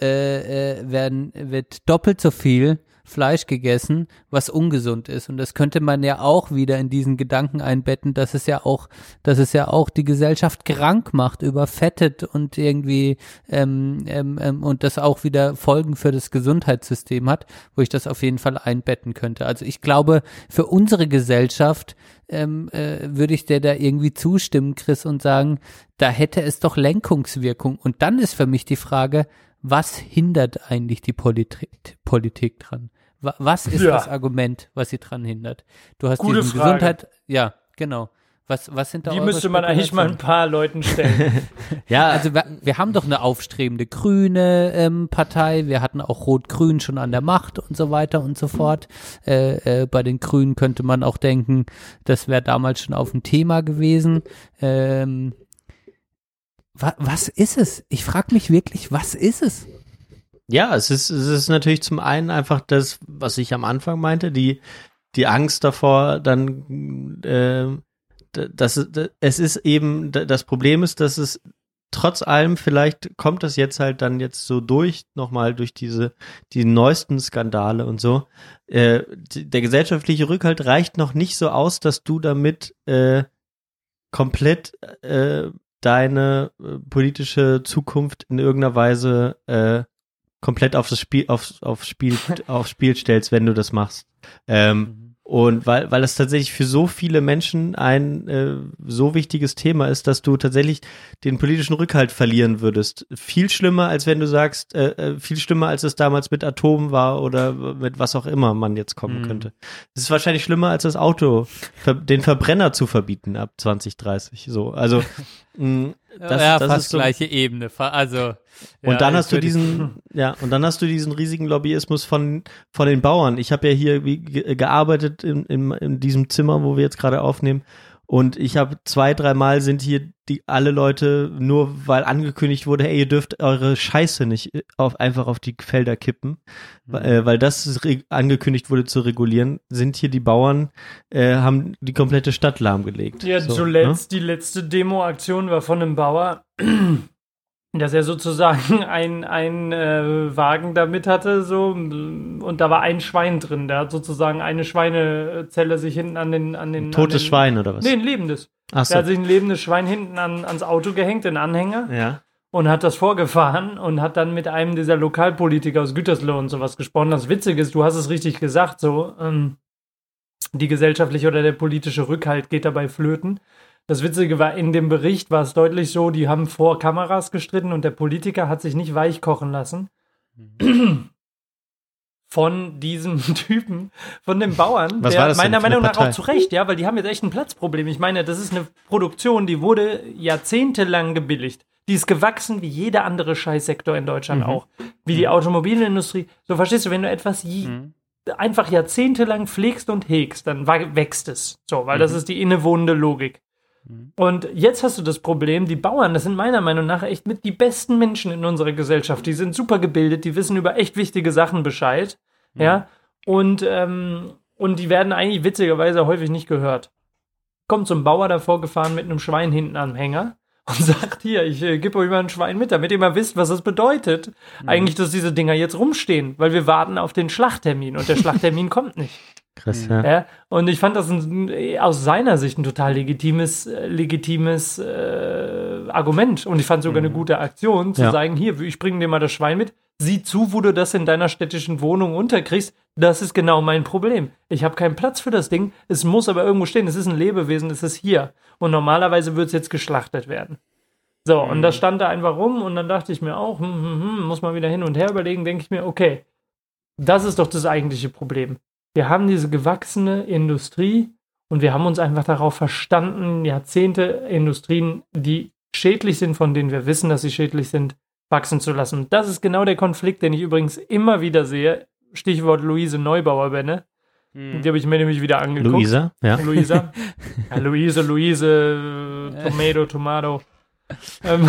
Speaker 1: äh, äh, werden, wird doppelt so viel Fleisch gegessen, was ungesund ist. Und das könnte man ja auch wieder in diesen Gedanken einbetten, dass es ja auch, dass es ja auch die Gesellschaft krank macht, überfettet und irgendwie ähm, ähm, ähm, und das auch wieder Folgen für das Gesundheitssystem hat, wo ich das auf jeden Fall einbetten könnte. Also ich glaube, für unsere Gesellschaft ähm, äh, würde ich dir da irgendwie zustimmen, Chris, und sagen, da hätte es doch Lenkungswirkung. Und dann ist für mich die Frage, was hindert eigentlich die Politik, Politik dran? Wa- Was ist
Speaker 4: Ja.
Speaker 1: das Argument, was sie dran hindert? Du hast
Speaker 4: Gute
Speaker 1: diesen
Speaker 4: Frage.
Speaker 1: Gesundheit, ja, genau. Was, was sind da
Speaker 4: Die müsste man eigentlich mal ein paar Leuten stellen.
Speaker 2: Ja,
Speaker 1: Also wir, wir haben doch eine aufstrebende grüne ähm, Partei, wir hatten auch Rot-Grün schon an der Macht und so weiter und so fort. Äh, äh, bei den Grünen könnte man auch denken, das wäre damals schon auf dem Thema gewesen. Ähm, wa was ist es? Ich frage mich wirklich, was ist es?
Speaker 2: Ja, es ist, es ist natürlich zum einen einfach das, was ich am Anfang meinte, die, die Angst davor, dann, äh, dass es, ist eben, das Problem ist, dass es trotz allem, vielleicht kommt das jetzt halt dann jetzt so durch, nochmal durch diese, die neuesten Skandale und so. Äh, der gesellschaftliche Rückhalt reicht noch nicht so aus, dass du damit äh, komplett äh, deine äh, politische Zukunft in irgendeiner Weise äh, komplett auf das Spiel, aufs, aufs Spiel, aufs Spiel stellst, wenn du das machst. Ähm, und weil, weil es tatsächlich für so viele Menschen ein äh, so wichtiges Thema ist, dass du tatsächlich den politischen Rückhalt verlieren würdest. Viel schlimmer, als wenn du sagst, äh, äh, viel schlimmer, als es damals mit Atom war oder mit was auch immer man jetzt kommen
Speaker 1: Mhm.
Speaker 2: könnte. Es ist wahrscheinlich schlimmer, als das Auto, den Verbrenner zu verbieten ab 2030. So, also das,
Speaker 1: ja,
Speaker 2: das
Speaker 1: fast
Speaker 2: ist so,
Speaker 1: gleiche Ebene. Also
Speaker 2: und
Speaker 1: ja,
Speaker 2: dann hast du diesen, ja, und dann hast du diesen riesigen Lobbyismus von, von den Bauern. Ich habe ja hier gearbeitet in, in, in diesem Zimmer, wo wir jetzt gerade aufnehmen. Und ich habe zwei, dreimal sind hier die alle Leute, nur weil angekündigt wurde, hey, ihr dürft eure Scheiße nicht äh, auf, einfach auf die Felder kippen, weil, äh, weil das angekündigt wurde zu regulieren, sind hier die Bauern, äh, haben die komplette Stadt lahmgelegt.
Speaker 4: Ja,
Speaker 2: So, ne?
Speaker 4: zuletzt, die letzte Demo-Aktion war von einem Bauer, dass er sozusagen ein, ein äh, Wagen damit hatte, so, und da war ein Schwein drin. Der hat sozusagen eine Schweinezelle sich hinten an den, an den.
Speaker 2: Totes
Speaker 4: an den,
Speaker 2: Schwein oder was?
Speaker 4: Nee, ein lebendes.
Speaker 2: Ach
Speaker 4: Der
Speaker 2: so.
Speaker 4: hat sich ein lebendes Schwein hinten an, ans Auto gehängt, den Anhänger,
Speaker 2: Ja.
Speaker 4: und hat das vorgefahren und hat dann mit einem dieser Lokalpolitiker aus Gütersloh und sowas gesprochen. Das Witzige ist, du hast es richtig gesagt, so, ähm, die gesellschaftliche oder der politische Rückhalt geht dabei flöten. Das Witzige war, in dem Bericht war es deutlich so, die haben vor Kameras gestritten und der Politiker hat sich nicht weich kochen lassen. Von diesem Typen, von dem Bauern,
Speaker 2: Was
Speaker 4: der meiner Meinung nach auch zu Recht, ja, weil die haben jetzt echt ein Platzproblem. Ich meine, das ist eine Produktion, die wurde jahrzehntelang gebilligt. Die ist gewachsen wie jeder andere Scheißsektor in Deutschland
Speaker 2: Mhm.
Speaker 4: auch. Wie die Automobilindustrie. So verstehst du, wenn du etwas
Speaker 2: Mhm.
Speaker 4: einfach jahrzehntelang pflegst und hegst, dann wächst es. So, weil das ist die innewohnende Logik. Und jetzt hast du das Problem, die Bauern, das sind meiner Meinung nach echt mit die besten Menschen in unserer Gesellschaft. Die sind super gebildet, die wissen über echt wichtige Sachen Bescheid. Ja. Und, ähm, und die werden eigentlich witzigerweise häufig nicht gehört. Kommt zum Bauer davor gefahren mit einem Schwein hinten am Hänger und sagt, hier, ich äh, gebe euch mal ein Schwein mit, damit ihr mal wisst, was das bedeutet. Eigentlich, dass diese Dinger jetzt rumstehen, weil wir warten auf den Schlachttermin und der Schlachttermin kommt nicht.
Speaker 2: Krass, ja.
Speaker 4: Ja, und ich fand das ein, aus seiner Sicht ein total legitimes, äh, legitimes äh, Argument. Und ich fand sogar eine gute Aktion, zu
Speaker 2: Ja.
Speaker 4: sagen, hier, ich bringe dir mal das Schwein mit. Sieh zu, wo du das in deiner städtischen Wohnung unterkriegst. Das ist genau mein Problem. Ich habe keinen Platz für das Ding. Es muss aber irgendwo stehen. Es ist ein Lebewesen, es ist hier. Und normalerweise wird es jetzt geschlachtet werden. So, und das stand da einfach rum und dann dachte ich mir auch, hm, hm, hm, muss man wieder hin und her überlegen, denke ich mir, okay, das ist doch das eigentliche Problem. Wir haben diese gewachsene Industrie und wir haben uns einfach darauf verstanden, Jahrzehnte Industrien, die schädlich sind, von denen wir wissen, dass sie schädlich sind, wachsen zu lassen. Das ist genau der Konflikt, den ich übrigens immer wieder sehe. Stichwort Luise Neubauer, Benne. Die habe ich mir nämlich wieder angeguckt.
Speaker 2: Luisa, ja.
Speaker 4: Luisa. Ja, Luise, Luise, äh, Tomato, Tomato. Ähm,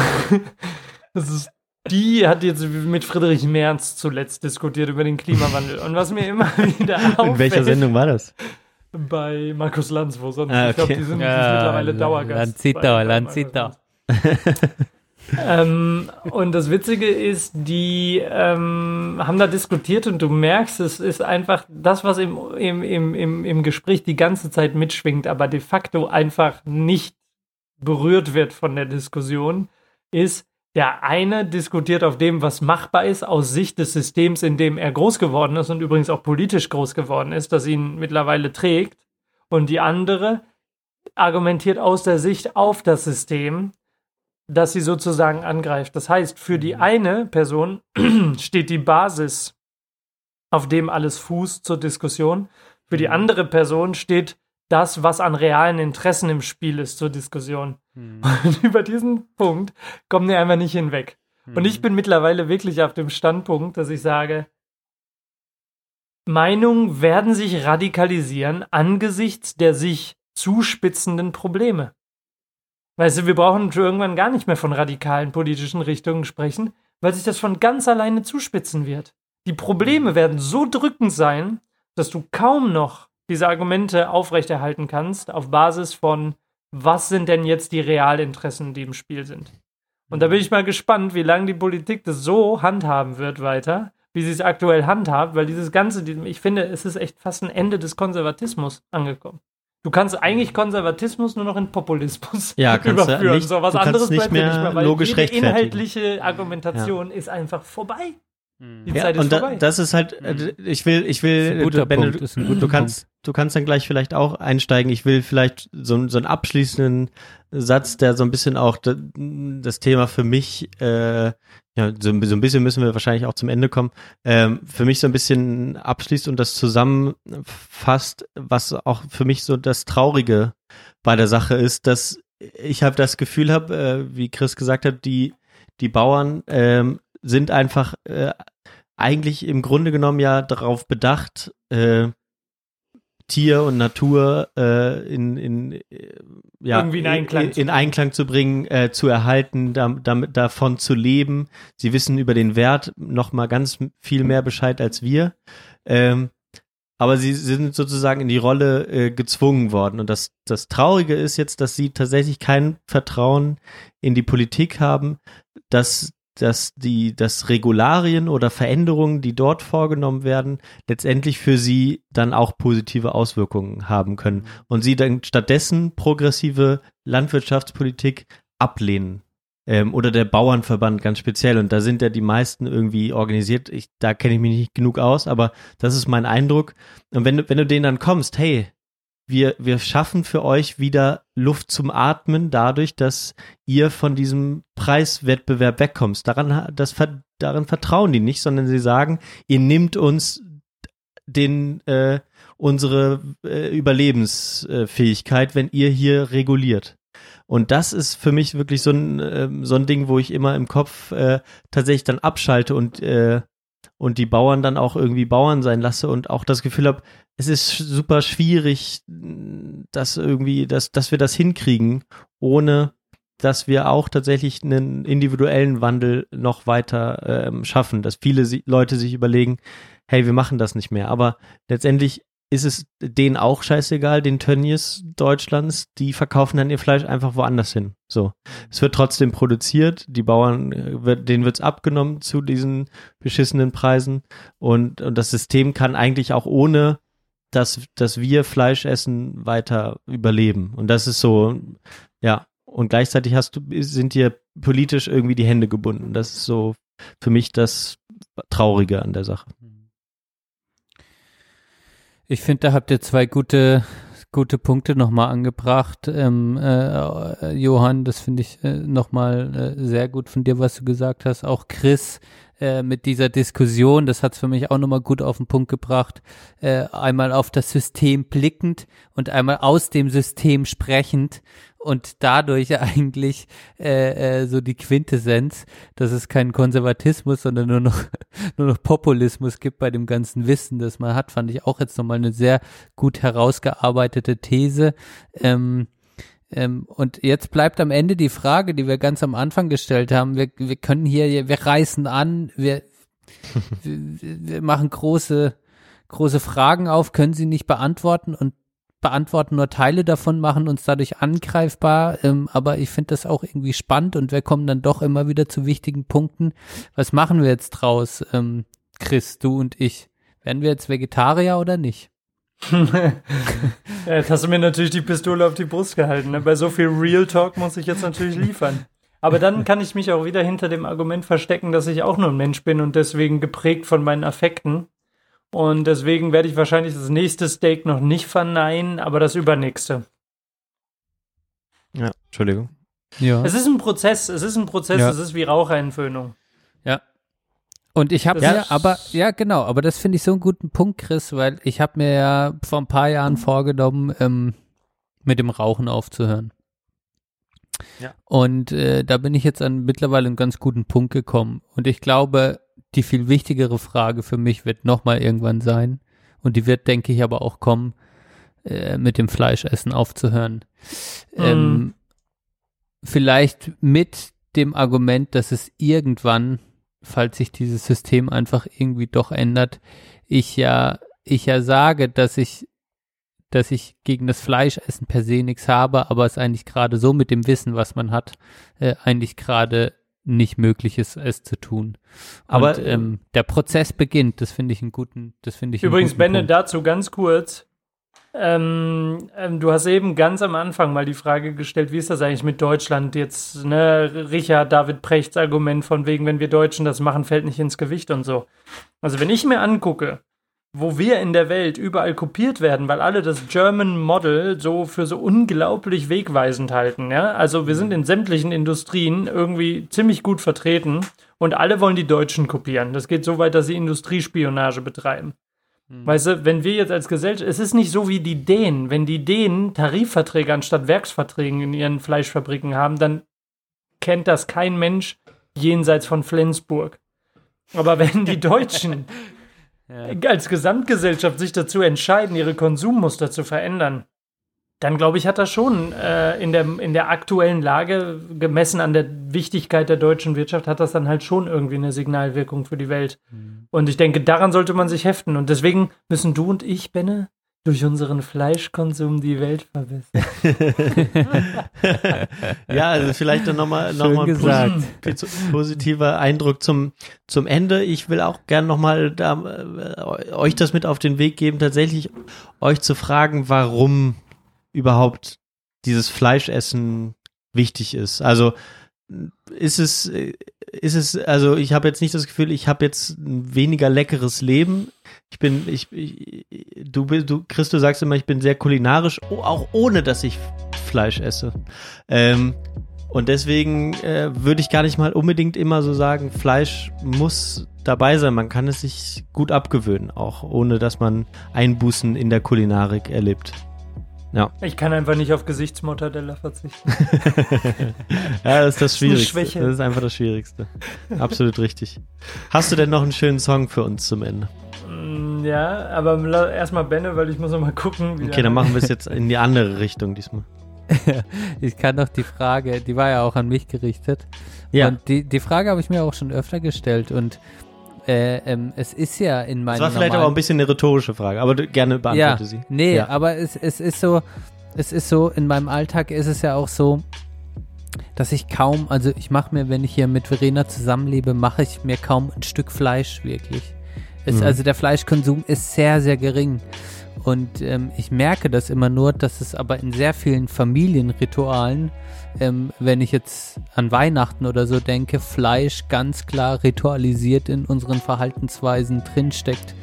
Speaker 4: das ist, die hat jetzt mit Friedrich Merz zuletzt diskutiert über den Klimawandel. Und was mir immer wieder auffällt,
Speaker 2: In welcher Sendung war das?
Speaker 4: bei Markus Lanz, wo sonst,
Speaker 2: Ah,
Speaker 4: ich glaube,
Speaker 2: okay.
Speaker 4: die sind,
Speaker 1: Ja,
Speaker 4: mittlerweile Dauergast.
Speaker 1: Lanzita,
Speaker 4: bei- bei
Speaker 1: Lanzita.
Speaker 4: Ähm, und das Witzige ist, die ähm, haben da diskutiert und du merkst, es ist einfach das, was im, im, im, im Gespräch die ganze Zeit mitschwingt, aber de facto einfach nicht berührt wird von der Diskussion, ist, der eine diskutiert auf dem, was machbar ist, aus Sicht des Systems, in dem er groß geworden ist und übrigens auch politisch groß geworden ist, das ihn mittlerweile trägt. Und die andere argumentiert aus der Sicht auf das System, das sie sozusagen angreift. Das heißt, für die eine Person steht die Basis, auf dem alles fußt zur Diskussion. Für die andere Person steht das, was an realen Interessen im Spiel ist, zur Diskussion. Und über diesen Punkt kommen die einfach nicht hinweg. Und ich bin mittlerweile wirklich auf dem Standpunkt, dass ich sage, Meinungen werden sich radikalisieren angesichts der sich zuspitzenden Probleme. Weißt du, wir brauchen irgendwann gar nicht mehr von radikalen politischen Richtungen sprechen, weil sich das von ganz alleine zuspitzen wird. Die Probleme werden so drückend sein, dass du kaum noch diese Argumente aufrechterhalten kannst auf Basis von, was sind denn jetzt die Realinteressen, die im Spiel sind. Und da bin ich mal gespannt, wie lange die Politik das so handhaben wird weiter, wie sie es aktuell handhabt, weil dieses Ganze, ich finde, es ist echt fast ein Ende des Konservatismus angekommen. Du kannst eigentlich Konservatismus nur noch in Populismus
Speaker 2: Ja, kannst du
Speaker 4: überführen.
Speaker 2: nicht-
Speaker 4: so was anderes
Speaker 2: nicht mehr
Speaker 4: nicht mehr, weil
Speaker 2: logisch
Speaker 4: jede
Speaker 2: rechtfertigen.
Speaker 4: inhaltliche Argumentation ist einfach vorbei. Die
Speaker 2: Ja,
Speaker 4: Zeit ist
Speaker 2: und da,
Speaker 4: vorbei.
Speaker 2: das ist halt, äh, ich will, ich will,
Speaker 1: Punkt,
Speaker 2: du, du kannst, du kannst dann gleich vielleicht auch einsteigen. Ich will vielleicht so, so einen abschließenden Satz, der so ein bisschen auch da- das Thema für mich, äh, ja, so, ein- so ein bisschen müssen wir wahrscheinlich auch zum Ende kommen, ähm, für mich so ein bisschen abschließt und das zusammenfasst, was auch für mich so das Traurige bei der Sache ist, dass ich halt das Gefühl habe, äh, wie Chris gesagt hat, die, die Bauern ähm, sind einfach äh, eigentlich im Grunde genommen ja darauf bedacht, äh, Tier und Natur äh, in, in, äh, ja,
Speaker 4: Irgendwie in Einklang
Speaker 2: in,
Speaker 4: zu
Speaker 2: in Einklang zu bringen, äh, zu erhalten, dam, damit, davon zu leben. Sie wissen über den Wert noch mal ganz viel mehr Bescheid als wir. Ähm, aber sie sind sozusagen in die Rolle äh, gezwungen worden. Und das, das Traurige ist jetzt, dass sie tatsächlich kein Vertrauen in die Politik haben, dass dass die, dass Regularien oder Veränderungen, die dort vorgenommen werden, letztendlich für sie dann auch positive Auswirkungen haben können und sie dann stattdessen progressive Landwirtschaftspolitik ablehnen. Ähm, oder der Bauernverband ganz speziell. Und da sind ja die meisten irgendwie organisiert. Ich, da kenne ich mich nicht genug aus, aber das ist mein Eindruck. Und wenn, du wenn du denen dann kommst, hey, wir, wir schaffen für euch wieder Luft zum Atmen dadurch, dass ihr von diesem Preiswettbewerb wegkommst. Daran, das, daran vertrauen die nicht, sondern sie sagen, ihr nehmt uns den, äh, unsere äh, Überlebensfähigkeit, wenn ihr hier reguliert. Und das ist für mich wirklich so ein, äh, so ein Ding, wo ich immer im Kopf äh, tatsächlich dann abschalte und, äh, und die Bauern dann auch irgendwie Bauern sein lasse und auch das Gefühl habe, es ist super schwierig, dass irgendwie, dass, dass wir das hinkriegen, ohne dass wir auch tatsächlich einen individuellen Wandel noch weiter ähm, schaffen, dass viele Leute sich überlegen, hey, wir machen das nicht mehr. Aber letztendlich ist es denen auch scheißegal, den Tönnies Deutschlands, die verkaufen dann ihr Fleisch einfach woanders hin. So. Es wird trotzdem produziert, die Bauern, äh, wird, denen wird's abgenommen zu diesen beschissenen Preisen und, und das System kann eigentlich auch ohne dass, dass wir Fleisch essen weiter überleben. Und das ist so, ja. Und gleichzeitig hast du, sind dir politisch irgendwie die Hände gebunden. Das ist so für mich das Traurige an der Sache.
Speaker 1: Ich finde, da habt ihr zwei gute, gute Punkte nochmal angebracht. Ähm, äh, Johann, das finde ich äh, nochmal äh, sehr gut von dir, was du gesagt hast. Auch Chris, äh, mit dieser Diskussion, das hat es für mich auch nochmal gut auf den Punkt gebracht, äh, einmal auf das System blickend und einmal aus dem System sprechend und dadurch eigentlich äh, äh, so die Quintessenz, dass es keinen Konservatismus, sondern nur noch nur noch Populismus gibt bei dem ganzen Wissen, das man hat, fand ich auch jetzt nochmal eine sehr gut herausgearbeitete These. Ähm, ähm, und jetzt bleibt am Ende die Frage, die wir ganz am Anfang gestellt haben. Wir, wir können hier, wir reißen an, wir, wir, wir machen große, große Fragen auf, können sie nicht beantworten und beantworten nur Teile davon, machen uns dadurch angreifbar. Ähm, aber ich finde das auch irgendwie spannend und wir kommen dann doch immer wieder zu wichtigen Punkten. Was machen wir jetzt draus, ähm, Chris, du und ich? Werden wir jetzt Vegetarier oder nicht?
Speaker 4: jetzt hast du mir natürlich die Pistole auf die Brust gehalten. Ne? Bei so viel Real Talk muss ich jetzt natürlich liefern. Aber dann kann ich mich auch wieder hinter dem Argument verstecken, dass ich auch nur ein Mensch bin und deswegen geprägt von meinen Affekten. Und deswegen werde ich wahrscheinlich das nächste Steak noch nicht verneinen, aber das übernächste.
Speaker 2: Ja, Entschuldigung.
Speaker 4: Ja. Es ist ein Prozess, es ist ein Prozess, ja. es ist wie Raucherentwöhnung.
Speaker 1: Ja, und ich habe mir, aber, ja genau, aber das finde ich so einen guten Punkt, Chris, weil ich habe mir ja vor ein paar Jahren vorgenommen, ähm, mit dem Rauchen aufzuhören. Ja. Und äh, da bin ich jetzt an mittlerweile einen ganz guten Punkt gekommen. Und ich glaube, die viel wichtigere Frage für mich wird nochmal irgendwann sein. Und die wird, denke ich, aber auch kommen, äh, mit dem Fleischessen aufzuhören. Mm. Ähm, vielleicht mit dem Argument, dass es irgendwann falls sich dieses System einfach irgendwie doch ändert, ich ja, ich ja sage, dass ich, dass ich gegen das Fleischessen per se nichts habe, aber es eigentlich gerade so mit dem Wissen, was man hat, äh, eigentlich gerade nicht möglich ist, es zu tun. Aber Und, ähm, der Prozess beginnt, das finde ich einen guten, das finde ich.
Speaker 4: Übrigens, Benne, dazu ganz kurz. Ähm, ähm, du hast eben ganz am Anfang mal die Frage gestellt, wie ist das eigentlich mit Deutschland jetzt, ne, Richard David Prechts Argument von wegen, wenn wir Deutschen das machen, fällt nicht ins Gewicht und so. Also wenn ich mir angucke, wo wir in der Welt überall kopiert werden, weil alle das German Model so für so unglaublich wegweisend halten, ja? Also wir sind in sämtlichen Industrien irgendwie ziemlich gut vertreten und alle wollen die Deutschen kopieren. Das geht so weit, dass sie Industriespionage betreiben. Hm. Weißt du, wenn wir jetzt als Gesellschaft, es ist nicht so wie die Dänen. Wenn die Dänen Tarifverträge anstatt Werksverträgen in ihren Fleischfabriken haben, dann kennt das kein Mensch jenseits von Flensburg. Aber wenn die Deutschen ja. als Gesamtgesellschaft sich dazu entscheiden, ihre Konsummuster zu verändern, dann glaube ich, hat das schon äh, in, der, in der aktuellen Lage, gemessen an der Wichtigkeit der deutschen Wirtschaft, hat das dann halt schon irgendwie eine Signalwirkung für die Welt. Mhm. Und ich denke, daran sollte man sich heften. Und deswegen müssen du und ich, Benne, durch unseren Fleischkonsum die Welt verbessern.
Speaker 2: ja, also vielleicht dann nochmal noch mal ein
Speaker 1: gesagt.
Speaker 2: posi- positiver Eindruck zum, zum Ende. Ich will auch gern nochmal da, äh, euch das mit auf den Weg geben, tatsächlich euch zu fragen, warum überhaupt dieses Fleischessen wichtig ist. Also ist es, ist es, also ich habe jetzt nicht das Gefühl, ich habe jetzt ein weniger leckeres Leben. Ich bin, ich, ich du, bist- du, Chris, du sagst immer, ich bin sehr kulinarisch, auch ohne, dass ich Fleisch esse. Ähm, und deswegen äh, würde ich gar nicht mal unbedingt immer so sagen, Fleisch muss dabei sein. Man kann es sich gut abgewöhnen, auch ohne dass man Einbußen in der Kulinarik erlebt.
Speaker 4: Ich kann einfach nicht auf Gesichtsmortadella verzichten.
Speaker 2: Ja, das ist das
Speaker 4: Das ist eine
Speaker 2: Schwierigste.
Speaker 4: Schwäche.
Speaker 2: Das ist einfach das Schwierigste. Absolut richtig. Hast du denn noch einen schönen Song für uns zum Ende?
Speaker 4: Mm, Ja, aber erstmal Benne, weil ich muss noch mal gucken. Wie
Speaker 2: Okay, dann machen wir es jetzt in die andere Richtung diesmal.
Speaker 1: Ich kann doch die Frage, die war ja auch an mich gerichtet.
Speaker 2: Ja.
Speaker 1: Und die, die Frage habe ich mir auch schon öfter gestellt und äh, ähm, es ist ja in meinen
Speaker 2: Das war vielleicht aber auch ein bisschen eine rhetorische Frage, aber gerne beantworte
Speaker 1: ja,
Speaker 2: sie.
Speaker 1: Nee,
Speaker 2: Ja.
Speaker 1: aber es, es ist so, es ist so, in meinem Alltag ist es ja auch so, dass ich kaum, also ich mache mir, wenn ich hier mit Verena zusammenlebe, mache ich mir kaum ein Stück Fleisch wirklich. Es,
Speaker 2: Mhm.
Speaker 1: Also der Fleischkonsum ist sehr, sehr gering. Und ähm, ich merke das immer nur, dass es aber in sehr vielen Familienritualen, ähm, wenn ich jetzt an Weihnachten oder so denke, Fleisch ganz klar ritualisiert in unseren Verhaltensweisen drinsteckt.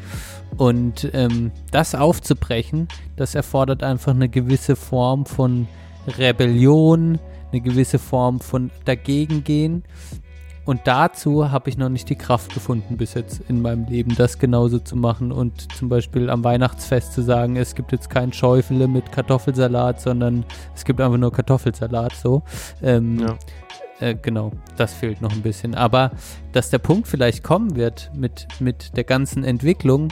Speaker 1: Und ähm, das aufzubrechen, das erfordert einfach eine gewisse Form von Rebellion, eine gewisse Form von Dagegengehen. Und dazu habe ich noch nicht die Kraft gefunden bis jetzt in meinem Leben, das genauso zu machen und zum Beispiel am Weihnachtsfest zu sagen, es gibt jetzt kein Schäufele mit Kartoffelsalat, sondern es gibt einfach nur Kartoffelsalat so. Ähm,
Speaker 2: Ja.
Speaker 1: äh, genau, das fehlt noch ein bisschen. Aber dass der Punkt vielleicht kommen wird mit, mit der ganzen Entwicklung,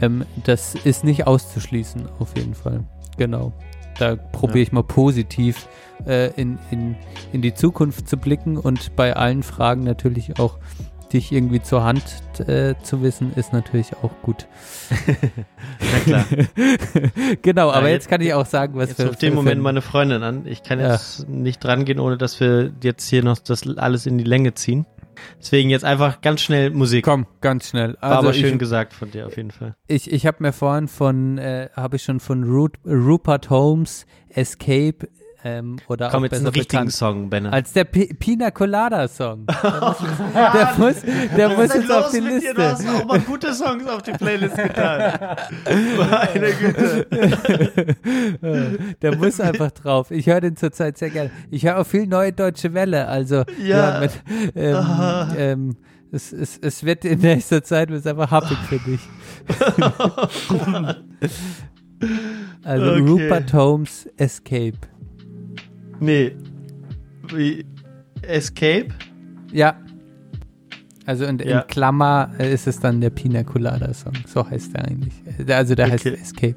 Speaker 1: ähm, das ist nicht auszuschließen, auf jeden Fall. Genau. Da probiere
Speaker 2: Ja.
Speaker 1: ich mal positiv äh, in, in, in die Zukunft zu blicken und bei allen Fragen natürlich auch dich irgendwie zur Hand äh, zu wissen, ist natürlich auch gut.
Speaker 2: Na klar.
Speaker 1: genau, aber
Speaker 2: jetzt-
Speaker 1: jetzt, kann ich auch sagen, was
Speaker 2: Jetzt
Speaker 1: für
Speaker 2: ruft den Moment meine Freundin an. Ich kann
Speaker 1: Ja.
Speaker 2: jetzt nicht dran gehen, ohne dass wir jetzt hier noch das alles in die Länge ziehen. Deswegen jetzt einfach ganz schnell Musik.
Speaker 1: Komm, ganz schnell.
Speaker 2: War aber
Speaker 1: ich,
Speaker 2: schön gesagt von dir auf jeden Fall.
Speaker 1: Ich, ich habe mir vorhin von, äh, habe ich schon von Ru Rupert Holmes Escape ähm, oder
Speaker 2: Komm
Speaker 1: auch
Speaker 2: jetzt
Speaker 1: besser
Speaker 2: einen richtigen
Speaker 1: bekannt
Speaker 2: Song, Benner.
Speaker 1: als der P Pina Colada Song. Der muss, der muss jetzt auf die Liste.
Speaker 2: auch mal gute Songs auf die Playlist getan. Meine Güte.
Speaker 1: Der muss einfach drauf. Ich höre den zurzeit sehr gerne. Ich höre auch viel neue deutsche Welle. Also
Speaker 2: Ja.
Speaker 1: ja, mit, ähm,
Speaker 2: Ah.
Speaker 1: ähm, es, es, es wird in nächster Zeit wird's einfach happig für dich. also
Speaker 2: Okay.
Speaker 1: Rupert Holmes Escape.
Speaker 2: Nee. Wie? Escape?
Speaker 1: Ja. Also in,
Speaker 2: Ja.
Speaker 1: in Klammer äh, ist es dann der Pina Colada Song. So heißt der eigentlich. Äh, Also der heißt
Speaker 2: Okay.
Speaker 1: Escape.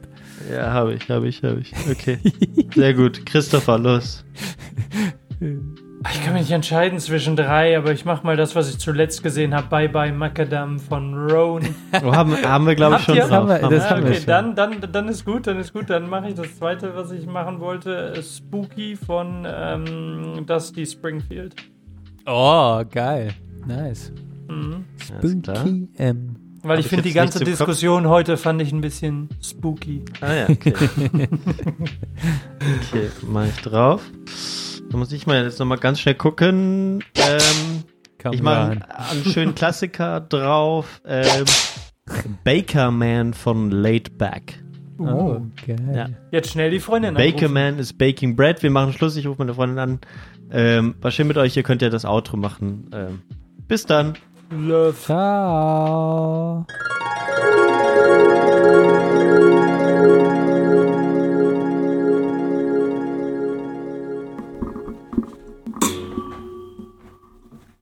Speaker 2: Ja, habe ich, habe ich, habe ich. Okay. Sehr gut. Christopher, los.
Speaker 4: Ich kann mich nicht entscheiden zwischen drei, aber ich mach mal das, was ich zuletzt gesehen habe. Bye Bye Macadam von Roan.
Speaker 2: Oh, haben, haben wir, glaube ich, schon drauf.
Speaker 1: haben wir- das
Speaker 2: wir
Speaker 4: Ja,
Speaker 1: haben wir
Speaker 4: okay,
Speaker 1: schon.
Speaker 4: dann, dann, dann ist gut, dann ist gut. Dann mache ich das zweite, was ich machen wollte. Spooky von ähm, Dusty Springfield.
Speaker 1: Oh, geil. Nice.
Speaker 4: Mhm.
Speaker 1: Spooky M.
Speaker 4: Weil
Speaker 2: Hab
Speaker 4: ich finde, die ganze
Speaker 2: im Kopf.
Speaker 4: Diskussion heute fand ich ein bisschen spooky.
Speaker 2: Ah ja, okay. okay, mach ich drauf. Da muss ich mal jetzt nochmal ganz schnell gucken. Ähm, ich mache einen, einen schönen Klassiker drauf. Ähm, Baker Man von Laid Back.
Speaker 1: Oh, geil.
Speaker 2: Ja.
Speaker 4: Jetzt schnell die Freundin
Speaker 2: Baker
Speaker 4: anrufen.
Speaker 2: Man is Baking Bread. Wir machen Schluss. Ich rufe meine Freundin an. Ähm, war schön mit euch. Ihr könnt ja das Outro machen. Ähm, bis dann.
Speaker 4: Love.
Speaker 1: Ciao.